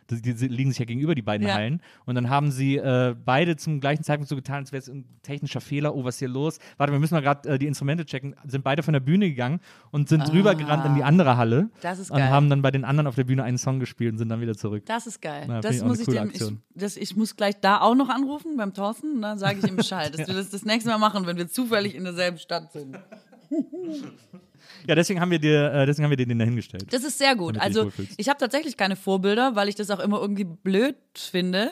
Das, die, die liegen sich ja gegenüber, die beiden Mhm. Ja. Hallen. Und dann haben sie äh, beide zum gleichen Zeitpunkt so getan, als wäre es ein technischer Fehler. Oh, was ist hier los? Warte, wir müssen mal gerade äh, die Instrumente checken. Sind beide von der Bühne gegangen und sind drüber gerannt in die andere Halle. Ah. Das ist Und geil. haben dann bei den anderen auf der Bühne einen Song gespielt und sind dann wieder zurück. Das ist geil. Na, das ich muss eine ich dem, ich, das, ich muss gleich da auch noch anrufen beim Thorsten und dann sage ich ihm Bescheid, dass wir das das nächste Mal machen, wenn wir zufällig in derselben Stadt sind. Ja, deswegen haben wir dir, äh, deswegen haben wir dir den dahingestellt. Das ist sehr gut. Also ich habe tatsächlich keine Vorbilder, weil ich das auch immer irgendwie blöd finde.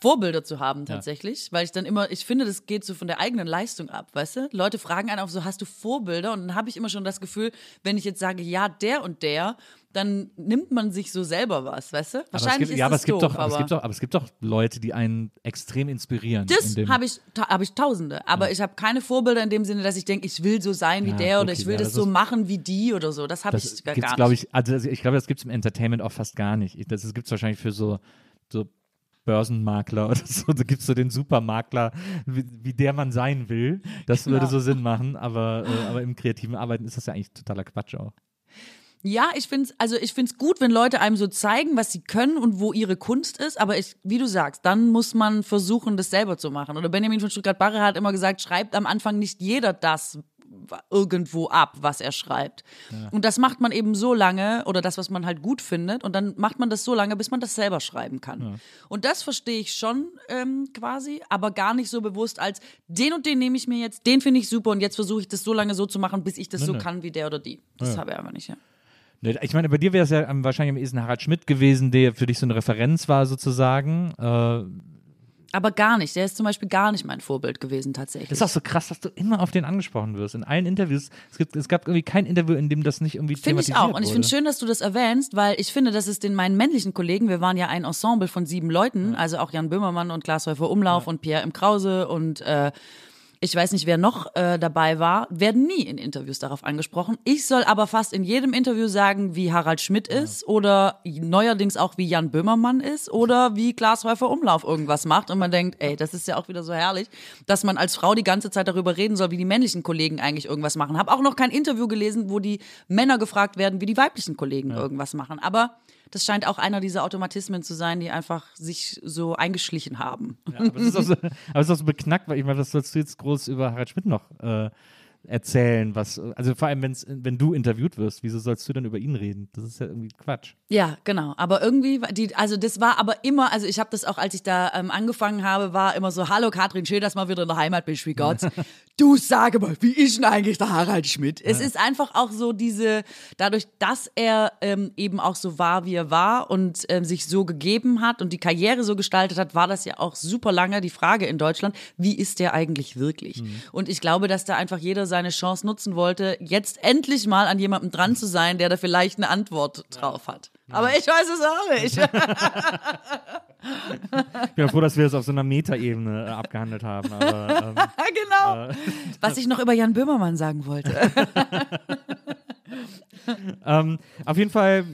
Vorbilder zu haben tatsächlich, weil ich dann immer, ich finde, das geht so von der eigenen Leistung ab, weißt du? Leute fragen einen auch so, hast du Vorbilder? Und dann habe ich immer schon das Gefühl, wenn ich jetzt sage, ja, der und der, dann nimmt man sich so selber was, weißt du? Aber es Wahrscheinlich gibt, ist ja, aber das es gibt doof, doch, aber es gibt doch, aber es gibt doch Leute, die einen extrem inspirieren. Das in habe ich, ta- hab ich tausende. Aber ich habe keine Vorbilder in dem Sinne, dass ich denke, ich will so sein wie Ja, der oder okay, ich will ja, das, das so machen wie die oder so. Das habe Das ich gar, gibt's, gar glaube nicht. ich, also das- ich glaube, das gibt es im Entertainment auch fast gar nicht. Ich- Das gibt es wahrscheinlich für so, so Börsenmakler oder so. Da gibt es so den Supermakler, wie, wie der man sein will. Das würde Genau. so Sinn machen, aber, äh, aber im kreativen Arbeiten ist das ja eigentlich totaler Quatsch auch. Ja, ich finde es also ich find's gut, wenn Leute einem so zeigen, was sie können und wo ihre Kunst ist. Aber ich, wie du sagst, dann muss man versuchen, das selber zu machen. Oder Benjamin von Stuttgart-Barre hat immer gesagt, schreibt am Anfang nicht jeder das irgendwo ab, was er schreibt. Und das macht man eben so lange, oder das, was man halt gut findet, und dann macht man das so lange, bis man das selber schreiben kann. Und das verstehe ich schon ähm, quasi, aber gar nicht so bewusst als, den und den nehme ich mir jetzt, den finde ich super und jetzt versuche ich das so lange so zu machen, bis ich das so nee. kann wie der oder die. Das habe ich aber nicht, ja. Ich meine, bei dir wäre es ja ähm, wahrscheinlich am ehesten Harald Schmidt gewesen, der für dich so eine Referenz war sozusagen. Äh, Aber gar nicht. Der ist zum Beispiel gar nicht mein Vorbild gewesen, tatsächlich. das ist auch so krass, dass du immer auf den angesprochen wirst. In allen Interviews. Es, gibt, es gab irgendwie kein Interview, in dem das nicht irgendwie Finde ich auch. Und ich finde schön, dass du das erwähnst, weil ich finde, dass es den meinen männlichen Kollegen, wir waren ja ein Ensemble von sieben Leuten, also auch Jan Böhmermann und Klaas Häufer Umlauf und Pierre M. Krause und äh, ich weiß nicht, wer noch äh, dabei war, werden nie in Interviews darauf angesprochen. Ich soll aber fast in jedem Interview sagen, wie Harald Schmidt ist oder neuerdings auch wie Jan Böhmermann ist oder wie Klaas Häufer Umlauf irgendwas macht und man denkt, ey, das ist ja auch wieder so herrlich, dass man als Frau die ganze Zeit darüber reden soll, wie die männlichen Kollegen eigentlich irgendwas machen. Habe auch noch kein Interview gelesen, wo die Männer gefragt werden, wie die weiblichen Kollegen irgendwas machen. Aber das scheint auch einer dieser Automatismen zu sein, die einfach sich so eingeschlichen haben. Ja, aber es ist auch so, aber es ist auch so beknackt, weil ich meine, was sollst du jetzt groß über Harald Schmidt noch äh, erzählen? Was, also vor allem, wenn's, wenn du interviewt wirst, wieso sollst du dann über ihn reden? Das ist ja irgendwie Quatsch. Ja, genau. Aber irgendwie, war die, also das war aber immer, also ich habe das auch, als ich da ähm, angefangen habe, war immer so, hallo Katrin, schön, dass mal wieder in der Heimat bist, wie Gott. du sage mal, wie ist denn eigentlich der Harald Schmidt? Es ist einfach auch so diese, dadurch, dass er ähm, eben auch so war, wie er war und ähm, sich so gegeben hat und die Karriere so gestaltet hat, war das ja auch super lange die Frage in Deutschland, wie ist der eigentlich wirklich? Und ich glaube, dass da einfach jeder seine Chance nutzen wollte, jetzt endlich mal an jemandem dran zu sein, der da vielleicht eine Antwort drauf hat. Aber ich weiß es auch nicht. Ich bin froh, dass wir das auf so einer Metaebene äh, abgehandelt haben. Aber, ähm, genau. Was ich noch über Jan Böhmermann sagen wollte. ähm, auf jeden Fall,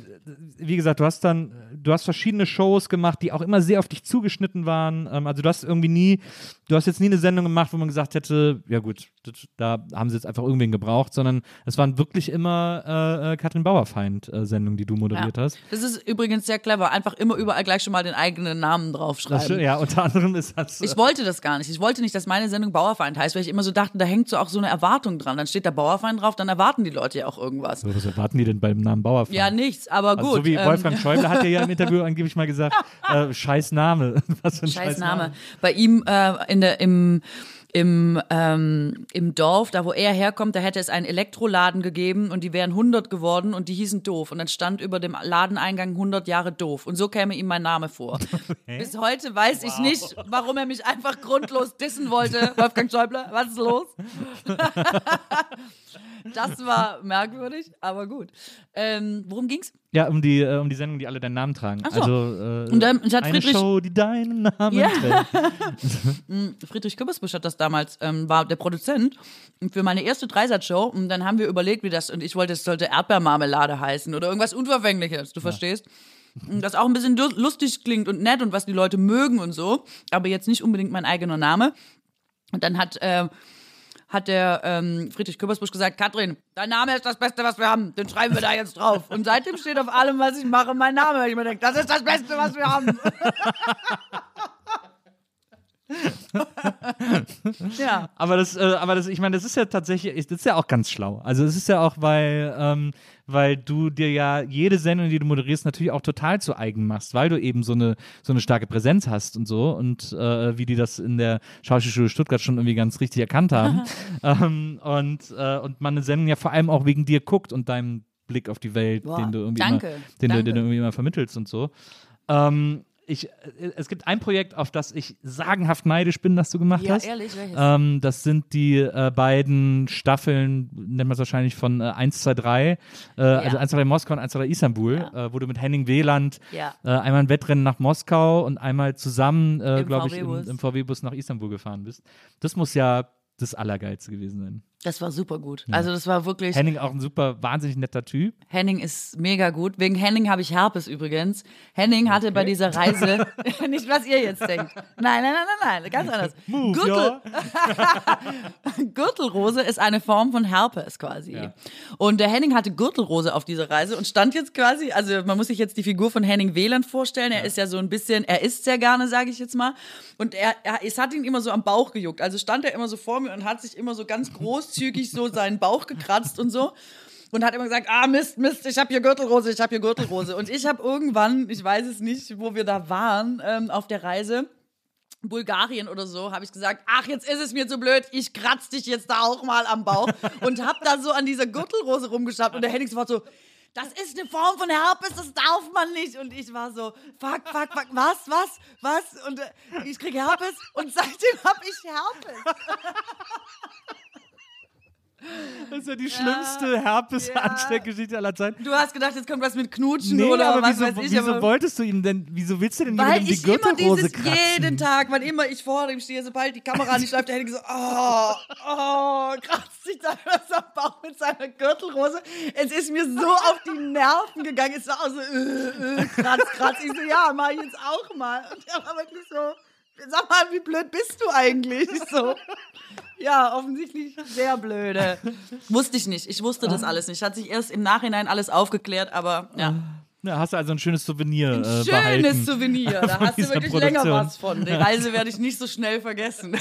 wie gesagt, du hast dann, du hast verschiedene Shows gemacht, die auch immer sehr auf dich zugeschnitten waren. Ähm, also du hast irgendwie nie, du hast jetzt nie eine Sendung gemacht, wo man gesagt hätte, ja gut, da haben sie jetzt einfach irgendwen gebraucht, sondern es waren wirklich immer äh, äh, Katrin Bauerfeind-Sendungen, die du moderiert Ja. hast. Das ist übrigens sehr clever. Einfach immer überall gleich schon mal den eigenen Namen Das, draufschreiben. ja, unter anderem ist das. Ich wollte das gar nicht. Ich wollte nicht, dass meine Sendung Bauerfeind heißt, weil ich immer so dachte, da hängt so auch so eine Erwartung dran. Dann steht da Bauerfeind drauf, dann erwarten die Leute ja auch irgendwas. So, was erwarten die denn beim Namen Bauerfeind? Ja, nichts, aber gut. Also so wie ähm, Wolfgang Schäuble hat ja ja im Interview angeblich mal gesagt, äh, scheiß Name. Was für ein Scheiß Name. Bei ihm äh, in der, im, im, ähm, im Dorf, da wo er herkommt, da hätte es einen Elektroladen gegeben und die wären 100 geworden und die hießen doof. Und dann stand über dem Ladeneingang 100 Jahre doof. Und so käme ihm mein Name vor. Bis heute weiß ich nicht, warum er mich einfach grundlos dissen wollte. Wolfgang Schäuble, was ist los? das war merkwürdig, aber gut. Ähm, worum ging's? Ja, um die, äh, um die Sendung, die alle deinen Namen tragen. Ach so. Also äh, Und hatte eine Friedrich- Show, die deinen Namen Ja. trägt. Friedrich Küppersbusch hat das damals, ähm, war der Produzent für meine erste Dreisatzshow und dann haben wir überlegt, wie das, und ich wollte, es sollte Erdbeermarmelade heißen oder irgendwas Unverfängliches, du verstehst? Und Das auch ein bisschen lu- lustig klingt und nett und was die Leute mögen und so, aber jetzt nicht unbedingt mein eigener Name. Und dann hat, äh, hat der ähm, Friedrich Küppersbusch gesagt, Katrin, dein Name ist das Beste, was wir haben, den schreiben wir da jetzt drauf. Und seitdem steht auf allem, was ich mache, mein Name. Ich mir denke, das ist das Beste, was wir haben. ja. Aber das, äh, aber das, ich meine, das ist ja tatsächlich, das ist ja auch ganz schlau. Also es ist ja auch, weil, ähm, weil du dir ja jede Sendung, die du moderierst, natürlich auch total zu eigen machst, weil du eben so eine, so eine starke Präsenz hast und so und äh, wie die das in der Schauspielschule Stuttgart schon irgendwie ganz richtig erkannt haben. ähm, und, äh, und man eine Sendung ja vor allem auch wegen dir guckt und deinem Blick auf die Welt, Boah, den du irgendwie danke, immer, den, du, danke. den du irgendwie immer vermittelst und so. Ähm, ich, äh, es gibt ein Projekt, auf das ich sagenhaft neidisch bin, das du gemacht Ja, hast. ehrlich, welches? Ähm, das sind die äh, beiden Staffeln, nennt man es wahrscheinlich von äh, 1, 2, 3, äh, also 1, 2, 3 Moskau und 1, 2, 3 Istanbul, äh, wo du mit Henning Wieland Ja. äh, einmal ein Wettrennen nach Moskau und einmal zusammen, äh, glaube ich, im, im VW-Bus nach Istanbul gefahren bist. Das muss ja das Allergeilste gewesen sein. Das war super gut. Also das war wirklich. Henning auch ein super, wahnsinnig netter Typ. Henning ist mega gut. Wegen Henning habe ich Herpes übrigens. Henning hatte bei dieser Reise, nicht was ihr jetzt denkt. Nein, nein, nein, nein, nein, ganz anders. Move, Gürtel, Gürtelrose ist eine Form von Herpes quasi. Und der Henning hatte Gürtelrose auf dieser Reise und stand jetzt quasi, also man muss sich jetzt die Figur von Henning Wieland vorstellen. Er ist ja so ein bisschen, er isst sehr gerne, sage ich jetzt mal. Und er, er, es hat ihn immer so am Bauch gejuckt. Also stand er immer so vor mir und hat sich immer so ganz großzügig so seinen Bauch gekratzt und so und hat immer gesagt, ah Mist, Mist, ich habe hier Gürtelrose, ich habe hier Gürtelrose. Und ich habe irgendwann, ich weiß es nicht, wo wir da waren ähm, auf der Reise, Bulgarien oder so, habe ich gesagt, ach, jetzt ist es mir zu blöd, ich kratz dich jetzt da auch mal am Bauch und habe da so an dieser Gürtelrose rumgeschnappt und der Henning sofort so, das ist eine Form von Herpes, das darf man nicht. Und ich war so, fuck, fuck, fuck, was, was, was? Und äh, ich krieg Herpes und seitdem habe ich Herpes. Das ist ja die schlimmste Herpes-Ansteckgeschichte aller Zeiten. Du hast gedacht, jetzt kommt was mit Knutschen Nee, oder aber was wieso, weiß ich. wieso aber wolltest du ihm denn, wieso willst du denn weil jemandem die immer Gürtelrose dieses kratzen? jeden Tag, wann immer ich vor ihm stehe, sobald die Kamera nicht läuft, der Henning so, oh, oh, kratzt sich da was am Bauch mit seiner Gürtelrose. Es ist mir so auf die Nerven gegangen. Es war auch so, äh, äh, kratz, kratz. Ich so, ja, mach ich jetzt auch mal. Und er war wirklich so, sag mal, wie blöd bist du eigentlich? Ich so, ja, offensichtlich sehr blöde. Wusste ich nicht. Ich wusste das alles nicht. Hat sich erst im Nachhinein alles aufgeklärt, aber ja. Na, hast du also ein schönes Souvenir Ein äh, schönes. Souvenir. Da hast du wirklich länger Produktion. was von. Die Reise werde ich nicht so schnell vergessen.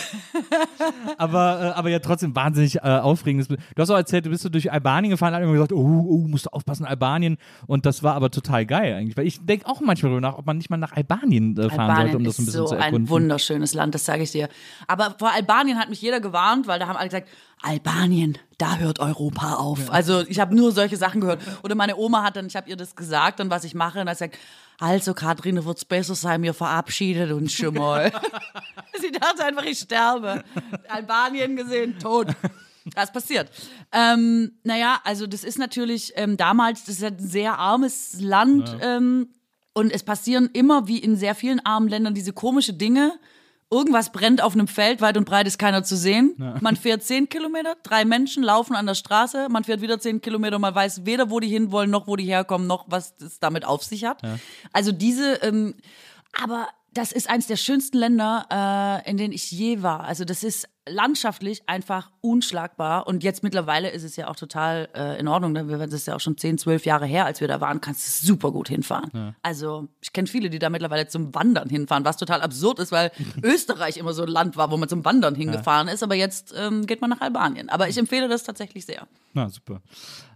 aber, äh, aber ja trotzdem wahnsinnig äh, aufregend. Du hast auch erzählt, du bist so durch Albanien gefahren, alle haben immer gesagt, oh, oh, musst du aufpassen, Albanien. Und das war aber total geil eigentlich. Weil ich denke auch manchmal darüber nach, ob man nicht mal nach Albanien äh, fahren sollte, um das so ein ist bisschen so zu erkunden. ein wunderschönes Land, das sage ich dir. Aber vor Albanien hat mich jeder gewarnt, weil da haben alle gesagt, Albanien, da hört Europa auf. Also ich habe nur solche Sachen gehört. Oder meine Oma hat dann, ich habe ihr das gesagt und was ich mache, und dann sagt, also Katrin, wird's besser sein, wir verabschiedet uns schon mal. Sie dachte einfach, ich sterbe. Albanien gesehen, tot. Das passiert. Ähm, naja, also das ist natürlich ähm, damals, das ist ja ein sehr armes Land. Ähm, und es passieren immer, wie in sehr vielen armen Ländern, diese komische Dinge. Irgendwas brennt auf einem Feld, weit und breit ist keiner zu sehen. Man fährt zehn Kilometer, drei Menschen laufen an der Straße, man fährt wieder zehn Kilometer, man weiß weder, wo die hinwollen, noch wo die herkommen, noch was es damit auf sich hat. Also diese, ähm, aber das ist eins der schönsten Länder, äh, in denen ich je war. Also das ist landschaftlich einfach unschlagbar. Und jetzt mittlerweile ist es ja auch total äh, in Ordnung. denn wir- Das ist ja auch schon 10, 12 Jahre her, als wir da waren, kannst du super gut hinfahren. Also ich kenne viele, die da mittlerweile zum Wandern hinfahren, was total absurd ist, weil Österreich immer so ein Land war, wo man zum Wandern hingefahren ist. Aber jetzt ähm, geht man nach Albanien. Aber ich empfehle das tatsächlich sehr. Na, super.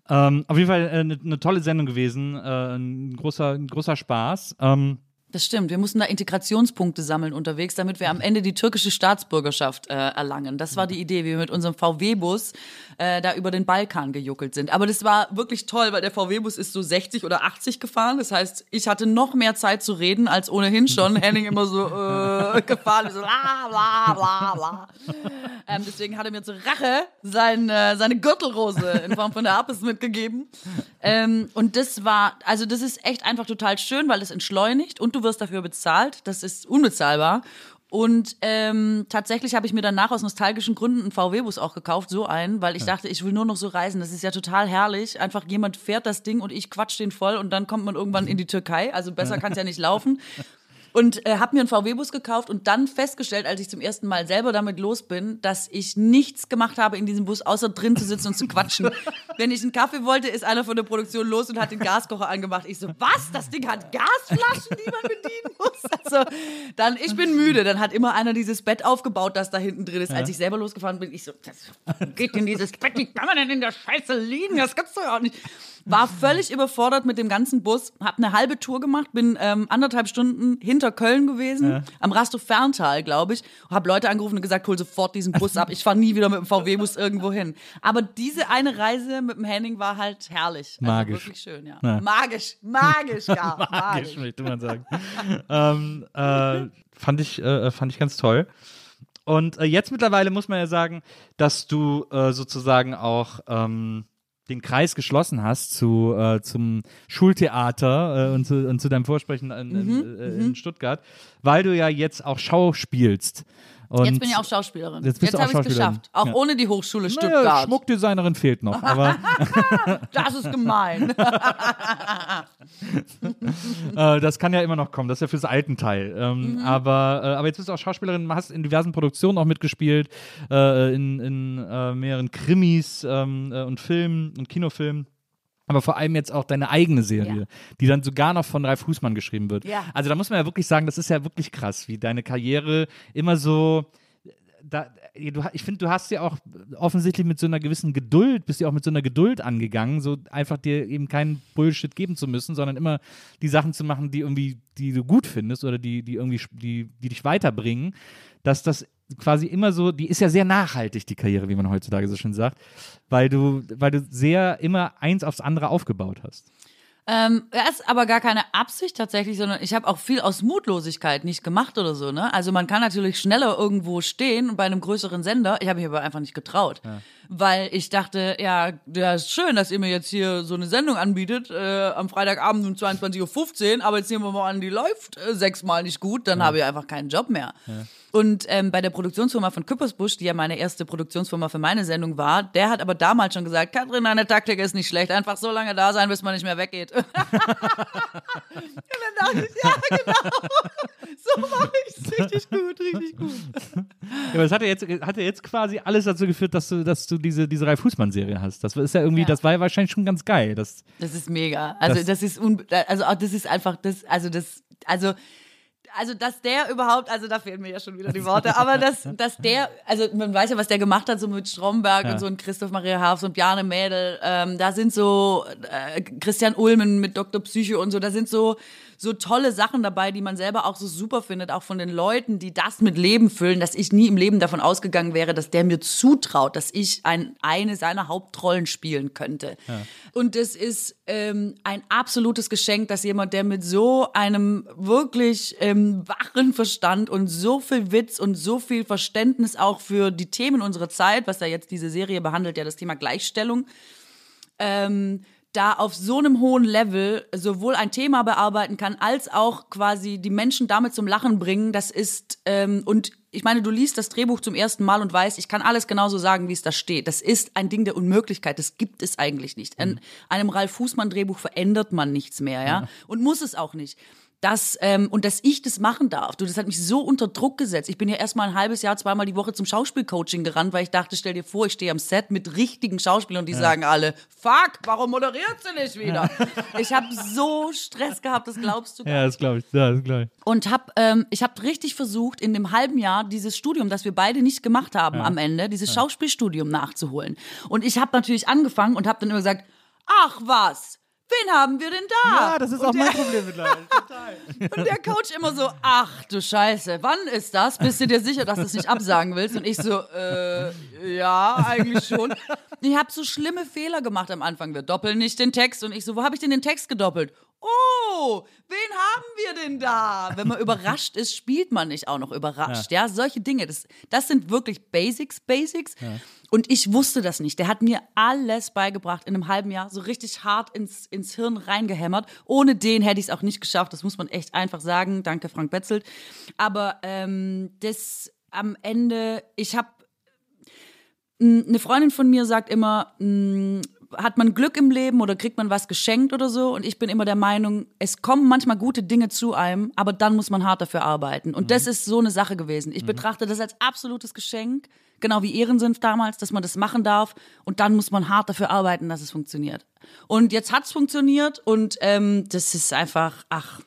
Ähm, auf jeden Fall eine äh, ne tolle Sendung gewesen. Äh, ein, großer, ein großer Spaß. Ähm, Das stimmt. Wir mussten da Integrationspunkte sammeln unterwegs, damit wir am Ende die türkische Staatsbürgerschaft äh, erlangen. Das war die Idee, wie wir mit unserem VW-Bus äh, da über den Balkan gejuckelt sind. Aber das war wirklich toll, weil der VW-Bus ist so 60 oder 80 gefahren. Das heißt, ich hatte noch mehr Zeit zu reden als ohnehin schon. Henning immer so äh, gefahren, so bla bla bla bla. Ähm, deswegen hat er mir zur Rache sein, äh, seine Gürtelrose in Form von der Apis mitgegeben. Ähm, und das war, also das ist echt einfach total schön, weil das entschleunigt und du wirst dafür bezahlt. Das ist unbezahlbar. Und ähm, tatsächlich habe ich mir danach aus nostalgischen Gründen einen VW-Bus auch gekauft, so einen, weil ich dachte, ich will nur noch so reisen. Das ist ja total herrlich. Einfach jemand fährt das Ding und ich quatsch den voll und dann kommt man irgendwann in die Türkei. Also besser kann es ja nicht laufen. Und äh, habe mir einen VW-Bus gekauft und dann festgestellt, als ich zum ersten Mal selber damit los bin, dass ich nichts gemacht habe in diesem Bus, außer drin zu sitzen und zu quatschen. Wenn ich einen Kaffee wollte, ist einer von der Produktion los und hat den Gaskocher angemacht. Ich so, was? Das Ding hat Gasflaschen, die man bedienen muss? Also, dann, ich bin müde. Dann hat immer einer dieses Bett aufgebaut, das da hinten drin ist. Als ich selber losgefahren bin, ich so, das geht in dieses Bett, wie kann man denn in der Scheiße liegen? Das kannst du ja auch nicht. War völlig überfordert mit dem ganzen Bus, hab eine halbe Tour gemacht, bin ähm, anderthalb Stunden hinter Köln gewesen, am Rastow Ferntal, glaube ich, hab Leute angerufen und gesagt, hol sofort diesen Bus ab, ich fahre nie wieder mit dem VW-Bus irgendwo hin. Aber diese eine Reise mit dem Henning war halt herrlich. Also Magisch. wirklich schön, ja. Ja. Magisch, magisch, ja. magisch, magisch. möchte man sagen. ähm, äh, fand, ich, äh, fand ich ganz toll. Und äh, jetzt mittlerweile muss man ja sagen, dass du äh, sozusagen auch ähm, den Kreis geschlossen hast zu, äh, zum Schultheater äh, und, zu, und zu deinem Vorsprechen in, Mhm, in, äh, in Stuttgart, weil du ja jetzt auch schauspielst. Und Jetzt bin ich auch Schauspielerin. Jetzt auch habe ich es geschafft. Auch Ja. ohne die Hochschule naja, Stuttgart. Schmuckdesignerin fehlt noch, aber Das ist gemein. Äh, das kann ja immer noch kommen, das ist ja fürs alten Teil. Ähm, Mhm. aber, äh, aber jetzt bist du auch Schauspielerin, hast in diversen Produktionen auch mitgespielt, äh, in, in mehreren Krimis ähm, äh, und Filmen und Kinofilmen. Aber vor allem jetzt auch deine eigene Serie, Ja. die dann sogar noch von Ralf Fußmann geschrieben wird. Ja. Also da muss man ja wirklich sagen, das ist ja wirklich krass, wie deine Karriere immer so da, ich finde, du hast ja auch offensichtlich mit so einer gewissen Geduld, bist ja auch mit so einer Geduld angegangen, so einfach dir eben keinen Bullshit geben zu müssen, sondern immer die Sachen zu machen, die irgendwie, die du gut findest oder die, die irgendwie, die, die dich weiterbringen, dass das quasi immer so, die ist ja sehr nachhaltig, die Karriere, wie man heutzutage so schön sagt, weil du, weil du sehr immer eins aufs andere aufgebaut hast. Ähm, das ist aber gar keine Absicht tatsächlich, sondern ich habe auch viel aus Mutlosigkeit nicht gemacht oder so. Ne? Also man kann natürlich schneller irgendwo stehen und bei einem größeren Sender. Ich habe mich aber einfach nicht getraut, weil ich dachte, ja, ja, ist schön, dass ihr mir jetzt hier so eine Sendung anbietet äh, am Freitagabend um 22:15 Uhr, aber jetzt nehmen wir mal an, die läuft äh, sechsmal nicht gut, dann habe ich einfach keinen Job mehr. Und ähm, bei der Produktionsfirma von Küppersbusch, die ja meine erste Produktionsfirma für meine Sendung war, der hat aber damals schon gesagt, Katrin, deine Taktik ist nicht schlecht, einfach so lange da sein, bis man nicht mehr weggeht. Und dann dachte ich, ja, genau, so mache ich es richtig gut, richtig gut. Ja, aber es hat ja jetzt, hat ja jetzt quasi alles dazu geführt, dass du, dass du diese, diese Ralf Fußmann-Serie hast. Das ist ja irgendwie, Ja. das war ja wahrscheinlich schon ganz geil. Das, Das ist mega. Also Das- das, ist un also das ist einfach das also das also also dass der überhaupt also da fehlen mir ja schon wieder die Worte, aber dass dass der also man weiß ja was der gemacht hat so mit Stromberg Ja. und so und Christoph Maria Haafs und Bjarne Mädel, ähm, da sind so äh, Christian Ulmen mit Dr. Psyche und so, da sind so so tolle Sachen dabei, die man selber auch so super findet, auch von den Leuten, die das mit Leben füllen, dass ich nie im Leben davon ausgegangen wäre, dass der mir zutraut, dass ich ein, eine seiner Hauptrollen spielen könnte. Und es ist ähm, ein absolutes Geschenk, dass jemand, der mit so einem wirklich ähm, wachen Verstand und so viel Witz und so viel Verständnis auch für die Themen unserer Zeit, was da jetzt diese Serie behandelt, ja das Thema Gleichstellung, ähm, da auf so einem hohen Level sowohl ein Thema bearbeiten kann, als auch quasi die Menschen damit zum Lachen bringen. Das ist, ähm, und ich meine, du liest das Drehbuch zum ersten Mal und weißt, ich kann alles genauso sagen, wie es da steht. Das ist ein Ding der Unmöglichkeit. Das gibt es eigentlich nicht. An einem Ralf Fußmann-Drehbuch verändert man nichts mehr, ja. Und muss es auch nicht. Das, ähm, und dass ich das machen darf, du, das hat mich so unter Druck gesetzt. Ich bin ja erst mal ein halbes Jahr, zweimal die Woche zum Schauspielcoaching gerannt, weil ich dachte, stell dir vor, ich stehe am Set mit richtigen Schauspielern und die sagen alle, fuck, warum moderiert sie nicht wieder? ich habe so Stress gehabt, das glaubst du gar ja, das glaube ich. Ja, das glaube ich. und hab, ähm, ich habe richtig versucht, in dem halben Jahr dieses Studium, das wir beide nicht gemacht haben am Ende, dieses Schauspielstudium nachzuholen. Und ich habe natürlich angefangen und habe dann immer gesagt, ach was, wen haben wir denn da? Ja, das ist und auch der, mein Problem mittlerweile. Total. Und der Coach immer so, ach du Scheiße, wann ist das? Bist du dir sicher, dass du es nicht absagen willst? Und ich so, äh, ja, eigentlich schon. Ich habe so schlimme Fehler gemacht am Anfang. Wir doppeln nicht den Text. Und ich so, wo habe ich denn den Text gedoppelt? Oh, wen haben wir denn da? Wenn man überrascht ist, spielt man nicht auch noch überrascht. Ja, solche Dinge. Das, das sind wirklich Basics, Basics. Und ich wusste das nicht. Der hat mir alles beigebracht in einem halben Jahr, so richtig hart ins, ins Hirn reingehämmert. Ohne den hätte ich es auch nicht geschafft. Das muss man echt einfach sagen. Danke, Frank Betzelt. Aber ähm, das am Ende, ich habe eine Freundin von mir sagt immer, mh, hat man Glück im Leben oder kriegt man was geschenkt oder so? Und ich bin immer der Meinung, es kommen manchmal gute Dinge zu einem, aber dann muss man hart dafür arbeiten. Und das ist so eine Sache gewesen. Ich betrachte das als absolutes Geschenk, genau wie Ehrensenf damals, dass man das machen darf. Und dann muss man hart dafür arbeiten, dass es funktioniert. Und jetzt hat's funktioniert und ähm, das ist einfach, ach,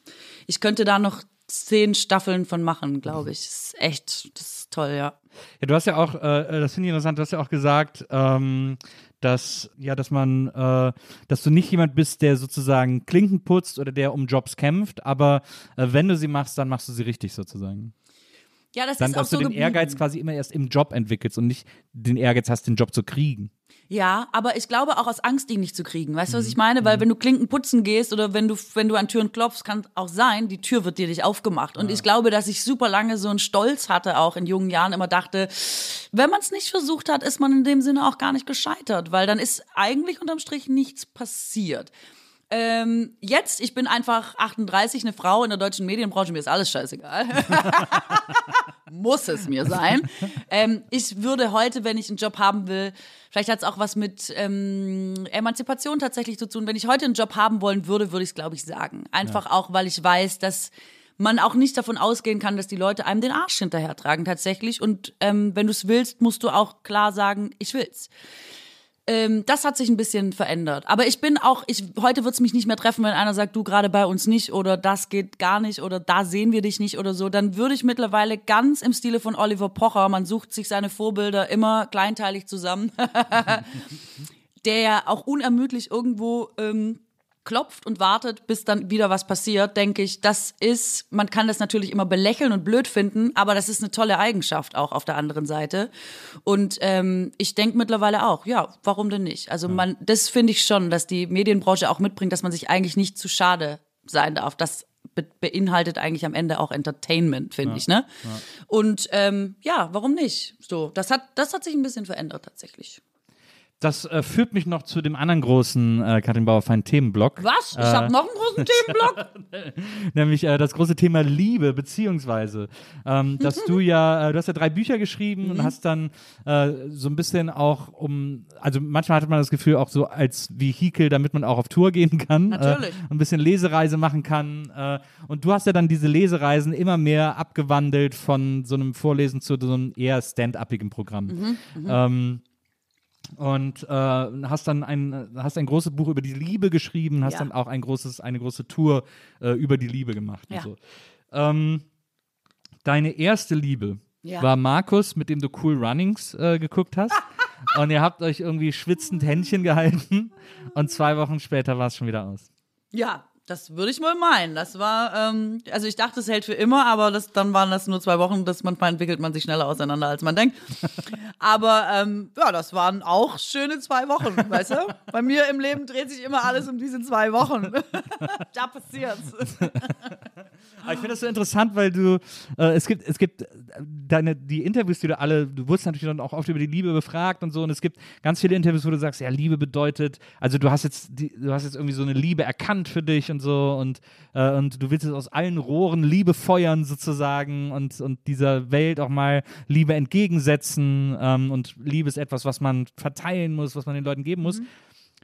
ich könnte da noch zehn Staffeln von machen, glaube ich. Das ist echt, das ist toll, ja. Ja, du hast ja auch, äh, das finde ich interessant, du hast ja auch gesagt, ähm, dass, ja, dass man, äh, dass du nicht jemand bist, der sozusagen Klinken putzt oder der um Jobs kämpft, aber äh, wenn du sie machst, dann machst du sie richtig sozusagen. Ja, das Dann, ist auch dass du so den geblieben. Ehrgeiz quasi immer erst im Job entwickelst und nicht den Ehrgeiz hast, den Job zu kriegen. Ja, aber ich glaube auch aus Angst, ihn nicht zu kriegen. Weißt du, Mhm. was ich meine? Weil wenn du Klinken putzen gehst oder wenn du, wenn du an Türen klopfst, kann auch sein, die Tür wird dir nicht aufgemacht. Und ich glaube, dass ich super lange so einen Stolz hatte, auch in jungen Jahren immer dachte, wenn man es nicht versucht hat, ist man in dem Sinne auch gar nicht gescheitert, weil dann ist eigentlich unterm Strich nichts passiert. Ähm, jetzt, ich bin einfach 38, eine Frau in der deutschen Medienbranche, mir ist alles scheißegal. Muss es mir sein. Ähm, ich würde heute, wenn ich einen Job haben will, vielleicht hat es auch was mit ähm, Emanzipation tatsächlich zu tun. Wenn ich heute einen Job haben wollen würde, würde ich es, glaube ich, sagen. Einfach auch, weil ich weiß, dass man auch nicht davon ausgehen kann, dass die Leute einem den Arsch hinterher tragen tatsächlich. Und ähm, wenn du es willst, musst du auch klar sagen, ich will's. Ähm, das hat sich ein bisschen verändert. Aber ich bin auch, ich, heute wird es mich nicht mehr treffen, wenn einer sagt, du gerade bei uns nicht oder das geht gar nicht oder da sehen wir dich nicht oder so. Dann würde ich mittlerweile ganz im Stile von Oliver Pocher, man sucht sich seine Vorbilder immer kleinteilig zusammen, der ja auch unermüdlich irgendwo ähm, klopft und wartet, bis dann wieder was passiert, denke ich, das ist, man kann das natürlich immer belächeln und blöd finden, aber das ist eine tolle Eigenschaft auch auf der anderen Seite. Und ähm, ich denke mittlerweile auch, ja, warum denn nicht? Also man, das finde ich schon, dass die Medienbranche auch mitbringt, dass man sich eigentlich nicht zu schade sein darf. Das be beinhaltet eigentlich am Ende auch Entertainment, finde ich, ne? Und ähm, ja, warum nicht? So, das hat, das hat sich ein bisschen verändert tatsächlich. Das äh, führt mich noch zu dem anderen großen äh, Katrin Bauerfeind Themenblock. Was? Ich Äh, habe noch einen großen Themenblock. nämlich äh, das große Thema Liebe, beziehungsweise, ähm, dass du ja, äh, du hast ja drei Bücher geschrieben Mhm. und hast dann äh, so ein bisschen auch um, also manchmal hatte man das Gefühl auch so als Vehikel, damit man auch auf Tour gehen kann. Natürlich. Äh, ein bisschen Lesereise machen kann. Äh, und du hast ja dann diese Lesereisen immer mehr abgewandelt von so einem Vorlesen zu so einem eher stand-upigen Programm. Mhm, Ähm, und äh, hast dann ein, hast ein großes Buch über die Liebe geschrieben, hast Ja. dann auch ein großes, eine große Tour äh, über die Liebe gemacht Ja. so. Ähm, deine erste Liebe Ja. war Markus, mit dem du Cool Runnings äh, geguckt hast. und ihr habt euch irgendwie schwitzend Händchen gehalten und zwei Wochen später war es schon wieder aus. Ja, das würde ich mal meinen. Das war, ähm, also ich dachte, es hält für immer, aber das, dann waren das nur zwei Wochen. Das manchmal entwickelt man sich schneller auseinander, als man denkt. Aber ähm, ja, das waren auch schöne zwei Wochen, weißt du? Bei mir im Leben dreht sich immer alles um diese zwei Wochen. da passiert's. Aber ich finde das so interessant, weil du, äh, es gibt, es gibt äh, deine, die Interviews, die du alle, du wurdest natürlich dann auch oft über die Liebe befragt und so, und es gibt ganz viele Interviews, wo du sagst, ja, Liebe bedeutet, also du hast jetzt, die, du hast jetzt irgendwie so eine Liebe erkannt für dich und so und, äh, und du willst aus allen Rohren Liebe feuern sozusagen und, und dieser Welt auch mal Liebe entgegensetzen ähm, und Liebe ist etwas, was man verteilen muss, was man den Leuten geben muss.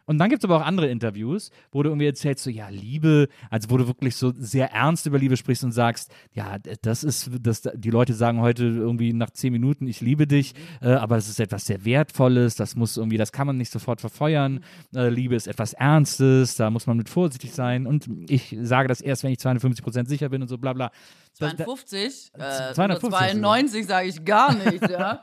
Und dann gibt es aber auch andere Interviews, wo du irgendwie erzählst, so, ja, Liebe, also wo du wirklich so sehr ernst über Liebe sprichst und sagst, ja, das ist, das, die Leute sagen heute irgendwie nach zehn Minuten, ich liebe dich, äh, aber das ist etwas sehr Wertvolles, das muss irgendwie, das kann man nicht sofort verfeuern. Äh, Liebe ist etwas Ernstes, da muss man mit vorsichtig sein. Und ich sage das erst, wenn ich 52 Prozent sicher bin und so bla bla. Das- da- 52, äh, 250 92 sage ich gar nicht, ja.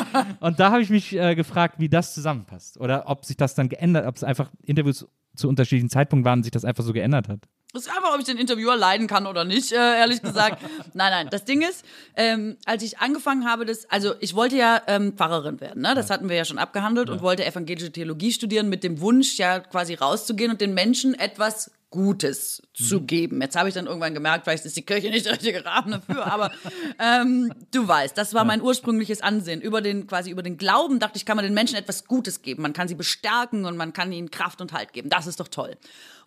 Und da habe ich mich äh, gefragt, wie das zusammenpasst. Oder ob sich das dann geändert, ob es einfach Interviews zu unterschiedlichen Zeitpunkten waren und sich das einfach so geändert hat. Das ist einfach, ob ich den Interviewer leiden kann oder nicht, äh, ehrlich gesagt. nein, nein. Das Ding ist, ähm, als ich angefangen habe, das, also ich wollte ja ähm, Pfarrerin werden, ne? Das hatten wir ja schon abgehandelt und wollte evangelische Theologie studieren mit dem Wunsch, ja quasi rauszugehen und den Menschen etwas Gutes zu geben. Jetzt habe ich dann irgendwann gemerkt, vielleicht ist die Kirche nicht der richtige Rahmen dafür, aber ähm, du weißt, das war mein ursprüngliches Ansehen. Über den, quasi über den Glauben dachte ich, kann man den Menschen etwas Gutes geben. Man kann sie bestärken und man kann ihnen Kraft und Halt geben. Das ist doch toll.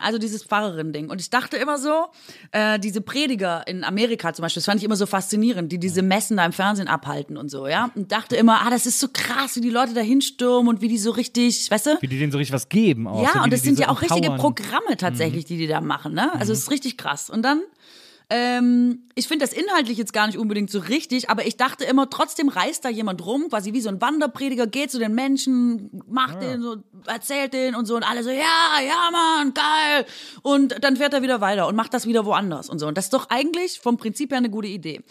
Also dieses Pfarrerin-Ding. Und ich dachte immer so, äh, diese Prediger in Amerika zum Beispiel, das fand ich immer so faszinierend, die diese Messen da im Fernsehen abhalten und so, ja. Und dachte immer, ah, das ist so krass, wie die Leute da hinstürmen und wie die so richtig, weißt du? Wie die denen so richtig was geben auch. so Ja, wie und das sind diese ja auch richtige empowern. Programme tatsächlich, die die da machen, ne? Also es ist richtig krass. Und dann, ähm, ich finde das inhaltlich jetzt gar nicht unbedingt so richtig, aber ich dachte immer, trotzdem reist da jemand rum, quasi wie so ein Wanderprediger, geht zu den Menschen, macht den so, erzählt den und so und alle so, ja, ja, Mann, geil. Und dann fährt er wieder weiter und macht das wieder woanders und so. Und das ist doch eigentlich vom Prinzip her eine gute Idee.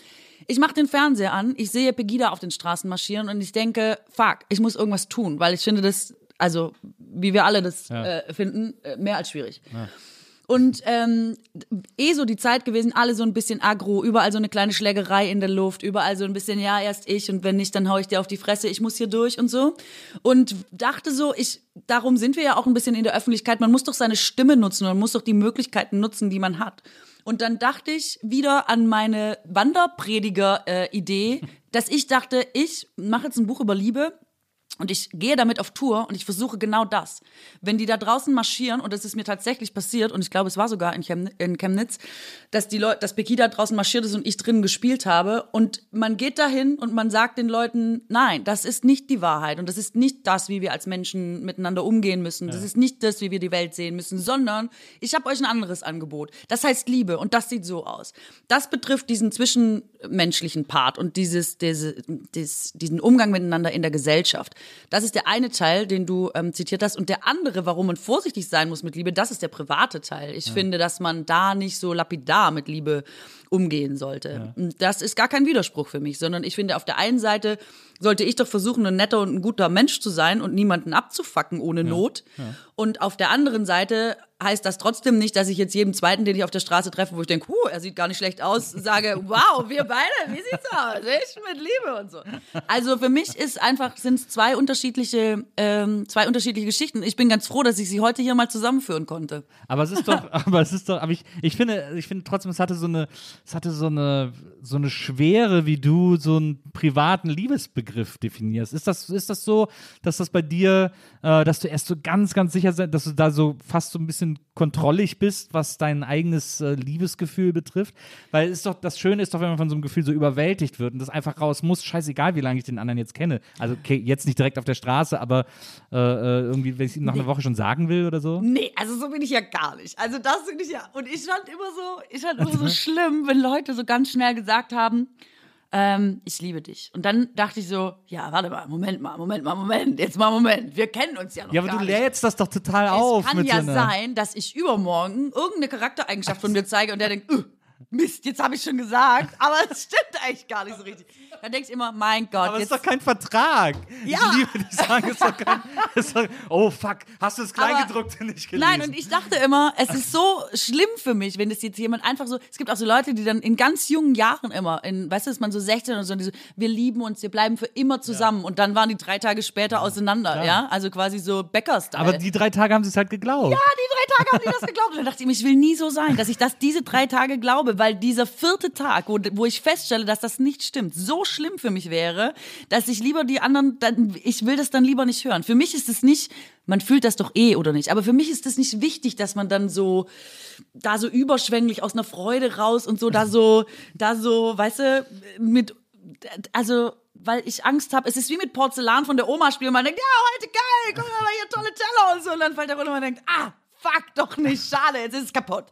Ich mache den Fernseher an, ich sehe Pegida auf den Straßen marschieren und ich denke, fuck, ich muss irgendwas tun, weil ich finde das, also wie wir alle das äh, finden, äh, mehr als schwierig. Und ähm, eh so die Zeit gewesen, alle so ein bisschen aggro, überall so eine kleine Schlägerei in der Luft, überall so ein bisschen, ja, erst ich und wenn nicht, dann hau ich dir auf die Fresse, ich muss hier durch und so. Und dachte so, ich, darum sind wir ja auch ein bisschen in der Öffentlichkeit, man muss doch seine Stimme nutzen, man muss doch die Möglichkeiten nutzen, die man hat. Und dann dachte ich wieder an meine Wanderprediger-Idee, dass ich dachte, ich mache jetzt ein Buch über Liebe und ich gehe damit auf Tour und ich versuche genau das. Wenn die da draußen marschieren, und das ist mir tatsächlich passiert, und ich glaube, es war sogar in, Chem in Chemnitz, dass die Leute, dass Pegida draußen marschiert ist und ich drinnen gespielt habe. Und man geht dahin und man sagt den Leuten, nein, das ist nicht die Wahrheit und das ist nicht das, wie wir als Menschen miteinander umgehen müssen. Das ist nicht das, wie wir die Welt sehen müssen, sondern ich habe euch ein anderes Angebot. Das heißt Liebe und das sieht so aus. Das betrifft diesen zwischenmenschlichen Part und dieses, diese, dieses, diesen Umgang miteinander in der Gesellschaft. Das ist der eine Teil, den du ähm, zitiert hast. Und der andere, warum man vorsichtig sein muss mit Liebe, das ist der private Teil. Ich finde, dass man da nicht so lapidar mit Liebe umgehen sollte. Und Das ist gar kein Widerspruch für mich, sondern ich finde, auf der einen Seite sollte ich doch versuchen, ein netter und ein guter Mensch zu sein und niemanden abzufacken ohne Not. Und auf der anderen Seite heißt das trotzdem nicht, dass ich jetzt jedem Zweiten, den ich auf der Straße treffe, wo ich denke, huh, er sieht gar nicht schlecht aus, sage, wow, wir beide, wie sieht's aus? Ich mit Liebe und so. Also für mich ist einfach, sind es zwei unterschiedliche, ähm, zwei unterschiedliche Geschichten. Ich bin ganz froh, dass ich sie heute hier mal zusammenführen konnte. Aber es ist doch, aber es ist doch, aber ich, ich finde, ich finde trotzdem, es hatte so eine, es hatte so eine, so eine Schwere, wie du so einen privaten Liebesbegriff definierst. Ist das, ist das so, dass das bei dir, äh, dass du erst so ganz, ganz sicher sein, dass du da so fast so ein bisschen kontrollig bist, was dein eigenes äh, Liebesgefühl betrifft? Weil ist doch, das Schöne ist doch, wenn man von so einem Gefühl so überwältigt wird und das einfach raus muss, scheißegal, wie lange ich den anderen jetzt kenne. Also okay, jetzt nicht direkt auf der Straße, aber äh, äh, irgendwie, wenn ich ihm nach einer Woche schon sagen will oder so. Nee, also so bin ich ja gar nicht. Also das bin ich ja. Und ich fand immer so, ich fand immer so schlimm, wenn Leute so ganz schnell gesagt haben, ähm, ich liebe dich. Und dann dachte ich so, ja, warte mal, Moment mal, Moment mal, Moment, jetzt mal Moment. Wir kennen uns ja noch Ja, aber du lädst das doch total auf. Es kann ja so sein, dass ich übermorgen irgendeine Charaktereigenschaft von mir zeige und der denkt, "Äh, Mist, jetzt habe ich schon gesagt, aber es stimmt eigentlich gar nicht so richtig. Dann denkst du immer, mein Gott, Aber es ist doch kein Vertrag. Ja. Ich liebe dich sagen, ist doch kein. Ist doch, oh fuck, hast du das Kleingedruckte nicht gelesen? Nein, und ich dachte immer, es ist so schlimm für mich, wenn es jetzt jemand einfach so, es gibt auch so Leute, die dann in ganz jungen Jahren immer, in, weißt du, ist man so 16 oder so, die so, wir lieben uns, wir bleiben für immer zusammen und dann waren die drei Tage später auseinander, ja, also quasi so Bäcker-Style. Aber die drei Tage haben sie es halt geglaubt. Ja, die drei Tage haben die das geglaubt. Und dann dachte ich mir, ich will nie so sein, dass ich das diese drei Tage glaube, weil dieser vierte Tag, wo, wo ich feststelle, dass das nicht stimmt, so schlimm für mich wäre, dass ich lieber die anderen, dann, ich will das dann lieber nicht hören. Für mich ist es nicht, man fühlt das doch eh oder nicht, aber für mich ist es nicht wichtig, dass man dann so, da so überschwänglich aus einer Freude raus und so, da so, da so, weißt du, mit, also, weil ich Angst habe, es ist wie mit Porzellan von der Oma spielen. Man denkt, ja, heute geil, guck mal, hier tolle Teller und so. Und dann fällt der runter und man denkt, ah, fuck doch nicht, schade, jetzt ist es kaputt.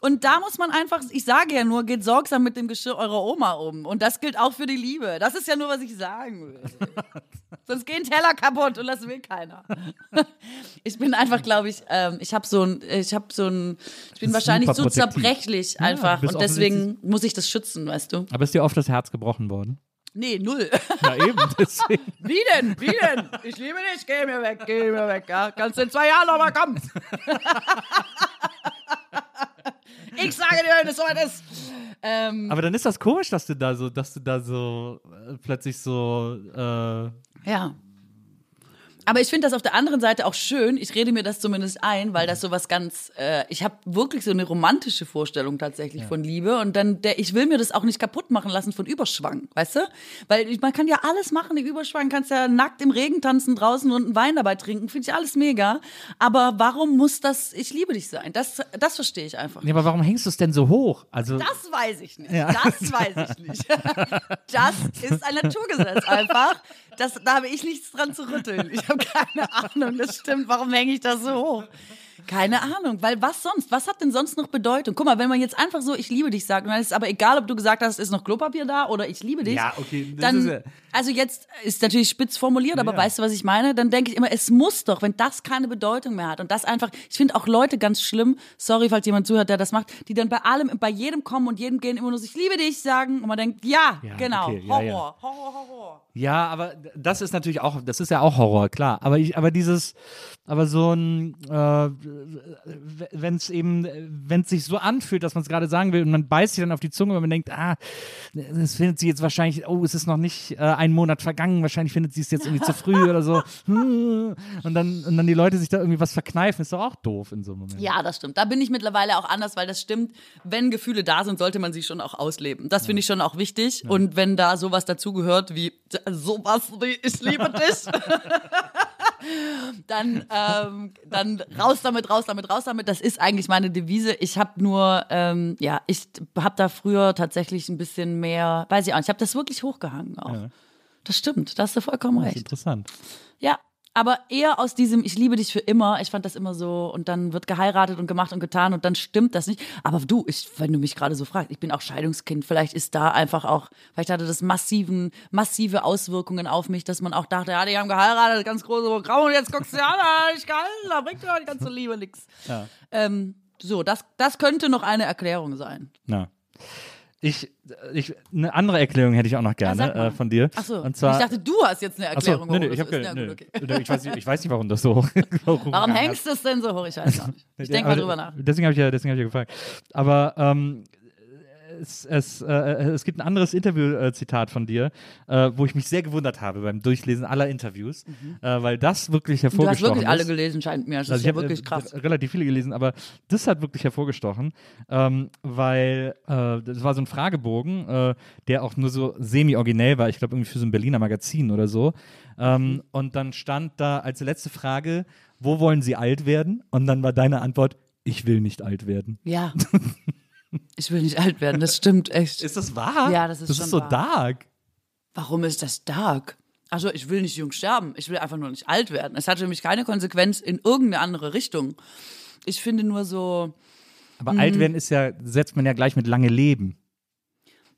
Und da muss man einfach, ich sage ja nur, geht sorgsam mit dem Geschirr eurer Oma um. Und das gilt auch für die Liebe. Das ist ja nur, was ich sagen will. Sonst gehen Teller kaputt und das will keiner. Ich bin einfach, glaube ich, ähm, ich habe so ein, ich habe so ein, ich bin wahrscheinlich so zerbrechlich Ja, einfach bist und deswegen muss ich das schützen, weißt du? Aber ist dir oft das Herz gebrochen worden? Nee, null. Ja, eben, deswegen. Wie denn? Wie denn? Ich liebe dich, geh mir weg, geh mir weg, ja? Kannst in zwei Jahren nochmal kommen. ich sage dir, wenn es soweit ist. Ähm, Aber dann ist das komisch, dass du da so, dass du da so äh, plötzlich so. Äh, ja. Aber ich finde das auf der anderen Seite auch schön. Ich rede mir das zumindest ein, weil das so was ganz. Äh, ich habe wirklich so eine romantische Vorstellung tatsächlich von Liebe und dann der, ich will mir das auch nicht kaputt machen lassen von Überschwang, weißt du? Weil ich, man kann ja alles machen im Überschwang, kannst ja nackt im Regen tanzen draußen und einen Wein dabei trinken, finde ich alles mega. Aber warum muss das Ich liebe dich sein? Das, das verstehe ich einfach. ja, aber warum hängst du es denn so hoch? Also, Das weiß ich nicht. Das weiß ich nicht. Das ist ein Naturgesetz einfach. Das, da habe ich nichts dran zu rütteln. Ich habe keine Ahnung. Das stimmt. Warum hänge ich das so hoch? Keine Ahnung, weil was sonst? Was hat denn sonst noch Bedeutung? Guck mal, wenn man jetzt einfach so ich liebe dich sagt, und dann ist es aber egal, ob du gesagt hast, ist noch Klopapier da oder ich liebe dich. Ja, okay, das Dann, ist also jetzt ist natürlich spitz formuliert, aber Ja. weißt du, was ich meine? Dann denke ich immer, es muss doch, wenn das keine Bedeutung mehr hat und das einfach, ich finde auch Leute ganz schlimm, sorry, falls jemand zuhört, der das macht, die dann bei allem, bei jedem kommen und jedem gehen immer nur so, ich liebe dich sagen und man denkt, ja, Ja, genau, okay, ja, Horror, ja. Horror, Horror. Ja, aber das ist natürlich auch, das ist ja auch Horror, klar. Aber ich, aber dieses, aber so ein, äh, wenn es eben, wenn es sich so anfühlt, dass man es gerade sagen will und man beißt sich dann auf die Zunge, weil man denkt, ah, das findet sie jetzt wahrscheinlich, oh, es ist noch nicht äh, ein Monat vergangen, wahrscheinlich findet sie es jetzt irgendwie zu früh oder so. Und dann, und dann die Leute sich da irgendwie was verkneifen, ist doch auch doof in so einem Moment. Ja, das stimmt. Da bin ich mittlerweile auch anders, weil das stimmt. Wenn Gefühle da sind, sollte man sie schon auch ausleben. Das finde ich schon auch wichtig. Und wenn da sowas dazugehört wie sowas wie ich liebe dich, dann, ähm, dann raus damit, raus damit, raus damit. Das ist eigentlich meine Devise. Ich habe nur, ähm, ja, ich habe da früher tatsächlich ein bisschen mehr, weiß ich auch nicht, ich habe das wirklich hochgehangen auch. Das stimmt, da hast du vollkommen Das ist recht. interessant. Ja, aber eher aus diesem Ich liebe dich für immer. Ich fand das immer so und dann wird geheiratet und gemacht und getan und dann stimmt das nicht. Aber du, ich, wenn du mich gerade so fragst, ich bin auch Scheidungskind. Vielleicht ist da einfach auch, vielleicht hatte das massiven, massive Auswirkungen auf mich, dass man auch dachte, ja, die haben geheiratet, ganz große Programm und jetzt guckst du ja, da ich geil, da bringt ja die ganze Liebe nix. Ähm, so, das, das könnte noch eine Erklärung sein. Ja. Ich, ich, eine andere Erklärung hätte ich auch noch gerne mal. äh, von dir. Ach so, Und zwar, ich dachte, du hast jetzt eine Erklärung. nee, nee, warum ich, hab gut, okay. ich, weiß, nicht- ich weiß nicht, warum das so hoch Warum hängst du es denn so hoch? Ich weiß nicht. Ich denke mal Aber drüber nach. Deswegen habe ich, ja, deswegen hab ich ja gefragt. Aber ähm, es, es, äh, es gibt ein anderes Interview-Zitat von dir, äh, wo ich mich sehr gewundert habe beim Durchlesen aller Interviews, äh, weil das wirklich Du hast hervorgestochen wirklich alle ist. gelesen, scheint mir. Das Also ist ja habe wirklich äh, krass. relativ viele gelesen, aber das hat wirklich hervorgestochen, ähm, weil äh, das war so ein Fragebogen, äh, der auch nur so semi-originell war, ich glaube irgendwie für so ein Berliner Magazin oder so. Ähm, Mhm. Und dann stand da als letzte Frage, wo wollen Sie alt werden? Und dann war deine Antwort, ich will nicht alt werden. Ja. Ich will nicht alt werden, das stimmt echt. Ist das wahr? Ja, das ist Das schon ist so wahr. dark. Warum ist das dark? Also ich will nicht jung sterben, ich will einfach nur nicht alt werden. Es hat für mich keine Konsequenz in irgendeine andere Richtung. Ich finde nur so, Aber Mhm. alt werden ist ja, setzt man ja gleich mit lange Leben.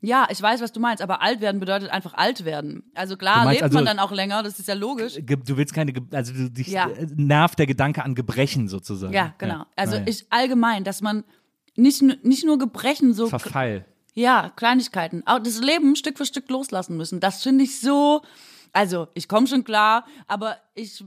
ja, ich weiß, was du meinst, aber alt werden bedeutet einfach alt werden. Also klar, meinst lebt also- man dann auch länger, das ist ja logisch. Ge- Du willst keine, Ge- also du, dich Ja. äh, nervt der Gedanke an Gebrechen sozusagen. Ja, genau. Also Naja. ich allgemein, dass man nicht, nicht nur Gebrechen, so Verfall. Ja, Kleinigkeiten. Auch das Leben Stück für Stück loslassen müssen. Das finde ich so. Also, ich komme schon klar, aber ich.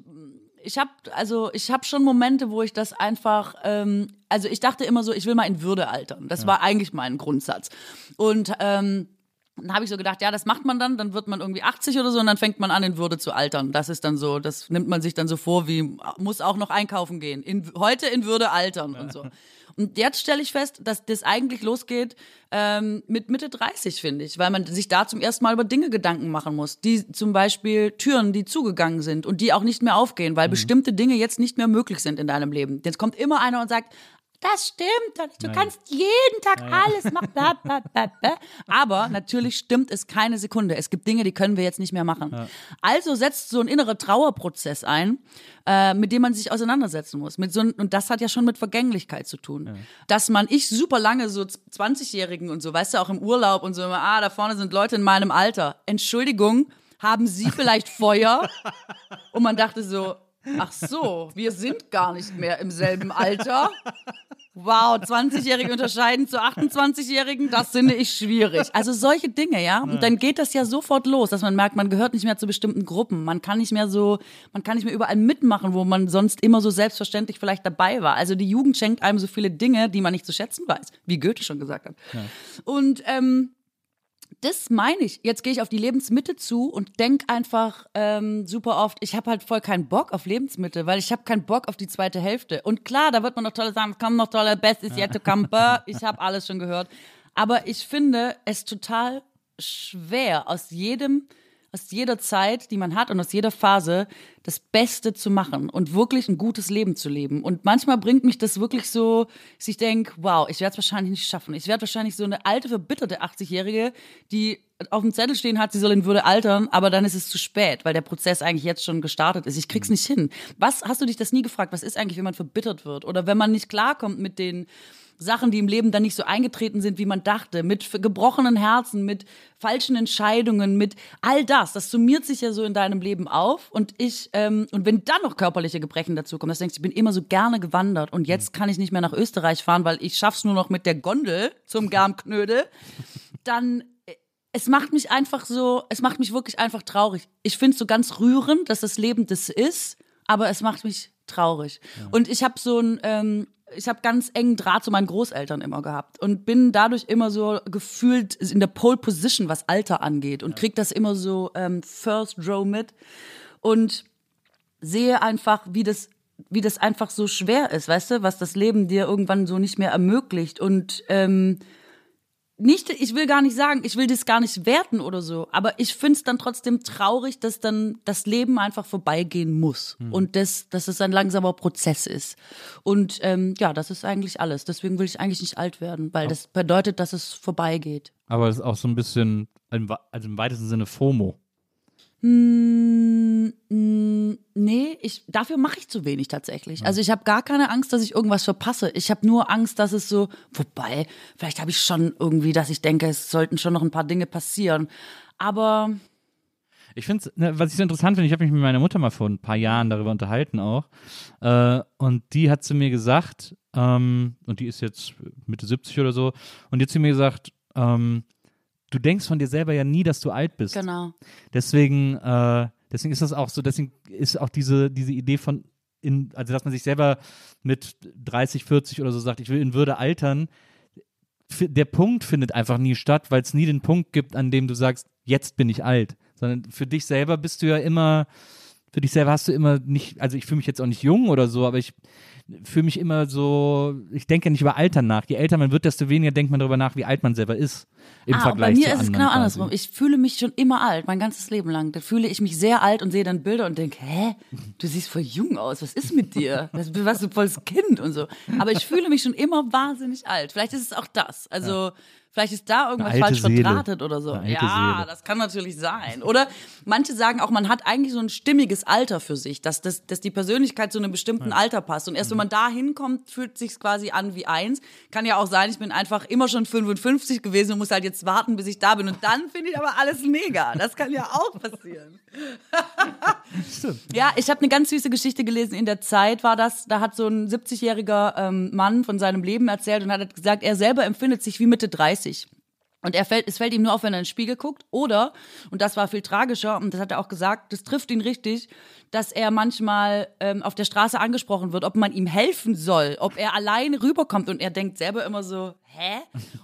Ich habe also ich habe schon Momente, wo ich das einfach ähm, also ich dachte immer so, ich will mal in Würde altern. Das war eigentlich mein Grundsatz. Und ähm, dann habe ich so gedacht, ja, das macht man dann, dann wird man irgendwie 80 oder so und dann fängt man an, in Würde zu altern. Das ist dann so, das nimmt man sich dann so vor, wie muss auch noch einkaufen gehen. In, heute in Würde altern und so. Und jetzt stelle ich fest, dass das eigentlich losgeht ähm, mit Mitte 30, finde ich, weil man sich da zum ersten Mal über Dinge Gedanken machen muss. Die zum Beispiel Türen, die zugegangen sind und die auch nicht mehr aufgehen, weil bestimmte Dinge jetzt nicht mehr möglich sind in deinem Leben. Jetzt kommt immer einer und sagt, das stimmt doch nicht. Du kannst jeden Tag alles machen. Bla, bla, bla. Aber natürlich stimmt es keine Sekunde. Es gibt Dinge, die können wir jetzt nicht mehr machen. Also setzt so ein innerer Trauerprozess ein, äh, mit dem man sich auseinandersetzen muss. Mit so ein, und das hat ja schon mit Vergänglichkeit zu tun. Dass man, ich super lange so 20-Jährigen und so, weißt du, auch im Urlaub und so immer, ah, da vorne sind Leute in meinem Alter. Entschuldigung, haben Sie vielleicht Feuer? Und man dachte so, ach so, wir sind gar nicht mehr im selben Alter. Wow, 20-Jährige unterscheiden zu 28-Jährigen, das finde ich schwierig. Also solche Dinge, ja. Und dann geht das ja sofort los, dass man merkt, man gehört nicht mehr zu bestimmten Gruppen. Man kann nicht mehr so, man kann nicht mehr überall mitmachen, wo man sonst immer so selbstverständlich vielleicht dabei war. Also die Jugend schenkt einem so viele Dinge, die man nicht zu schätzen weiß, wie Goethe schon gesagt hat. Und ähm, das meine ich. Jetzt gehe ich auf die Lebensmitte zu und denk einfach ähm, super oft, ich habe halt voll keinen Bock auf Lebensmittel, weil ich habe keinen Bock auf die zweite Hälfte. Und klar, da wird man noch tolle sagen, es kommen noch tolle, best is yet to come. Ich habe alles schon gehört. Aber ich finde es total schwer, aus jedem aus jeder Zeit, die man hat und aus jeder Phase das Beste zu machen und wirklich ein gutes Leben zu leben. Und manchmal bringt mich das wirklich so, dass ich denke, wow, ich werde es wahrscheinlich nicht schaffen. Ich werde wahrscheinlich so eine alte, verbitterte 80-Jährige, die auf dem Zettel stehen hat, sie soll in Würde altern, aber dann ist es zu spät, weil der Prozess eigentlich jetzt schon gestartet ist. Ich krieg's nicht hin. Was, hast du dich das nie gefragt? Was ist eigentlich, wenn man verbittert wird? Oder wenn man nicht klarkommt mit den Sachen, die im Leben dann nicht so eingetreten sind, wie man dachte, mit gebrochenen Herzen, mit falschen Entscheidungen, mit all das, das summiert sich ja so in deinem Leben auf. Und ich ähm, und wenn dann noch körperliche Gebrechen dazukommen, das denkst du, ich bin immer so gerne gewandert und jetzt kann ich nicht mehr nach Österreich fahren, weil ich schaff's nur noch mit der Gondel zum Garmknödel, dann äh, es macht mich einfach so, es macht mich wirklich einfach traurig. Ich finde so ganz rührend, dass das Leben das ist, aber es macht mich traurig. Und ich habe so ein, ähm, ich habe ganz engen Draht zu meinen Großeltern immer gehabt und bin dadurch immer so gefühlt in der Pole Position, was Alter angeht und krieg das immer so ähm, First Row mit und sehe einfach, wie das wie das einfach so schwer ist, weißt du, was das Leben dir irgendwann so nicht mehr ermöglicht und ähm, nicht, ich will gar nicht sagen, ich will das gar nicht werten oder so, aber ich find's dann trotzdem traurig, dass dann das Leben einfach vorbeigehen muss und das, dass es ein langsamer Prozess ist. Und ähm, ja, das ist eigentlich alles. Deswegen will ich eigentlich nicht alt werden, weil das bedeutet, dass es vorbeigeht. Aber das ist auch so ein bisschen, also im weitesten Sinne FOMO. Mm, mm, nee, ich, dafür mache ich zu wenig tatsächlich. Also ich habe gar keine Angst, dass ich irgendwas verpasse. Ich habe nur Angst, dass es so, wobei, vielleicht habe ich schon irgendwie, dass ich denke, es sollten schon noch ein paar Dinge passieren. Aber Ich finde ne, was ich so interessant finde, ich habe mich mit meiner Mutter mal vor ein paar Jahren darüber unterhalten auch. Äh, und die hat zu mir gesagt, ähm, und die ist jetzt Mitte 70 oder so, und die hat zu mir gesagt, ähm, du denkst von dir selber ja nie, dass du alt bist. genau. Deswegen, äh, deswegen ist das auch so, deswegen ist auch diese, diese Idee von, in, also dass man sich selber mit 30, 40 oder so sagt, ich will in Würde altern, der Punkt findet einfach nie statt, weil es nie den Punkt gibt, an dem du sagst, jetzt bin ich alt. Sondern für dich selber bist du ja immer, für dich selber hast du immer nicht, also ich fühle mich jetzt auch nicht jung oder so, aber ich fühle mich immer so, ich denke nicht über Alter nach. Je älter man wird, desto weniger denkt man darüber nach, wie alt man selber ist. Im ah, Vergleich bei mir zu ist es genau quasi. andersrum. Ich fühle mich schon immer alt, mein ganzes Leben lang. Da fühle ich mich sehr alt und sehe dann Bilder und denke, hä, du siehst voll jung aus, was ist mit dir? Das, du warst so volles Kind und so. Aber ich fühle mich schon immer wahnsinnig alt. Vielleicht ist es auch das. Also vielleicht ist da irgendwas falsch Seele. verdrahtet oder so. Ja, Seele. das kann natürlich sein. Oder manche sagen auch, man hat eigentlich so ein stimmiges Alter für sich, dass, dass, dass die Persönlichkeit zu einem bestimmten Alter passt. Und erst wenn man da hinkommt, fühlt sich quasi an wie eins. Kann ja auch sein, ich bin einfach immer schon 55 gewesen und muss halt jetzt warten, bis ich da bin. Und dann finde ich aber alles mega. Das kann ja auch passieren. Ja, ich habe eine ganz süße Geschichte gelesen. In der Zeit war das, da hat so ein 70-jähriger ähm, Mann von seinem Leben erzählt und hat gesagt, er selber empfindet sich wie Mitte 30. Und er fällt, es fällt ihm nur auf, wenn er in den Spiegel guckt. Oder, und das war viel tragischer, und das hat er auch gesagt, das trifft ihn richtig, dass er manchmal ähm, auf der Straße angesprochen wird, ob man ihm helfen soll, ob er alleine rüberkommt. Und er denkt selber immer so, hä?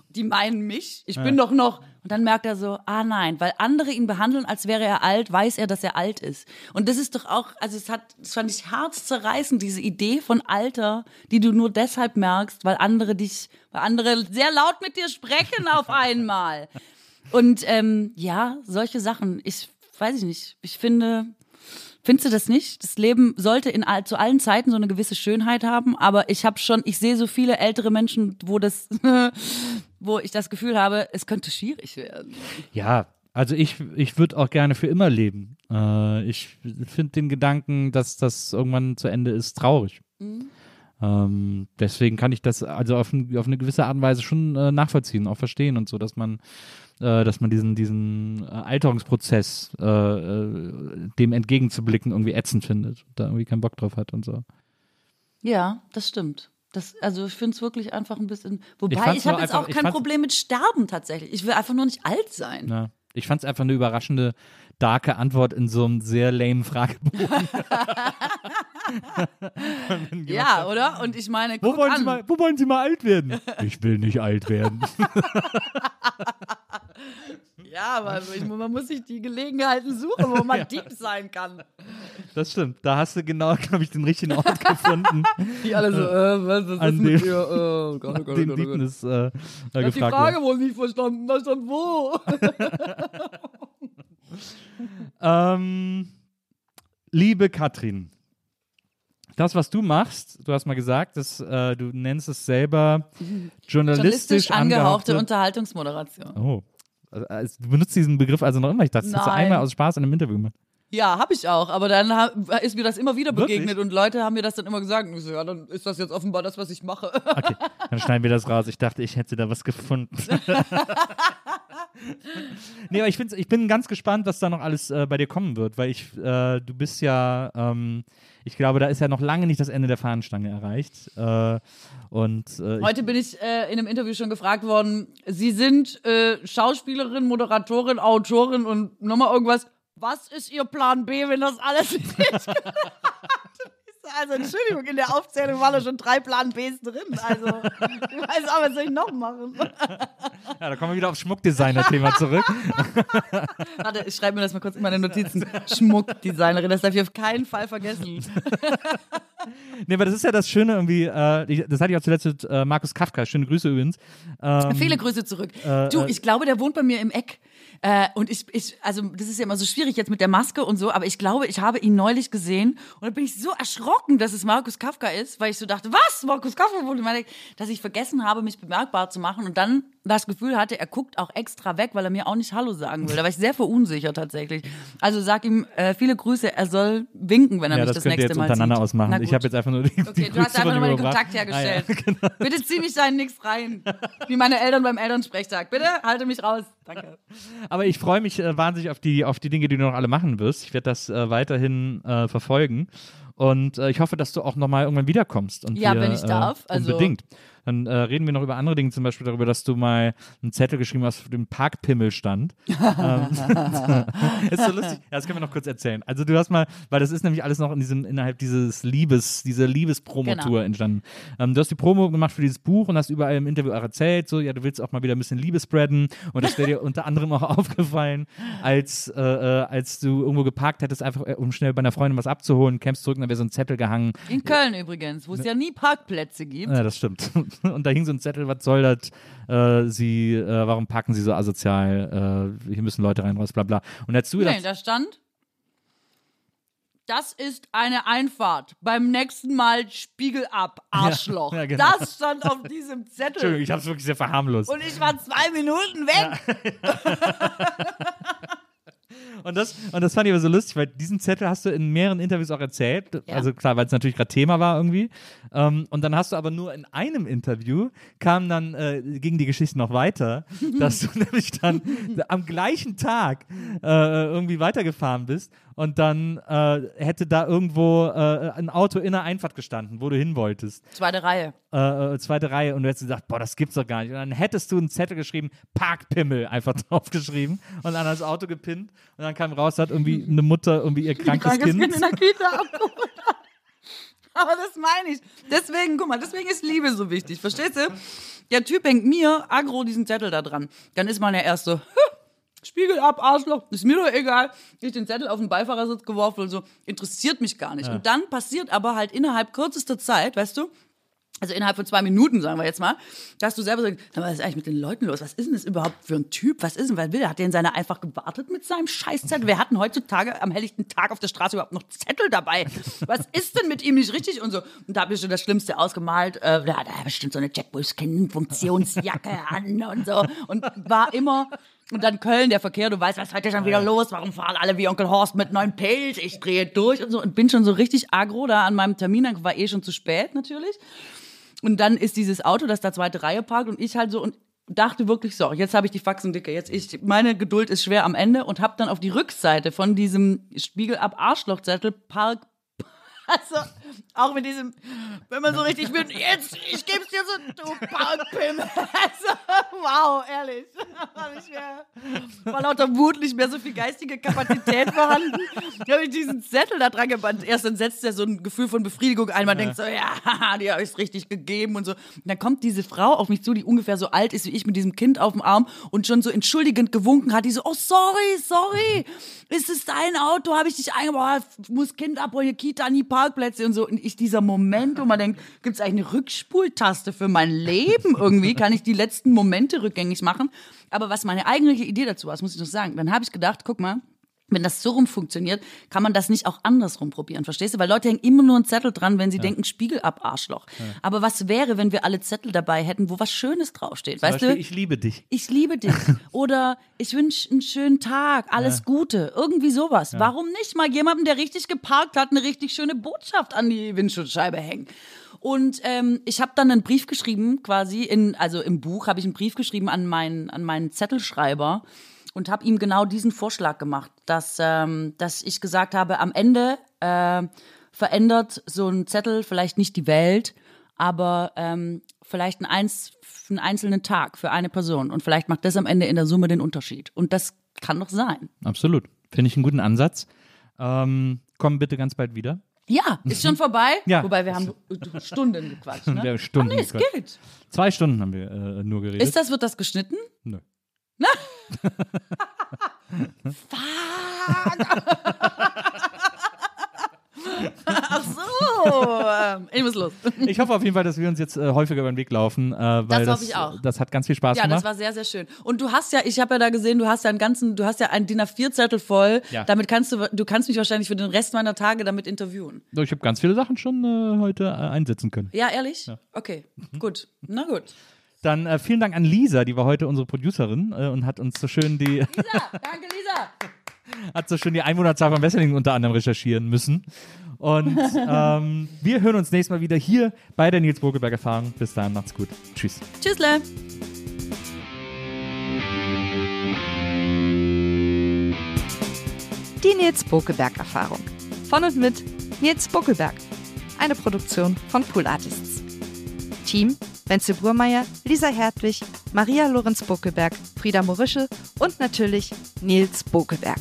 Die meinen mich? Ich bin doch noch. Und dann merkt er so, ah nein, weil andere ihn behandeln, als wäre er alt, weiß er, dass er alt ist. Und das ist doch auch, also es hat, das fand ich herzzerreißend, diese Idee von Alter, die du nur deshalb merkst, weil andere dich, weil andere sehr laut mit dir sprechen auf einmal. Und ähm, ja, solche Sachen. Ich weiß ich nicht. Ich finde, Findest du das nicht? Das Leben sollte in all, zu allen Zeiten so eine gewisse Schönheit haben, aber ich habe schon, ich sehe so viele ältere Menschen, wo das, wo ich das Gefühl habe, es könnte schwierig werden. Ja, also ich, ich würde auch gerne für immer leben. Äh, ich finde den Gedanken, dass das irgendwann zu Ende ist, traurig. Ähm, deswegen kann ich das also auf, ein, auf eine gewisse Art und Weise schon äh, nachvollziehen, auch verstehen und so, dass man, äh, dass man diesen, diesen äh, Alterungsprozess, äh, äh, dem entgegenzublicken, irgendwie ätzend findet, da irgendwie keinen Bock drauf hat und so. Ja, das stimmt. Das, also ich finde es wirklich einfach ein bisschen. Wobei fand's ich, habe jetzt einfach- auch ich kein Problem mit Sterben tatsächlich. Ich will einfach nur nicht alt sein. Ja. Ich fand es einfach eine überraschende, darke Antwort in so einem sehr lame Fragebogen. Ja, oder? Und ich meine, Wo wollen, an. Sie mal, wo wollen Sie mal alt werden? Ich will nicht alt werden. Ja, aber ich, man muss sich die Gelegenheiten suchen, wo man deep sein kann. Das stimmt. Da hast du genau, glaube ich, den richtigen Ort gefunden, Die alle so, äh, was, was An ist mit dem-? Äh, oh Gott, oh Gott, oh den Gott, oh Gott. Deepness äh, äh, Ich hab die Frage wurde. wohl nicht verstanden. Da stand wo? Ähm, liebe Katrin, das, was du machst, du hast mal gesagt, dass, äh, du nennst es selber journalistisch, Journalistisch angehauchte Unterhaltungsmoderation. Oh. Also, du benutzt diesen Begriff also noch immer. Ich dachte, das hast du einmal aus Spaß in einem Interview gemacht. Ja, habe ich auch. Aber dann ist mir das immer wieder Wirklich? begegnet und Leute haben mir das dann immer gesagt. Und ich so, ja, dann ist das jetzt offenbar das, was ich mache. Okay, dann schneiden wir das raus. Ich dachte, ich hätte da was gefunden. nee, aber ich, ich bin ganz gespannt, was da noch alles äh, bei dir kommen wird, weil ich, äh, du bist ja, ähm, ich glaube, da ist ja noch lange nicht das Ende der Fahnenstange erreicht. Äh, und äh, ich, Heute bin ich äh, in einem Interview schon gefragt worden, Sie sind äh, Schauspielerin, Moderatorin, Autorin und nochmal irgendwas. Was ist Ihr Plan B, wenn das alles nicht? Also Entschuldigung, in der Aufzählung waren da schon drei Plan Bs drin. Also ich weiß auch, was soll ich noch machen? ja, da kommen wir wieder aufs Schmuckdesigner-Thema zurück. Warte, ich schreibe mir das mal kurz in meine Notizen. Schmuckdesignerin, das darf ich auf keinen Fall vergessen. nee, aber das ist ja das Schöne irgendwie, äh, das hatte ich auch zuletzt mit äh, Markus Kafka, schöne Grüße übrigens. Ähm, Viele Grüße zurück. äh, du, äh, ich glaube, der wohnt bei mir im Eck. Äh, und ich, ich, also das ist ja immer so schwierig jetzt mit der Maske und so, aber ich glaube, ich habe ihn neulich gesehen und da bin ich so erschrocken, dass es Markus Kafka ist, weil ich so dachte, was? Markus Kafka? Dass ich vergessen habe, mich bemerkbar zu machen und dann das Gefühl hatte, er guckt auch extra weg, weil er mir auch nicht Hallo sagen will. Da war ich sehr verunsichert tatsächlich. Also sag ihm äh, viele Grüße, er soll winken, wenn er ja, mich das das, nächste jetzt Mal untereinander sieht. ausmachen. Ich habe jetzt einfach nur die, die Okay, du hast einfach nur den. Kontakt hergestellt. Ah, ja, genau. Bitte zieh mich da in nichts rein. Wie meine Eltern beim Elternsprechtag. Bitte halte mich raus. Danke. Aber ich freue mich äh, wahnsinnig auf die, auf die Dinge, die du noch alle machen wirst. Ich werde das äh, weiterhin äh, verfolgen. Und äh, ich hoffe, dass du auch nochmal irgendwann wiederkommst. Und Ja, wir, wenn ich äh, darf. Also- unbedingt. Dann äh, reden wir noch über andere Dinge, zum Beispiel darüber, dass du mal einen Zettel geschrieben hast, auf dem Parkpimmel stand. ähm, ist so lustig. Ja, das können wir noch kurz erzählen. Also du hast mal, weil das ist nämlich alles noch in diesem, innerhalb dieses Liebes, dieser Liebespromotour Genau. entstanden. Ähm, du hast die Promo gemacht für dieses Buch und hast überall im Interview auch erzählt, so, ja, du willst auch mal wieder ein bisschen Liebe spreaden. Und das wäre dir unter anderem auch aufgefallen, als, äh, äh, als du irgendwo geparkt hättest, einfach äh, um schnell bei einer Freundin was abzuholen, kämpfst zurück und da wäre so ein Zettel gehangen. In Köln übrigens, wo es ja nie Parkplätze gibt. Ja, das stimmt. Und da hing so ein Zettel, was soll das? Äh, sie, äh, warum parken sie so asozial? Äh, hier müssen Leute rein, raus, bla bla. Und du gedacht, Nee, da stand, das ist eine Einfahrt. Beim nächsten Mal Spiegel ab, Arschloch. ja, genau. Das stand auf diesem Zettel. Entschuldigung, ich habe es wirklich sehr verharmlost. Und ich war zwei Minuten weg. Und das, und das fand ich aber so lustig, weil diesen Zettel hast du in mehreren Interviews auch erzählt. Ja. Also klar, weil es natürlich gerade Thema war irgendwie. Ähm, und dann hast du aber nur in einem Interview kam dann, äh, ging die Geschichte noch weiter, dass du nämlich dann am gleichen Tag äh, irgendwie weitergefahren bist und dann äh, hätte da irgendwo äh, ein Auto in der Einfahrt gestanden, wo du hin wolltest. Zweite Reihe. Äh, äh, zweite Reihe und du hättest gesagt, boah, das gibt's doch gar nicht. Und dann hättest du einen Zettel geschrieben, Parkpimmel einfach draufgeschrieben und dann das Auto gepinnt und dann kam raus, hat irgendwie eine Mutter irgendwie ihr krankes, krankes Kind. Kind in der Kita abgeholt. Aber das meine ich. Deswegen, guck mal, deswegen ist Liebe so wichtig. Verstehst du? Der Typ hängt mir aggro diesen Zettel da dran. Dann ist man ja erst so, Spiegel ab, Arschloch, ist mir doch egal. Ich den Zettel auf den Beifahrersitz geworfen und so, interessiert mich gar nicht. Und dann passiert aber halt innerhalb kürzester Zeit, weißt du, also innerhalb von zwei Minuten, sagen wir jetzt mal, dass du selber sagst, "Sag mal, was ist eigentlich mit den Leuten los? Was ist denn das überhaupt für ein Typ? Was ist denn, was will der? Hat der in seiner einfach gewartet mit seinem Scheißzettel? Wer hat denn heutzutage am helllichten Tag auf der Straße überhaupt noch Zettel dabei? Was ist denn mit ihm nicht richtig? Und so. Und da habe ich schon das Schlimmste ausgemalt. Äh, der hat ja bestimmt so eine Jack Wolfskin-Funktionsjacke an und so. Und war immer, und dann Köln, der Verkehr, du weißt, was ist heute schon wieder los? Warum fahren alle wie Onkel Horst mit neuen Pilz? Ich drehe durch und so. Und bin schon so richtig agro da an meinem Termin. Dann war eh schon zu spät natürlich. Und dann ist dieses Auto, das da zweite Reihe parkt und ich halt so und dachte wirklich so, jetzt habe ich die Faxen dicke, jetzt ich meine Geduld ist schwer am Ende und habe dann auf die Rückseite von diesem Spiegel ab Arschlochzettel Park also auch mit diesem wenn man so richtig wird, jetzt ich geb's dir so du Parkpim. Also, wow, ehrlich. War nicht mehr war lauter Wut nicht mehr so viel geistige Kapazität vorhanden. Da habe ich diesen Zettel da dran gebannt. Erst dann setzt er so ein Gefühl von Befriedigung ein. Man denkt so, ja, die habe ich richtig gegeben und so. Und dann kommt diese Frau auf mich zu, die ungefähr so alt ist wie ich mit diesem Kind auf dem Arm und schon so entschuldigend gewunken hat. Die so, oh, sorry, sorry. Ist es dein Auto? Habe ich dich eingebaut? Muss Kind abholen, Kita, nie Parkplätze und so. Und ich, dieser Moment, wo man denkt, gibt es eigentlich eine Rückspultaste für mein Leben irgendwie? Kann ich die letzten Momente rückgängig machen? Aber was meine eigentliche Idee dazu war, das muss ich noch sagen, dann habe ich gedacht, guck mal, wenn das so rum funktioniert, kann man das nicht auch andersrum probieren, verstehst du? Weil Leute hängen immer nur einen Zettel dran, wenn sie denken, Spiegel ab, Arschloch. Aber was wäre, wenn wir alle Zettel dabei hätten, wo was Schönes draufsteht? Weißt Zum Beispiel, du? ich liebe dich. ich liebe dich. Oder ich wünsche einen schönen Tag, alles Gute. Irgendwie sowas. Warum nicht mal jemandem, der richtig geparkt hat, eine richtig schöne Botschaft an die Windschutzscheibe hängen? Und ähm, ich habe dann einen Brief geschrieben, quasi in, also im Buch habe ich einen Brief geschrieben an meinen, an meinen Zettelschreiber und habe ihm genau diesen Vorschlag gemacht, dass, ähm, dass ich gesagt habe, am Ende äh, verändert so ein Zettel vielleicht nicht die Welt, aber ähm, vielleicht ein eins, einen einzelnen Tag für eine Person. Und vielleicht macht das am Ende in der Summe den Unterschied. Und das kann doch sein. Absolut. Finde ich einen guten Ansatz. Ähm, komm bitte ganz bald wieder. Ja, ist schon vorbei. Ja. Wobei wir haben Stunden gequatscht. Ne? Wir haben Stunden Ah, nee, es geht. Zwei Stunden haben wir äh, nur geredet. Ist das, wird das geschnitten? Nö. Ach so. ähm, ich muss los. Ich hoffe auf jeden Fall, dass wir uns jetzt äh, häufiger über den Weg laufen, äh, weil Das das, hoffe ich auch. das hat ganz viel Spaß Ja, das gemacht. war sehr, sehr schön. Und du hast ja, ich habe ja da gesehen, du hast ja einen ganzen, du hast ja einen DIN A4-Zettel voll. Ja. Damit kannst du, du kannst mich wahrscheinlich für den Rest meiner Tage damit interviewen. Ich habe ganz viele Sachen schon äh, heute äh, einsetzen können. Ja, ehrlich? Okay, gut. Na gut. Dann äh, vielen Dank an Lisa, die war heute unsere Producerin äh, und hat uns so schön die Lisa, danke Lisa. hat so schön die Einwohnerzahl von Wesseling unter anderem recherchieren müssen. Und ähm, wir hören uns nächstes Mal wieder hier bei der Nils Bogelberg Erfahrung. Bis dahin, macht's gut. Tschüss. Tschüssle. Die Nils Bokelberg Erfahrung. Von und mit Nils Bokelberg. Eine Produktion von Pool Artists. Team Wenzel Burmeier, Lisa Hertwig, Maria Lorenz Bokelberg, Frieda Morische und natürlich Nils Bokelberg.